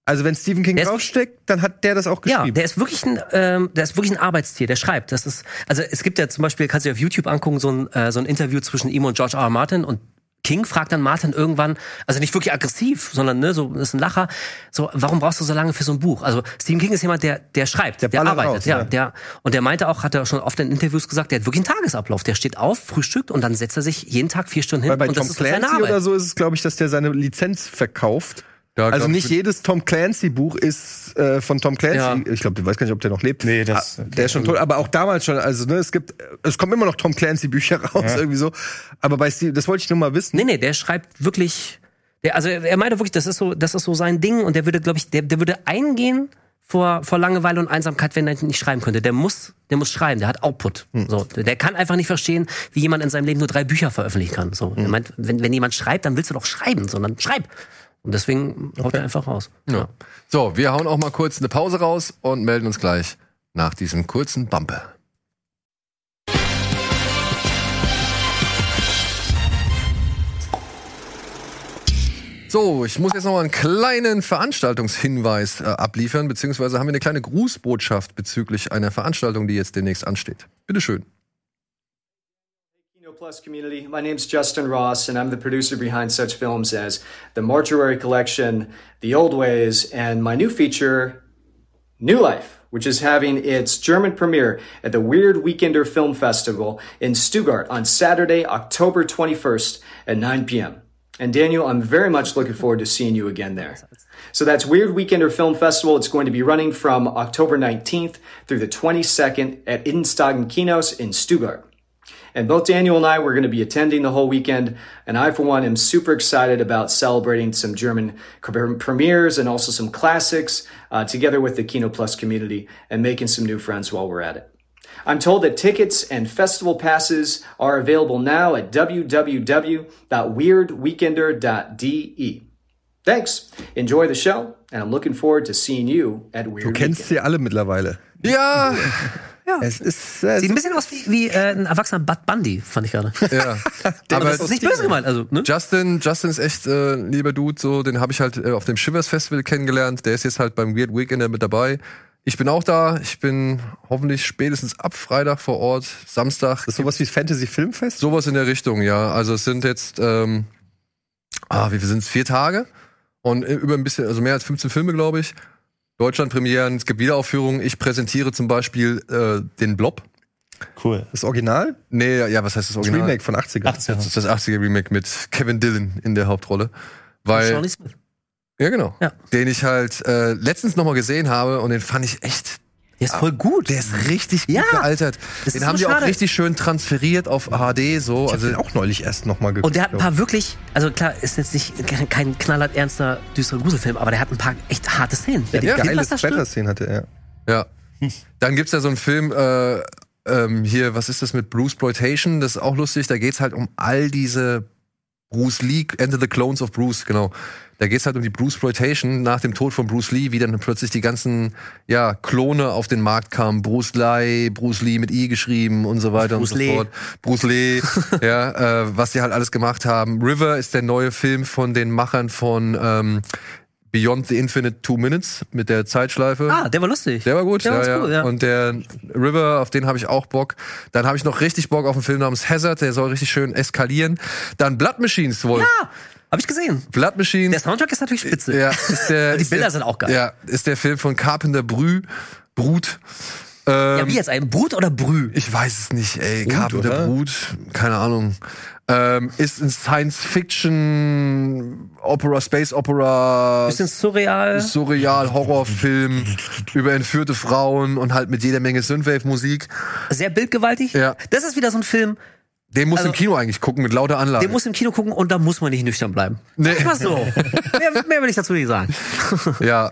Also wenn Stephen King Der draufsteckt, dann hat der das auch Ja, geschrieben. der ist wirklich ein, ähm, der ist wirklich ein Arbeitstier. Der schreibt. Das ist, also es gibt ja zum Beispiel, kannst du dir auf YouTube angucken, so ein, äh, so ein Interview zwischen ihm und George R. R. Martin und King fragt dann Martin irgendwann, also nicht wirklich aggressiv, sondern ne, so ist ein Lacher. So, warum brauchst du so lange für so ein Buch? Also Stephen King ist jemand, der der schreibt, der, ballert arbeitet, raus, ja, ja. der und der meinte auch, hat er schon oft in Interviews gesagt, der hat wirklich einen Tagesablauf. Der steht auf, frühstückt und dann setzt er sich jeden Tag vier Stunden hin Weil bei und Tom das ist so seine Clancy Arbeit. oder so ist es, glaube ich, dass der seine Lizenz verkauft. Ja, also nicht jedes Tom Clancy-Buch ist äh, von Tom Clancy. Ja. Ich glaube, ich weiß gar nicht, ob der noch lebt. Nee, das- Ah, der ist schon toll. Aber auch damals schon. Also ne, es gibt, es kommen immer noch Tom Clancy-Bücher raus irgendwie so. Aber bei Steve, das wollte ich nur mal wissen. Nee, nee, der schreibt wirklich. Der, also er meinte wirklich, das ist so, das ist so sein Ding und der würde, glaube ich, der, der würde eingehen vor, vor Langeweile und Einsamkeit, wenn er nicht schreiben könnte. Der muss, der muss schreiben, der hat Output. So, der kann einfach nicht verstehen, wie jemand in seinem Leben nur drei Bücher veröffentlichen kann. So, er meint, wenn, wenn jemand schreibt, dann willst du doch schreiben, sondern schreib. Und deswegen haut er einfach raus. Ja. So, wir hauen auch mal kurz eine Pause raus und melden uns gleich nach diesem kurzen Bumper. So, ich muss jetzt noch mal einen kleinen Veranstaltungshinweis äh, abliefern, beziehungsweise haben wir eine kleine Grußbotschaft bezüglich einer Veranstaltung, die jetzt demnächst ansteht. Bitteschön. Plus community, my name's Justin Ross, and I'm the producer behind such films as The Mortuary Collection, The Old Ways, and my new feature, New Life, which is having its German premiere at the Weird Weekender Film Festival in Stuttgart on Saturday, October 21st at 9 p.m. And Daniel, I'm very much looking forward to seeing you again there. So that's Weird Weekender Film Festival. It's going to be running from October 19th through the 22nd at Innenstagen Kinos in Stuttgart. And both Daniel and I, we're going to be attending the whole weekend. And I, for one, am super excited about celebrating some German premieres and also some classics uh, together with the Kino Plus community and making some new friends while we're at it. I'm told that tickets and festival passes are available now at www.weirdweekender.de. Thanks. Enjoy the show, and I'm looking forward to seeing you at Weird Du kennst Weekend. sie alle mittlerweile. Ja, *laughs* Ja. Es ist, äh, Sieht ein bisschen aus wie, wie äh, ein erwachsener Bud Bundy, fand ich gerade. ja. *laughs* Aber das ist nicht böse gemeint, also, ne? Justin, Justin ist echt äh, ein lieber Dude, so den habe ich halt äh, auf dem Shivers Festival kennengelernt. Der ist jetzt halt beim Weird Weekender mit dabei. Ich bin auch da. Ich bin hoffentlich spätestens ab Freitag vor Ort. Samstag. das ist sowas wie Fantasy Filmfest? Sowas in der Richtung, ja. Also es sind jetzt, ähm, ah, wie viel sind es? Vier Tage und äh, über ein bisschen, also mehr als 15 Filme, glaube ich. Deutschland-Premieren, es gibt Wiederaufführungen. Ich präsentiere zum Beispiel äh, den Blob. Cool. Das Original? Nee, ja, was heißt das Das Original? Remake von 80er. Das ist das 80er Remake mit Kevin Dillon in der Hauptrolle. Weil, Shawnee Smith. ja genau, Ja. den ich halt äh, letztens noch mal gesehen habe und den fand ich echt Der ist voll gut. Der ist richtig gut Ja. gealtert. Den haben so die auch richtig schön transferiert auf HD so. Ich Also den auch neulich erst noch mal geguckt. Und der hat ein paar wirklich, also klar, ist jetzt nicht kein knallhart ernster, düsterer Gruselfilm, aber der hat ein paar echt harte Szenen. Die ja, geile. Splatter-Szenen hatte er. Ja. Dann gibt's ja so einen Film, äh, ähm, hier, was ist das mit Bruce Exploitation? Das ist auch lustig. Da geht's halt um all diese Bruce Lee, Enter the Clones of Bruce, genau. Da geht's halt um die Bruce Exploitation nach dem Tod von Bruce Lee, wie dann plötzlich die ganzen ja, Klone auf den Markt kamen. Bruce Lee, Bruce Lee mit I geschrieben und so weiter Bruce und so Lee. fort. Bruce Lee, *laughs* ja, äh, was die halt alles gemacht haben. River ist der neue Film von den Machern von ähm, Beyond the Infinite Two Minutes mit der Zeitschleife. Ah, der war lustig. Der war gut, Der war ja, ja. cool, ja. Und der River, auf den habe ich auch Bock. Dann habe ich noch richtig Bock auf einen Film namens Hazard, der soll richtig schön eskalieren. Dann Blood Machines wohl. Ja, hab ich gesehen. Blood Machines. Der Soundtrack ist natürlich spitze. Ja, ist der, *laughs* Die Bilder der, sind auch geil. Ja, ist der Film von Carpenter Brü, Brut. Ähm, Ja, wie jetzt? Ein Brut oder Brü? Ich weiß es nicht, ey. Brut, Carpenter oder? Brut, keine Ahnung. Ähm, ist ein Science-Fiction, Opera, Space Opera, Bisschen surreal. surreal Horrorfilm über entführte Frauen und halt mit jeder Menge Synthwave-Musik. Sehr bildgewaltig. Ja. Das ist wieder so ein Film, Den muss Also- im Kino eigentlich gucken mit lauter Anlage. den muss im Kino gucken und da muss man nicht nüchtern bleiben. Nee. Sag mal so. *laughs* mehr, mehr will ich dazu nicht sagen. Ja,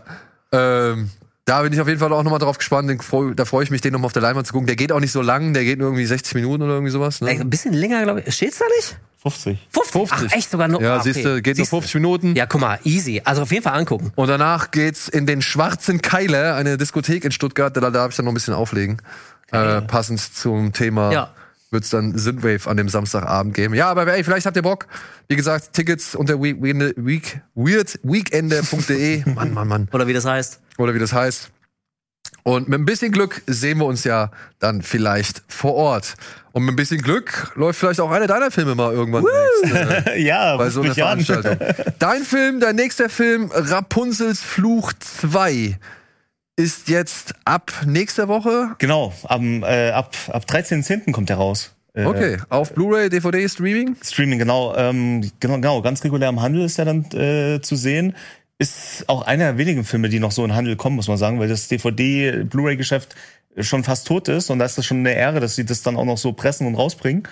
ähm, da bin ich auf jeden Fall auch nochmal drauf gespannt. Den da freue ich mich, den nochmal auf der Leinwand zu gucken. Der geht auch nicht so lang, der geht nur irgendwie 60 Minuten oder irgendwie sowas. Ey, Ne? Ein bisschen länger, glaube ich. Steht's da nicht? 50. 50. 50. Ach, echt sogar noch. Ja, ah, okay. siehst du, geht nur Siehst du. 50 Minuten. Ja, guck mal, easy. Also auf jeden Fall angucken. Und danach geht's in den Schwarzen Keiler, eine Diskothek in Stuttgart. Da darf ich dann noch ein bisschen auflegen. Äh, passend zum Thema Ja. Wird's dann Synthwave an dem Samstagabend geben. Ja, aber ey, vielleicht habt ihr Bock. Wie gesagt, Tickets unter week, week, weirdweekender.de. *laughs* Mann, Mann, Mann. Oder wie das heißt. Oder wie das heißt. Und mit ein bisschen Glück sehen wir uns ja dann vielleicht vor Ort. Und mit ein bisschen Glück läuft vielleicht auch einer deiner Filme mal irgendwann demnächst, äh, *laughs* ja, bei so einer mich an. Veranstaltung. *laughs* Dein Film, dein nächster Film, Rapunzels Fluch 2, ist jetzt ab nächster Woche. Genau, am, äh, ab, ab 13.10. kommt der raus. Äh, Okay, auf Blu-ray, DVD, Streaming. Streaming, genau, ähm, genau, genau, ganz regulär im Handel ist er dann äh, zu sehen. Ist auch einer der wenigen Filme, die noch so in den Handel kommen, muss man sagen, weil das DVD-Blu-ray-Geschäft schon fast tot ist und da ist das schon eine Ehre, dass sie das dann auch noch so pressen und rausbringen.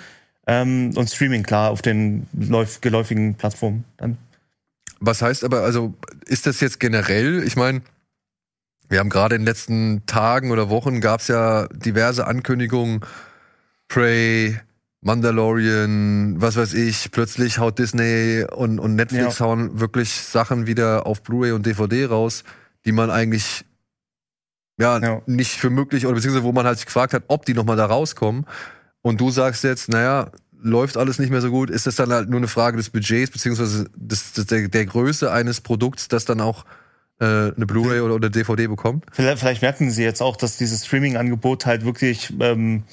Ähm, und Streaming, klar, auf den läuf- geläufigen Plattformen dann. Was heißt aber, also ist das jetzt generell? Ich meine, wir haben gerade in den letzten Tagen oder Wochen gab es ja diverse Ankündigungen. Prey, Mandalorian, was weiß ich, plötzlich haut Disney und, und Netflix Ja. hauen wirklich Sachen wieder auf Blu-ray und DVD raus, die man eigentlich ja, Ja. nicht für möglich oder beziehungsweise wo man halt sich gefragt hat, ob die nochmal da rauskommen. Und du sagst jetzt, naja, läuft alles nicht mehr so gut, ist das dann halt nur eine Frage des Budgets, beziehungsweise des, des, der, der Größe eines Produkts, das dann auch eine Blu-ray oder, oder DVD bekommt? Vielleicht, vielleicht merken sie jetzt auch, dass dieses Streaming-Angebot halt wirklich ähm,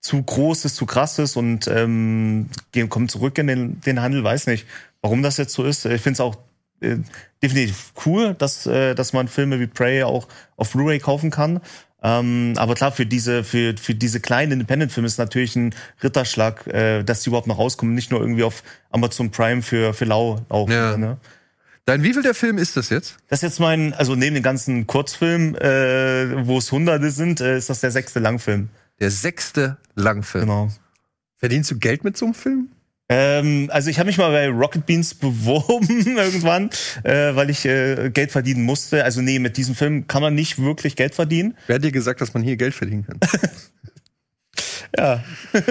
zu groß ist, zu krass ist und ähm, gehen, kommen zurück in den, den Handel, weiß nicht, warum das jetzt so ist. Ich finde es auch äh, definitiv cool, dass, äh, dass man Filme wie Prey auch auf Blu-ray kaufen kann. Ähm, aber klar, für diese, für, für diese kleinen Independent-Filme ist natürlich ein Ritterschlag, äh, dass die überhaupt noch rauskommen, nicht nur irgendwie auf Amazon Prime für, für Lau laufen. Ja. Ne? Dein wie viel der Film ist das jetzt? Das ist jetzt mein, also neben den ganzen Kurzfilmen, äh, wo es Hunderte sind, äh, ist das der sechste Langfilm. Der sechste Langfilm. Genau. Verdienst du Geld mit so einem Film? Ähm, also ich habe mich mal bei Rocket Beans *laughs* beworben irgendwann, äh, weil ich äh, Geld verdienen musste. Also nee, mit diesem Film kann man nicht wirklich Geld verdienen. Wer hat dir gesagt, dass man hier Geld verdienen kann? *laughs* Ja. *laughs*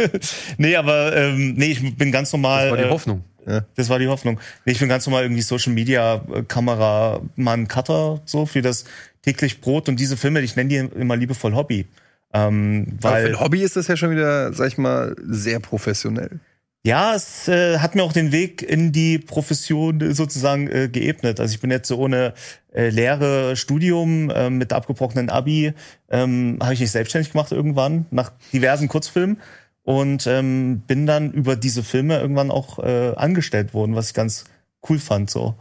nee, aber ähm, nee, ich bin ganz normal. Das war die äh, Hoffnung. Ja. Das war die Hoffnung. Nee, ich bin ganz normal irgendwie Social Media äh, Kameramann, Cutter, so für das täglich Brot und diese Filme, ich nenne die immer liebevoll Hobby. Ähm, Aber für weil ein Hobby ist das ja schon wieder, sag ich mal, sehr professionell. ja, es äh, hat mir auch den Weg in die Profession äh, sozusagen äh, geebnet. Also ich bin jetzt so ohne äh, Lehre, Studium äh, mit abgebrochenen Abi, ähm, habe ich mich selbstständig gemacht irgendwann nach diversen Kurzfilmen und ähm, bin dann über diese Filme irgendwann auch äh, angestellt worden, was ich ganz cool fand. So,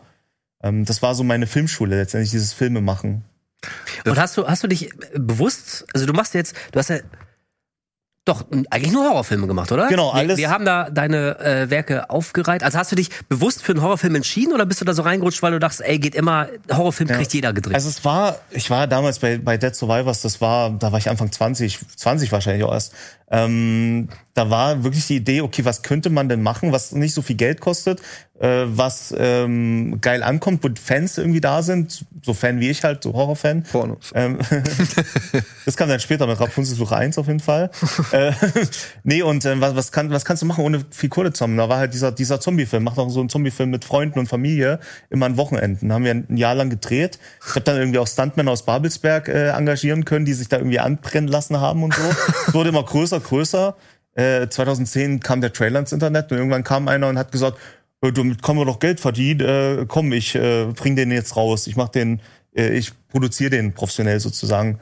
ähm, das war so meine Filmschule letztendlich dieses Filme machen. Und hast du, hast du dich bewusst, also du machst jetzt, du hast ja doch eigentlich nur Horrorfilme gemacht, oder? Genau, alles- Wir, wir haben da deine äh, Werke aufgereiht. Also hast du dich bewusst für einen Horrorfilm entschieden oder bist du da so reingerutscht, weil du dachtest, ey, geht immer, Horrorfilm kriegt jeder gedreht? Also es war, ich war damals bei, bei Dead Survivors, das war, da war ich Anfang 20, 20 wahrscheinlich auch erst. Ähm, da war wirklich die Idee, okay, was könnte man denn machen, was nicht so viel Geld kostet, äh, was ähm, geil ankommt, wo Fans irgendwie da sind, so Fan wie ich halt, so Horrorfan. Pornos. Ähm, *laughs* das kam dann später mit Rapunzelsuche 1 auf jeden Fall. *laughs* äh, nee, und äh, was, was, kann, was kannst du machen, ohne viel Kohle zu haben? Da war halt dieser, dieser Zombie-Film, macht auch so einen Zombie-Film mit Freunden und Familie, immer an Wochenenden. haben wir ein Jahr lang gedreht. Ich habe dann irgendwie auch Stuntmen aus Babelsberg äh, engagieren können, die sich da irgendwie anbrennen lassen haben und so. Es *laughs* wurde immer größer, größer. Äh, 2010 kam der Trailer ins Internet und irgendwann kam einer und hat gesagt, äh, damit kann man doch Geld verdienen, äh, komm, ich äh, bring den jetzt raus. Ich mach den, äh, ich produziere den professionell sozusagen.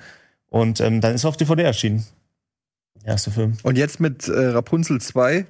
Und ähm, dann ist er auf DVD erschienen. Der erste Film. Und jetzt mit äh, Rapunzel 2,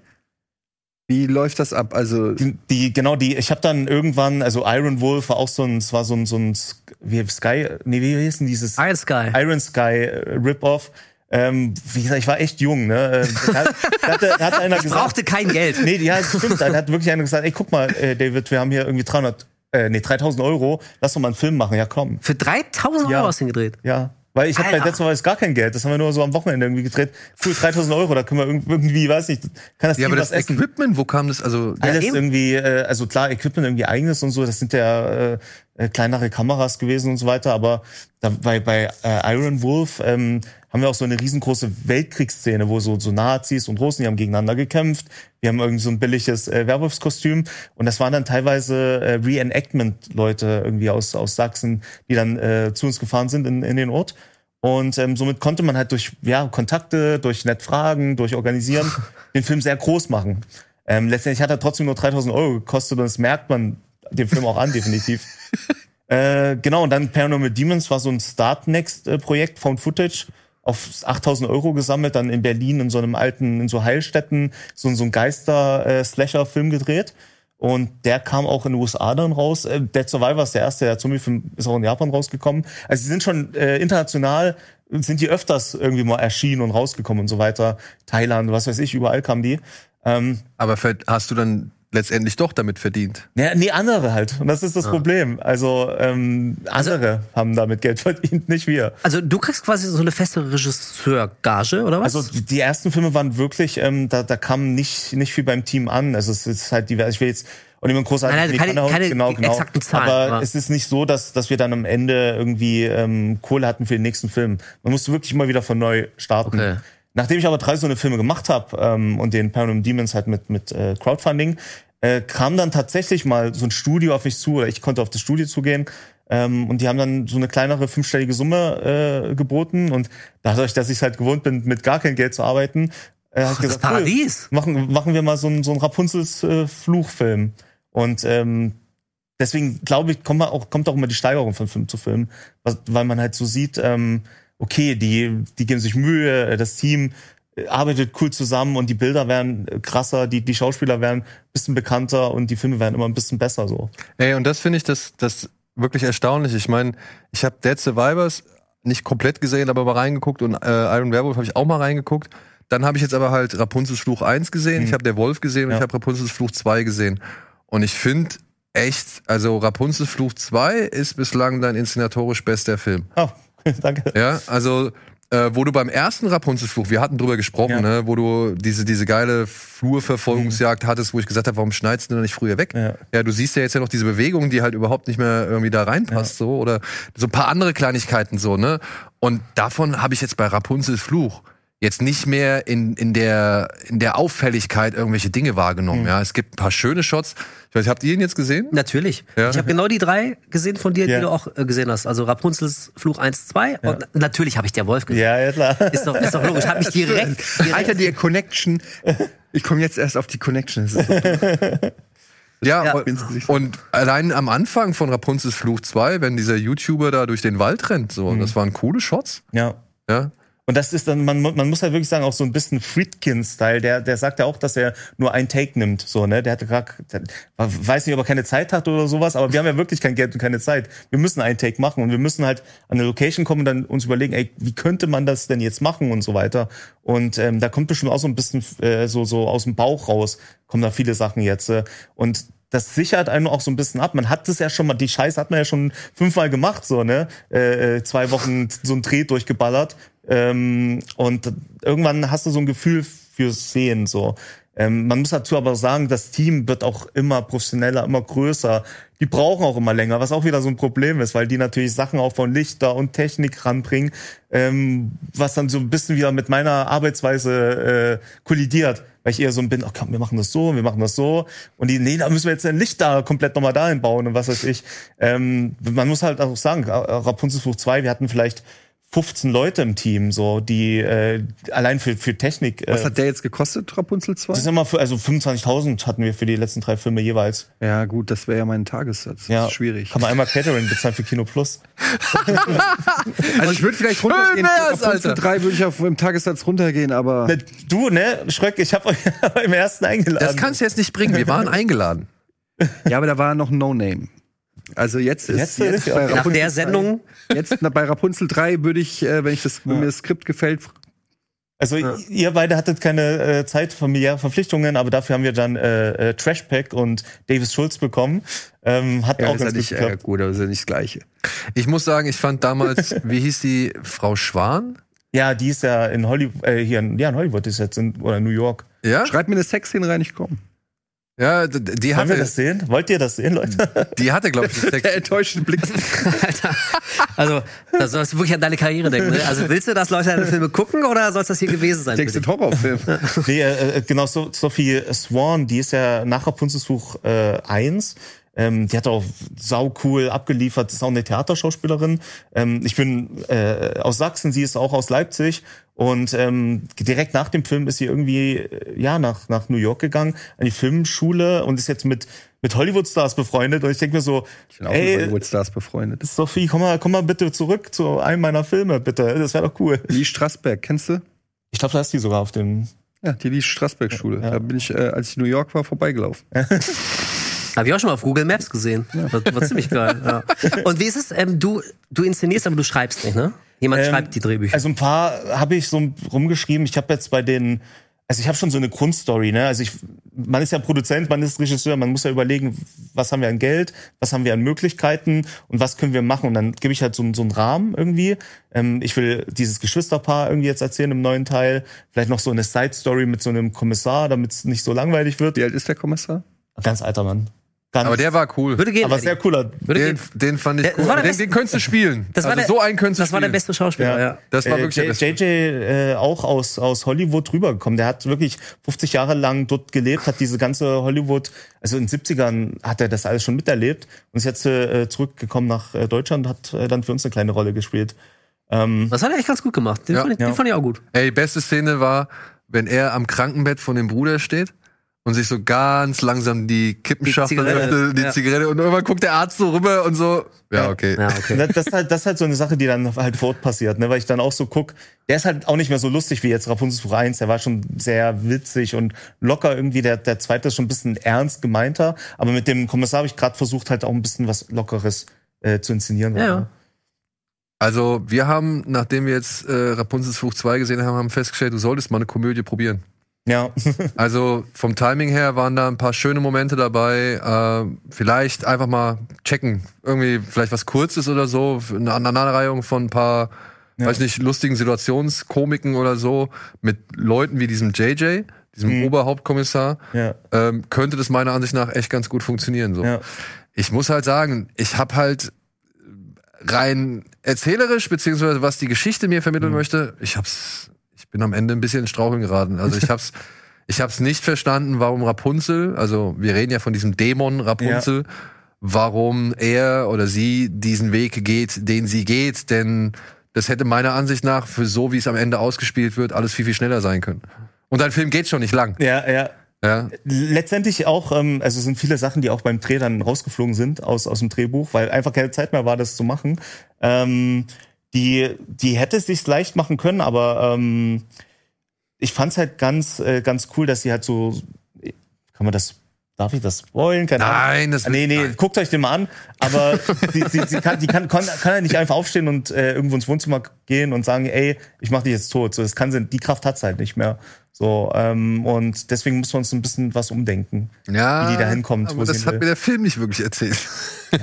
wie läuft das ab? Also Die, die genau die, ich habe dann irgendwann, also Iron Wolf war auch so ein, es war so ein, so ein wie Sky, nee, wie hieß denn dieses Iron Sky. Iron Sky äh, Rip-Off. Ähm, wie gesagt, ich war echt jung, ne? Ähm, Da hat, da hat, da hat einer *laughs* Ich gesagt, brauchte kein Geld. Nee, ja, das stimmt. Dann hat wirklich einer gesagt, ey, guck mal, äh, David, wir haben hier irgendwie 300, äh, nee, 3000 Euro, lass doch mal einen Film machen. Ja, komm. Für 3000 Ja. Euro hast du ihn gedreht. Ja. Weil ich habe bei Alter. letzten Mal gar kein Geld. Das haben wir nur so am Wochenende irgendwie gedreht. Cool, 3000 Euro, da können wir irg- irgendwie, weiß nicht, kann das Ja, Team aber was das essen. Equipment, wo kam das? Also, Alles eben. irgendwie, äh, also klar, Equipment irgendwie eigenes und so, das sind ja äh, äh, kleinere Kameras gewesen und so weiter, aber da, bei, bei äh, Iron Wolf ähm, haben wir auch so eine riesengroße Weltkriegsszene, wo so, so Nazis und Russen, die haben gegeneinander gekämpft. Wir haben irgendwie so ein billiges äh, Werwolfskostüm und das waren dann teilweise äh, Reenactment-Leute irgendwie aus, aus Sachsen, die dann äh, zu uns gefahren sind in, in den Ort. Und ähm, somit konnte man halt durch ja, Kontakte, durch nett Fragen, durch Organisieren *laughs* den Film sehr groß machen. Ähm, letztendlich hat er trotzdem nur 3000 Euro gekostet und das merkt man dem Film auch an, definitiv. *laughs* äh, genau, und dann Paranormal Demons war so ein Start-Next-Projekt, Found Footage, auf 8000 Euro gesammelt, dann in Berlin in so einem alten, in so Heilstätten, so, so ein Geister-Slasher-Film gedreht. Und der kam auch in den USA dann raus. Äh, Dead Survivor ist der erste, der Zombie-Film ist auch in Japan rausgekommen. Also sie sind schon äh, international, sind die öfters irgendwie mal erschienen und rausgekommen und so weiter. Thailand, was weiß ich, überall kamen die. Ähm, aber ver- hast du dann letztendlich doch damit verdient? ja, nee, andere halt. Und das ist das Problem. Also ähm, andere haben damit Geld verdient, nicht wir. Also du kriegst quasi so eine feste Regisseur-Gage, oder was? Also die, ersten Filme waren wirklich, ähm, da, da kam nicht, nicht viel beim Team an. Also es ist halt divers. Ich will jetzt und immer großartig Nein, nein, keine- hauen. keine genau, genau. Zahlen, aber, aber- es ist nicht so, dass, dass wir dann am Ende irgendwie ähm, Kohle hatten für den nächsten Film. Man musste wirklich immer wieder von neu starten. Okay. Nachdem ich aber drei so eine Filme gemacht habe ähm, und den Paranormal Demons halt mit, mit äh, Crowdfunding, äh, kam dann tatsächlich mal so ein Studio auf mich zu, oder ich konnte auf das Studio zugehen. Ähm, und die haben dann so eine kleinere fünfstellige Summe äh, geboten. Und dadurch, dass ich halt gewohnt bin, mit gar kein Geld zu arbeiten, äh, hab ich das gesagt, Paradies. Cool, machen, machen wir mal so einen, so einen Rapunzels äh, Fluchfilm. Und ähm, deswegen glaube ich, kommt, man auch, kommt auch immer die Steigerung von Film zu Film, was, weil man halt so sieht, ähm, okay, die, die geben sich Mühe, äh, das Team äh, arbeitet cool zusammen und die Bilder werden äh, krasser, die, die Schauspieler werden ein bisschen bekannter und die Filme werden immer ein bisschen besser so. Ey, und das finde ich das, das wirklich erstaunlich. Ich meine, ich habe Dead Survivors nicht komplett gesehen, aber mal reingeguckt und äh, Iron Werewolf habe ich auch mal reingeguckt. Dann habe ich jetzt aber halt Rapunzels Fluch 1 gesehen, ich habe Der Wolf gesehen und Ja. ich habe Rapunzels Fluch 2 gesehen. Und ich finde echt, also Rapunzels Fluch 2 ist bislang dein inszenatorisch bester Film. Oh, *laughs* danke. Ja, also äh, wo du beim ersten Rapunzelfluch, wir hatten drüber gesprochen, Ja. ne, wo du diese, diese geile Flurverfolgungsjagd hattest, wo ich gesagt habe, warum schneidest du denn nicht früher weg? Ja. Ja, du siehst ja jetzt ja noch diese Bewegung, die halt überhaupt nicht mehr irgendwie da reinpasst, so, oder so ein paar andere Kleinigkeiten so, ne? Und davon habe ich jetzt bei Rapunzels Fluch jetzt nicht mehr in, in, der, in der Auffälligkeit irgendwelche Dinge wahrgenommen. Ja, es gibt ein paar schöne Shots. Ich weiß, habt ihr ihn jetzt gesehen? Natürlich. Ja. Ich habe genau die drei gesehen von dir, Ja. die du auch äh, gesehen hast. Also Rapunzels Fluch 1, 2 und natürlich habe ich der Wolf gesehen. Ja, ja, klar. Ist doch, ist doch logisch. Habe ich *laughs* direkt, direkt Alter, die Connection. Ich komme jetzt erst auf die Connection. So *laughs* Ja, Ja. Und, und allein am Anfang von Rapunzels Fluch 2, wenn dieser YouTuber da durch den Wald rennt, so, das waren coole Shots. Ja. Ja. Und das ist dann, man, man muss halt wirklich sagen, auch so ein bisschen Friedkin-Style. Der, der sagt ja auch, dass er nur ein Take nimmt. So, ne? Der hatte gerade, weiß nicht, ob er keine Zeit hat oder sowas, aber wir haben ja wirklich kein Geld und keine Zeit. Wir müssen einen Take machen und wir müssen halt an eine Location kommen und dann uns überlegen, ey, wie könnte man das denn jetzt machen und so weiter. Und ähm, da kommt bestimmt auch so ein bisschen äh, so, so aus dem Bauch raus, kommen da viele Sachen jetzt. Äh, und das sichert einen auch so ein bisschen ab. Man hat das ja schon mal, die Scheiße hat man ja schon fünfmal gemacht, so, ne? Äh, äh, zwei Wochen so ein Dreh durchgeballert. Ähm, und irgendwann hast du so ein Gefühl fürs Sehen, so. Ähm, man muss dazu aber sagen, das Team wird auch immer professioneller, immer größer. Die brauchen auch immer länger, was auch wieder so ein Problem ist, weil die natürlich Sachen auch von Lichter und Technik ranbringen, ähm, was dann so ein bisschen wieder mit meiner Arbeitsweise äh, kollidiert. Weil ich eher so bin, oh komm, wir machen das so, wir machen das so. Und die, nee, da müssen wir jetzt ein Licht da komplett nochmal dahin bauen und was weiß ich. Ähm, man muss halt auch sagen, Rapunzelfluch 2, wir hatten vielleicht 15 Leute im Team, so, die äh, allein für, für Technik. Was äh, hat der jetzt gekostet, Rapunzel 2? das ist immer für, also 25.000 hatten wir für die letzten drei Filme jeweils. Ja, gut, das wäre ja mein Tagessatz. Das Ja, ist schwierig. Kann man einmal Catering bezahlen für Kino Plus. *laughs* Also ich würde vielleicht runtergehen. mehr, Rapunzel Alter. 3 würde ich auf im Tagessatz runtergehen, aber Du, ne, Schröck, ich habe euch *laughs* im ersten eingeladen. Das kannst du jetzt nicht bringen. Wir waren eingeladen. *laughs* ja, aber da war noch ein No-Name. Also jetzt ist Jetzt jetzt, ja- bei nach Rapunzel der Sendung. 3, jetzt bei Rapunzel 3 würde ich, äh, wenn ich das wenn mir das Skript gefällt, Also ihr beide hattet keine äh, Zeit, familiäre Verpflichtungen, aber dafür haben wir dann äh, äh, Trashpack und Davis Schulz bekommen. Ähm, hat ja, auch ist ja ganz gut nicht äh, geklappt. gut, aber ist ja nicht das Gleiche. Ich muss sagen, ich fand damals, *laughs* wie hieß die Frau Schwan? Ja, die ist ja in Hollywood, äh, hier in, ja, in Hollywood ist jetzt in, oder New York. Ja, Schreib mir eine Sexszene rein, ich komme. Ja, die Wollen wir hatte, das sehen? Wollt ihr das sehen, Leute? die hatte, glaube ich, Sex. *laughs* Der enttäuschte Blick. Alter, also, da sollst du wirklich an deine Karriere denken. Ne? Also, willst du, dass Leute deine Filme gucken oder soll es das hier gewesen sein? Denkst du? Horrorfilm? nee, äh, äh, genau, so, Sophie Swan, die ist ja nach Rapunzelsuch äh, 1. Ähm, die hat auch sau cool abgeliefert, ist auch eine Theaterschauspielerin. Ähm, ich bin äh, aus Sachsen, sie ist auch aus Leipzig. Und ähm, direkt nach dem Film ist sie irgendwie äh, ja nach nach New York gegangen an die Filmschule und ist jetzt mit mit Hollywood-Stars befreundet. Und ich denke mir so, Ich bin auch mit ey, Hollywood-Stars befreundet. Sophie, komm mal, komm mal bitte zurück zu einem meiner Filme, bitte. Das wäre doch cool. Lee Strasberg, kennst du? Ich glaube, da ist die sogar auf dem. Ja, die Lee Strasberg-Schule. Ja. Da bin ich, äh, als ich in New York war, vorbeigelaufen. *laughs* Habe ich auch schon mal auf Google Maps gesehen. War, war ziemlich geil. Ja. *laughs* Und wie ist es? Ähm, du, du inszenierst, aber du schreibst nicht, ne? Jemand Ähm, schreibt die Drehbücher. Also ein paar habe ich so rumgeschrieben. Ich habe jetzt bei den, also ich habe schon so eine Grundstory, ne? Also ich, man ist ja Produzent, man ist Regisseur, man muss ja überlegen, was haben wir an Geld, was haben wir an Möglichkeiten und was können wir machen. Und dann gebe ich halt so, einen- so einen Rahmen irgendwie. Ähm, ich will dieses Geschwisterpaar irgendwie jetzt erzählen im neuen Teil. Vielleicht noch so eine Side-Story mit so einem Kommissar, damit es nicht so langweilig wird. Wie alt ist der Kommissar? Ganz alter Mann. Ganz, Aber der war cool. Würde gehen. aber Eddie. sehr cooler. Würde Den, gehen. den fand ich Der- cool. war der Den, den könntest du spielen. Das war also der- so einen könntest du Das war der spielen. beste Schauspieler, ja. Das war Äh, wirklich der J- beste. JJ äh, auch aus, aus Hollywood rübergekommen. Der hat wirklich 50 Jahre lang dort gelebt, hat diese ganze Hollywood, also in den 70ern hat er das alles schon miterlebt und ist jetzt äh, zurückgekommen nach äh, Deutschland, hat äh, dann für uns eine kleine Rolle gespielt. Ähm, Das hat er echt ganz gut gemacht. Den, Ja. fand, ich, Ja. den fand ich auch gut. Ey, die beste Szene war, wenn er am Krankenbett von dem Bruder steht und sich so ganz langsam die Kippenschachtel Die Zigarette, öffnet, die ja. Zigarette und irgendwann guckt der Arzt so rüber und so. Ja, okay. Ja, okay. das, ist halt, das ist halt so eine Sache, die dann halt vor Ort passiert, ne? weil ich dann auch so guck, der ist halt auch nicht mehr so lustig wie jetzt Rapunzel 1, der war schon sehr witzig und locker irgendwie, der, der zweite ist schon ein bisschen ernst gemeinter, aber mit dem Kommissar habe ich gerade versucht halt auch ein bisschen was Lockeres äh, zu inszenieren. Ja, ja. Also, wir haben, nachdem wir jetzt äh, Rapunzels Fluch 2 gesehen haben, haben festgestellt, du solltest mal eine Komödie probieren. Ja. *laughs* Also vom Timing her waren da ein paar schöne Momente dabei. Äh, vielleicht einfach mal checken. Irgendwie vielleicht was Kurzes oder so. Eine Aneinanderreihung von ein paar weiß nicht, lustigen Situationskomiken oder so, mit Leuten wie diesem JJ, diesem Mhm. Oberhauptkommissar, Ja. ähm, könnte das meiner Ansicht nach echt ganz gut funktionieren. So. Ja. Ich muss halt sagen, ich habe halt rein erzählerisch, beziehungsweise was die Geschichte mir vermitteln Mhm. möchte, ich hab's, bin am Ende ein bisschen in Straucheln geraten. Also ich *laughs* hab's, ich hab's nicht verstanden, warum Rapunzel, also wir reden ja von diesem Dämon Rapunzel, warum er oder sie diesen Weg geht, den sie geht, denn das hätte meiner Ansicht nach für so, wie es am Ende ausgespielt wird, alles viel, viel schneller sein können. Und ein Film geht schon nicht lang. Ja, ja. Ja. Letztendlich auch, ähm, also es sind viele Sachen, die auch beim Dreh dann rausgeflogen sind aus, aus dem Drehbuch, weil einfach keine Zeit mehr war, das zu machen. Ähm, die, die hätte es sich leicht machen können, aber ähm, ich fand's halt ganz, äh, ganz cool, dass sie halt so, kann man das, darf ich das spoilen? Keine Ahnung. Nein, das Nee, nee, guckt euch den mal an. Aber sie, sie, sie kann, die kann, kann, kann ja nicht einfach aufstehen und äh, irgendwo ins Wohnzimmer gehen und sagen, ey, ich mach dich jetzt tot. So, das kann sie, die Kraft hat's halt nicht mehr. So, ähm, und deswegen muss man uns ein bisschen was umdenken, Ja, wie die da hinkommt. aber das hat will. mir der Film nicht wirklich erzählt. *laughs*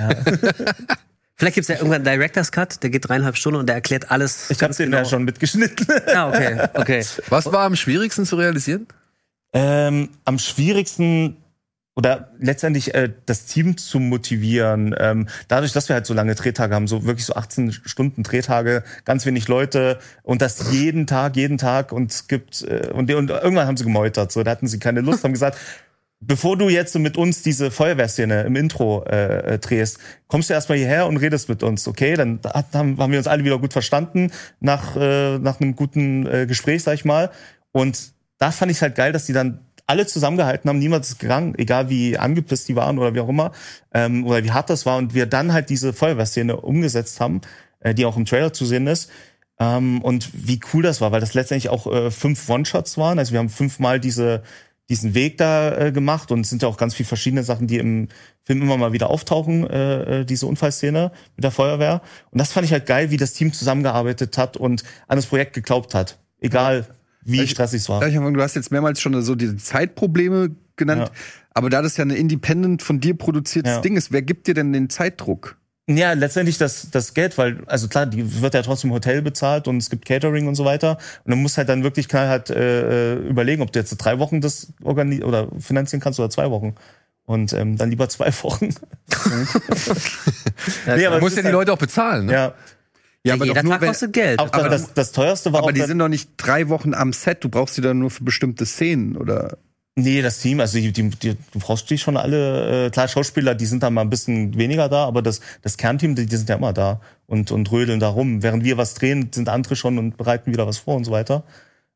Vielleicht gibt's ja irgendwann einen Director's Cut, der geht dreieinhalb Stunden und der erklärt alles. Ich habe den ja schon mitgeschnitten. Ah, okay, okay. *laughs* Was war am schwierigsten zu realisieren? Ähm, am schwierigsten oder letztendlich äh, das Team zu motivieren. Ähm, dadurch, dass wir halt so lange Drehtage haben, so wirklich so 18 Stunden Drehtage, ganz wenig Leute und das jeden Tag, jeden Tag und es gibt äh, und, und irgendwann haben sie gemeutert. So, da hatten sie keine Lust, haben gesagt. *laughs* Bevor du jetzt mit uns diese Feuerwehrszene im Intro äh, äh, drehst, kommst du erstmal hierher und redest mit uns, okay? Dann haben, haben wir uns alle wieder gut verstanden nach, äh, nach einem guten äh, Gespräch, sag ich mal. Und da fand ich halt geil, dass die dann alle zusammengehalten haben, niemand ist gegangen, egal wie angepisst die waren oder wie auch immer, ähm, oder wie hart das war. Und wir dann halt diese Feuerwehrszene umgesetzt haben, äh, die auch im Trailer zu sehen ist. Ähm, und wie cool das war, weil das letztendlich auch äh, fünf One-Shots waren. Also wir haben fünfmal diese, diesen Weg da äh, gemacht und es sind ja auch ganz viele verschiedene Sachen, die im Film immer mal wieder auftauchen, äh, äh, diese Unfallszene mit der Feuerwehr. Und das fand ich halt geil, wie das Team zusammengearbeitet hat und an das Projekt geglaubt hat. Egal, wie stressig es war. Anfang, Du hast jetzt mehrmals schon so diese Zeitprobleme genannt, Ja. aber da das ja ein independent von dir produziertes Ja. Ding ist, wer gibt dir denn den Zeitdruck? Ja, letztendlich das, das Geld, weil, also klar, die wird ja trotzdem Hotel bezahlt und es gibt Catering und so weiter. Und dann musst halt dann wirklich knallhart äh, äh, überlegen, ob du jetzt drei Wochen das organi oder finanzieren kannst oder zwei Wochen. Und ähm, dann lieber zwei *laughs* Wochen. nee, Man es muss ja die halt- Leute auch bezahlen. Ne? Ja. Ja, aber jeder doch nur, Tag wenn- kostet Geld. Auch das, das, das teuerste war aber auch die das- sind doch nicht drei Wochen am Set. Du brauchst die dann nur für bestimmte Szenen oder. Nee, das Team, also die, die, du brauchst die schon alle, äh, klar, Schauspieler, die sind da mal ein bisschen weniger da, aber das, das Kernteam, die, die sind ja immer da und, und rödeln da rum. Während wir was drehen, sind andere schon und bereiten wieder was vor und so weiter.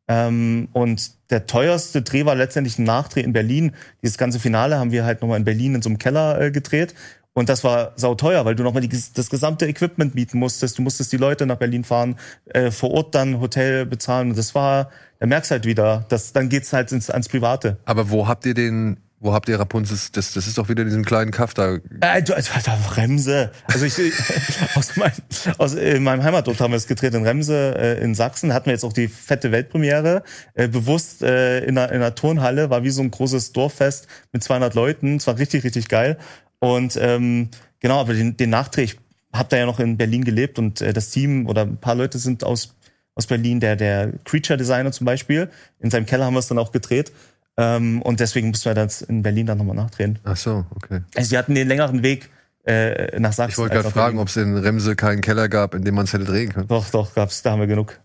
Ähm, und der teuerste Dreh war letztendlich ein Nachdreh in Berlin. Dieses ganze Finale haben wir halt nochmal in Berlin in so einem Keller äh, gedreht. Und das war sauteuer, weil du nochmal das gesamte Equipment mieten musstest. Du musstest die Leute nach Berlin fahren, äh, vor Ort dann Hotel bezahlen. Und das war, da merkst du halt wieder, dass, dann geht's halt ins, ans Private. Aber wo habt ihr den, wo habt ihr Rapunzel? Das, das ist doch wieder in diesem kleinen Kaff da. Äh, du, Alter, Remse. Also ich, *laughs* aus, mein, aus äh, meinem Heimatort haben wir es gedreht in Remse äh, in Sachsen. Da hatten wir jetzt auch die fette Weltpremiere. Äh, bewusst äh, in, einer, in einer Turnhalle. War wie so ein großes Dorffest mit 200 Leuten. Es war richtig, richtig geil. Und ähm, genau, aber den, den Nachdreh, ich habe da ja noch in Berlin gelebt und äh, das Team oder ein paar Leute sind aus, aus Berlin, der, der Creature Designer zum Beispiel. In seinem Keller haben wir es dann auch gedreht. Ähm, und deswegen mussten wir das in Berlin dann nochmal nachdrehen. Ach so, okay. Also wir hatten den längeren Weg äh, nach Sachsen. Ich wollte gerade fragen, ob es in Remse keinen Keller gab, in dem man es hätte drehen können. Doch, doch, gab's, da haben wir genug.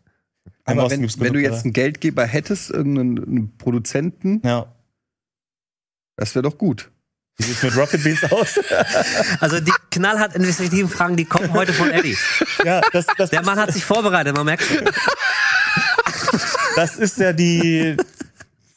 Im Aber wenn, wenn du jetzt einen Geldgeber hättest, irgendeinen einen Produzenten, Ja. das wäre doch gut. Wie sieht's mit Rocket Beans aus? *laughs* Also die knallhart investigativen Fragen, die kommen heute von Eddie. ja, das, das, Der Mann hat sich vorbereitet, man merkt schon. das ist ja die,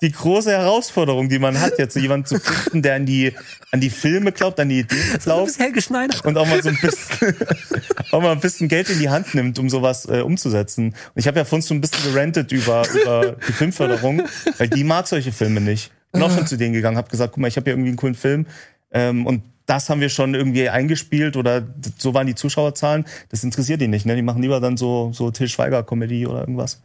die große Herausforderung, die man hat, jetzt so jemanden zu finden, der an die, an die Filme glaubt, an die Ideen glaubt bist Helge Schneider. und auch mal so ein bisschen, *laughs* auch mal ein bisschen Geld in die Hand nimmt, um sowas äh, umzusetzen. Und ich habe ja vorhin so ein bisschen gerantet über, über die Filmförderung, weil die mag solche Filme nicht. Bin auch schon zu denen gegangen, habe gesagt, guck mal, ich habe hier irgendwie einen coolen Film ähm, und das haben wir schon irgendwie eingespielt oder so waren die Zuschauerzahlen. Das interessiert die nicht, ne? Die machen lieber dann so so Till Schweiger Comedy oder irgendwas.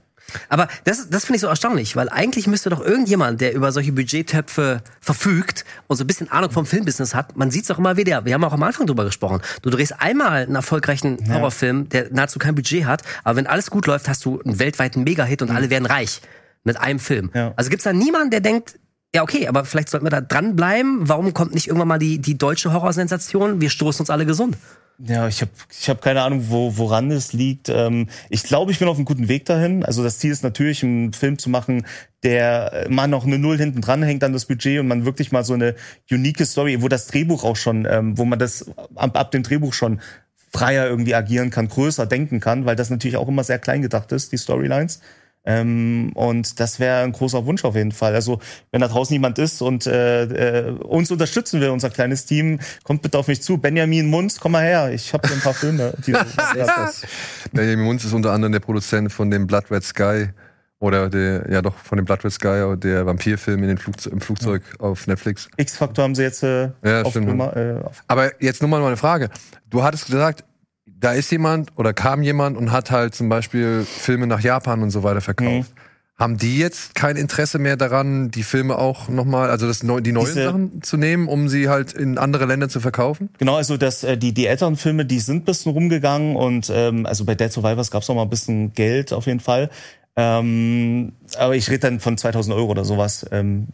Aber das, das finde ich so erstaunlich, weil eigentlich müsste doch irgendjemand, der über solche Budgettöpfe verfügt und so ein bisschen Ahnung vom Filmbusiness hat, man sieht's doch immer wieder. Wir haben auch am Anfang drüber gesprochen. Du drehst einmal einen erfolgreichen Horrorfilm, der nahezu kein Budget hat, aber wenn alles gut läuft, hast du einen weltweiten Mega-Hit und alle werden reich mit einem Film. Ja. Also gibt's da niemanden, der denkt, ja, okay, aber vielleicht sollten wir da dranbleiben. Warum kommt nicht irgendwann mal die, die deutsche Horrorsensation? Wir stoßen uns alle gesund. Ja, ich habe ich hab keine Ahnung, wo, woran es liegt. Ähm, ich glaube, ich bin auf einem guten Weg dahin. Also das Ziel ist natürlich, einen Film zu machen, der äh, mal noch eine Null hinten dran hängt an das Budget und man wirklich mal so eine unique Story, wo das Drehbuch auch schon, ähm, wo man das ab, ab dem Drehbuch schon freier irgendwie agieren kann, größer denken kann, weil das natürlich auch immer sehr klein gedacht ist, die Storylines. Ähm, und das wäre ein großer Wunsch auf jeden Fall. Also wenn da draußen jemand ist und äh, äh, uns unterstützen will, unser kleines Team, kommt bitte auf mich zu. Benjamin Munz, komm mal her. Ich habe ein paar Filme. Die *laughs* Benjamin Munz ist unter anderem der Produzent von dem Blood Red Sky oder der, ja doch, von dem Blood Red Sky, der Vampirfilm in den Flugze im Flugzeug auf Netflix. X-Faktor haben sie jetzt äh, Ja, auf, stimmt. äh, auf Aber jetzt nur mal eine Frage. Du hattest gesagt, da ist jemand oder kam jemand und hat halt zum Beispiel Filme nach Japan und so weiter verkauft. Mhm. Haben die jetzt kein Interesse mehr daran, die Filme auch nochmal, also das, die neuen Diese- Sachen zu nehmen, um sie halt in andere Länder zu verkaufen? Genau, also das, äh, die, die älteren Filme, die sind ein bisschen rumgegangen und ähm, also bei Dead Survivors gab es noch mal ein bisschen Geld auf jeden Fall. Ähm, aber ich rede dann von 2000 Euro oder sowas. Ähm,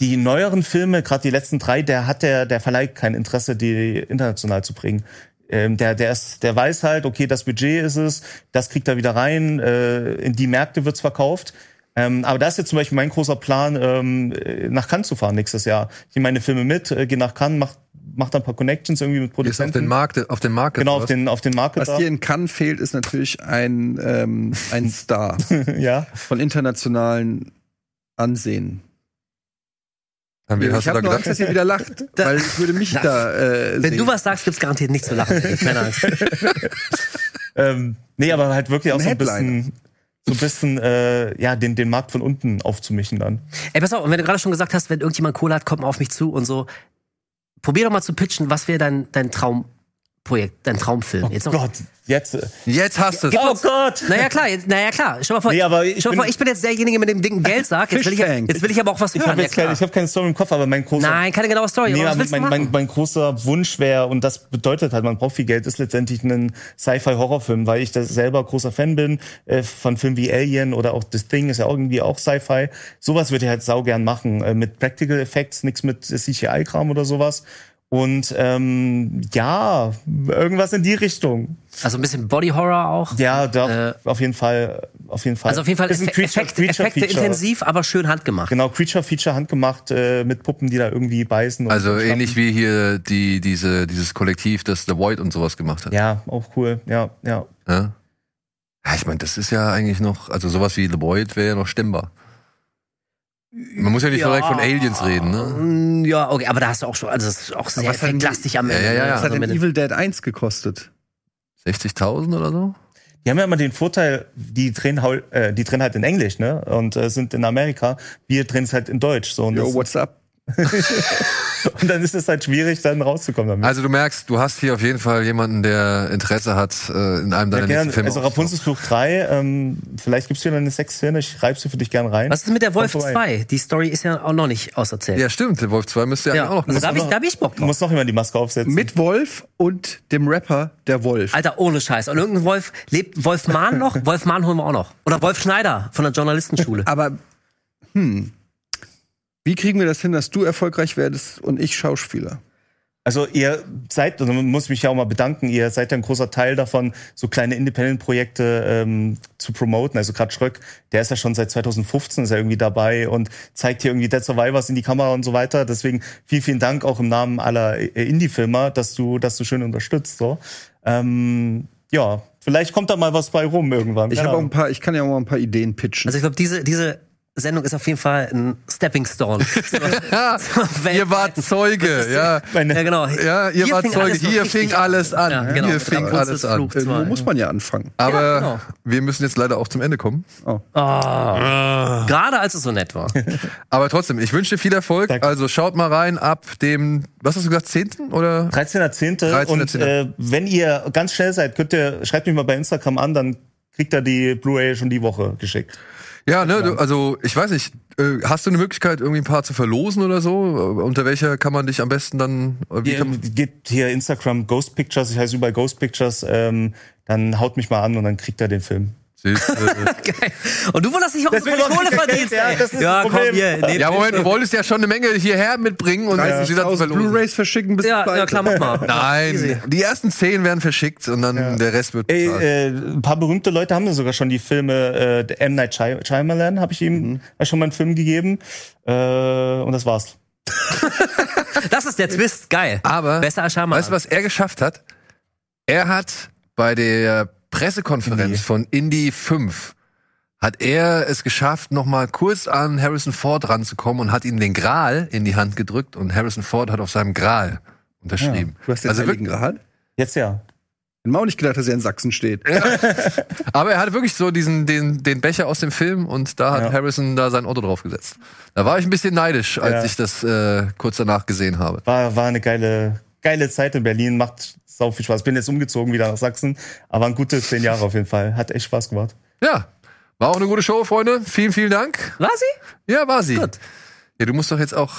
die neueren Filme, gerade die letzten drei, der hat der, der Verleih kein Interesse, die international zu bringen. Ähm, der, der, ist, der weiß halt, okay, das Budget ist es, das kriegt er wieder rein, äh, in die Märkte wird's verkauft. Ähm, aber da ist jetzt zum Beispiel mein großer Plan, ähm, äh, nach Cannes zu fahren nächstes Jahr. Ich nehme meine Filme mit, äh, gehe nach Cannes, mach, mach da ein paar Connections irgendwie mit Ist auf Produzenten. den Markt, auf den Markt. Genau, auf den, auf den Market. Was dir in Cannes fehlt, ist natürlich ein, ähm, ein *laughs* Star ja. von internationalen Ansehen. Ich hast da habe nur gedacht? Angst, dass ihr wieder lacht, *laughs* weil ich würde mich da äh, Wenn sehen. du was sagst, gibt's garantiert nichts zu lachen. Keine Angst. *laughs* Ähm, nee, aber halt wirklich auch Ein so ein Headliner. bisschen, so ein bisschen, äh, ja, den, den Markt von unten aufzumischen dann. Ey, pass auf, und wenn du gerade schon gesagt hast, wenn irgendjemand Kohle hat, kommt mal auf mich zu und so. Probier doch mal zu pitchen, was wäre dein, dein Traumprojekt, dein Traumfilm? Jetzt noch, Gott, jetzt. äh, Jetzt hast du es. Oh uns- Gott! Naja, klar, jetzt, naja, klar. Stell mal vor, Nee, aber ich mal bin- vor, ich bin jetzt derjenige mit dem dicken Geldsack. Jetzt will, ich, jetzt will ich aber auch was Ich hören. habe ja, jetzt keine, klar. ich hab keine Story im Kopf, aber mein großer Nein, keine genaue Story. Nee, aber was aber willst du mein, mein, machen? mein großer Wunsch wäre, und das bedeutet halt, man braucht viel Geld, ist letztendlich ein Sci-Fi-Horrorfilm, weil ich da selber großer Fan bin äh, von Filmen wie Alien oder auch The Thing ist ja irgendwie auch Sci-Fi. Sowas würde ich halt saugern machen, äh, mit Practical Effects, nichts mit CGI-Kram oder sowas. Und ähm, ja, irgendwas in die Richtung. Also ein bisschen Body Horror auch. Ja, doch, Äh, auf jeden Fall, auf jeden Fall. Also auf jeden Fall Bisschen Effe Effekt, Effekte Feature. intensiv, aber schön handgemacht. Genau, Creature Feature handgemacht äh, mit Puppen, die da irgendwie beißen. und Also ähnlich wie hier die, diese, dieses Kollektiv, das The Void und sowas gemacht hat. Ja, auch cool. Ja, ja. Ja, ja ich meine, das ist ja eigentlich noch, also sowas wie The Void wäre ja noch stemmbar. Man muss ja nicht direkt von Aliens reden, ne? Mm, Ja, okay, aber da hast du auch schon, also das ist auch sehr effektlastig am Ja, Ende. ja, ja, ne? ja. Was hat Also Evil Dead 1 gekostet? 60.000 oder so? Die haben ja immer den Vorteil, die drehen, äh, die drehen halt in Englisch, ne? Und äh, sind in Amerika. Wir drehen es halt in Deutsch. So, und, Yo, das, what's up? *laughs* und dann ist es halt schwierig, dann rauszukommen damit. Also du merkst, du hast hier auf jeden Fall jemanden, der Interesse hat, äh, in einem deiner ja, nächsten Filme. also Rapunzelsfluch 3, ähm, vielleicht gibt's hier eine Sexszene, ich reib sie für dich gern rein. Was ist mit der Wolf Komm vorbei. 2? Die Story ist ja auch noch nicht auserzählt. ja, stimmt, der Wolf 2 müsste ja, Ja, auch noch also da hab ich, da hab ich Bock Du drauf. musst noch immer die Maske aufsetzen. Mit Wolf und dem Rapper der Wolf. Alter, ohne Scheiß. Und irgendein Wolf, lebt Wolf Mahn noch? *laughs* Wolf Mahn holen wir auch noch. Oder Wolf Schneider von der Journalistenschule. Aber, hm, wie kriegen wir das hin, dass du erfolgreich werdest und ich Schauspieler? Also ihr seid, also man muss mich ja auch mal bedanken, ihr seid ja ein großer Teil davon, so kleine Independent-Projekte ähm, zu promoten. Also gerade Schröck, der ist ja schon seit 2015 ist er irgendwie dabei und zeigt hier irgendwie Dead Survivors in die Kamera und so weiter. Deswegen vielen, vielen Dank auch im Namen aller äh, Indie-Filmer, dass du, dass du schön unterstützt. So. Ähm, ja, vielleicht kommt da mal was bei rum irgendwann. Ich habe auch ein paar, ich kann ja auch mal ein paar Ideen pitchen. Also ich glaube, diese, diese Sendung ist auf jeden Fall ein Stepping Stone. *laughs* Ja, *laughs* ihr wart Zeuge, ja. Ja, genau. Ja, ihr wart fing Zeuge, hier fing alles an. Ja, genau. Hier fing alles an. Irgendwo 2. muss man ja anfangen. Aber Ja, genau. wir müssen jetzt leider auch zum Ende kommen. Gerade als es so nett war. *laughs* Aber trotzdem, ich wünsche dir viel Erfolg. Danke. Also schaut mal rein ab dem, was hast du gesagt, 10. oder? 13.10. 13.10.. Und äh, wenn ihr ganz schnell seid, könnt ihr, schreibt mich mal bei Instagram an, dann kriegt er die Blu-ray schon die Woche geschickt. Ja, ne, du, also ich weiß nicht, äh, hast du eine Möglichkeit, irgendwie ein paar zu verlosen oder so? Äh, Unter welcher kann man dich am besten dann. äh, Wie Hier, kann, geht hier Instagram Ghost Pictures, ich heiße überall Ghost Pictures, ähm, dann haut mich mal an und dann kriegt er den Film. Äh, *laughs* Geil. Und du wunderst dich, warum du Deswegen keine auch Kohle verdienst. ja, ey. das ist ja das komm hier. Nee, ja, Moment, du wolltest ja schon eine Menge hierher mitbringen und sie dann 30.000 verlosen. Blu-rays verschicken bis Ja, bald. ja, klar, mach mal. *laughs* Easy. Nein, die ersten zehn werden verschickt und dann der Rest wird Ey, bezahlt. äh, ein paar berühmte Leute haben da sogar schon die Filme, äh, M. Night Shy- Shyamalan habe ich ihm hab ich schon mal einen Film gegeben äh, und das war's. *laughs* Das ist der Twist. Geil. Aber Besser als Shyamalan. weißt du, was er geschafft hat? Er hat bei der Pressekonferenz Indie. von Indie 5 hat er es geschafft, noch mal kurz an Harrison Ford ranzukommen und hat ihm den Gral in die Hand gedrückt und Harrison Ford hat auf seinem Gral unterschrieben. Du hast den Also Heiligen wirklich, Gral? Jetzt ja. Ich auch nicht gedacht, dass er in Sachsen steht. aber er hatte wirklich so diesen den, den Becher aus dem Film und da hat Ja. Harrison da sein Auto draufgesetzt. Da war ich ein bisschen neidisch, als Ja. ich das äh, kurz danach gesehen habe. War, war eine geile, geile Zeit in Berlin, macht sau viel Spaß. Bin jetzt umgezogen wieder nach Sachsen, aber ein gute zehn Jahre auf jeden Fall. Hat echt Spaß gemacht. Ja, war auch eine gute Show, Freunde. Vielen, vielen Dank. War sie? Ja, war sie. Gut. Ja, du musst doch jetzt auch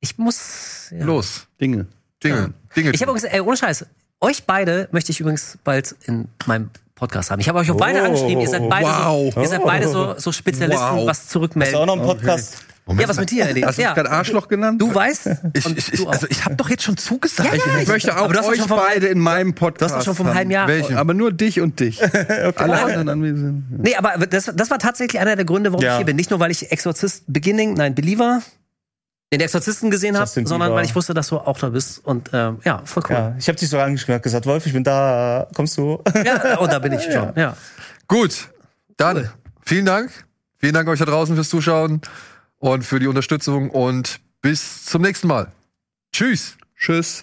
Ich muss. Ja. los. Dinge. Dinge. Dinge. Ich habe übrigens, ey, ohne Scheiß, euch beide möchte ich übrigens bald in meinem Podcast haben. Ich habe euch auch beide Oh, angeschrieben. Ihr seid beide, wow. so, ihr seid beide so, so Spezialisten, Wow. was Hast zurückmelden. du auch noch einen Podcast? ja, was mit dir, Eddie? Hast du ja. mich gerade Arschloch genannt? Du weißt, ich, ich, ich, also ich habe doch jetzt schon zugesagt. Ja, ja, ich möchte auch hast euch vom- beide in meinem Podcast. hast doch schon vom halben Jahr. Welchen? Aber nur dich und dich. *laughs* Alle anderen anwesend. Nee, aber das, das war tatsächlich einer der Gründe, warum Ja. ich hier bin. Nicht nur, weil ich Exorzist Beginning, nein, Believer, den Exorzisten gesehen habe, sondern weil ich wusste, dass du auch da bist. Und ähm, ja, voll cool. Ja, ich habe dich sogar angeschrieben und gesagt, Wolf, ich bin da, kommst du? Ja, und da bin ich *laughs* schon. Ja. Gut, dann vielen Dank. Vielen Dank euch da draußen fürs Zuschauen und für die Unterstützung und bis zum nächsten Mal. Tschüss. Tschüss.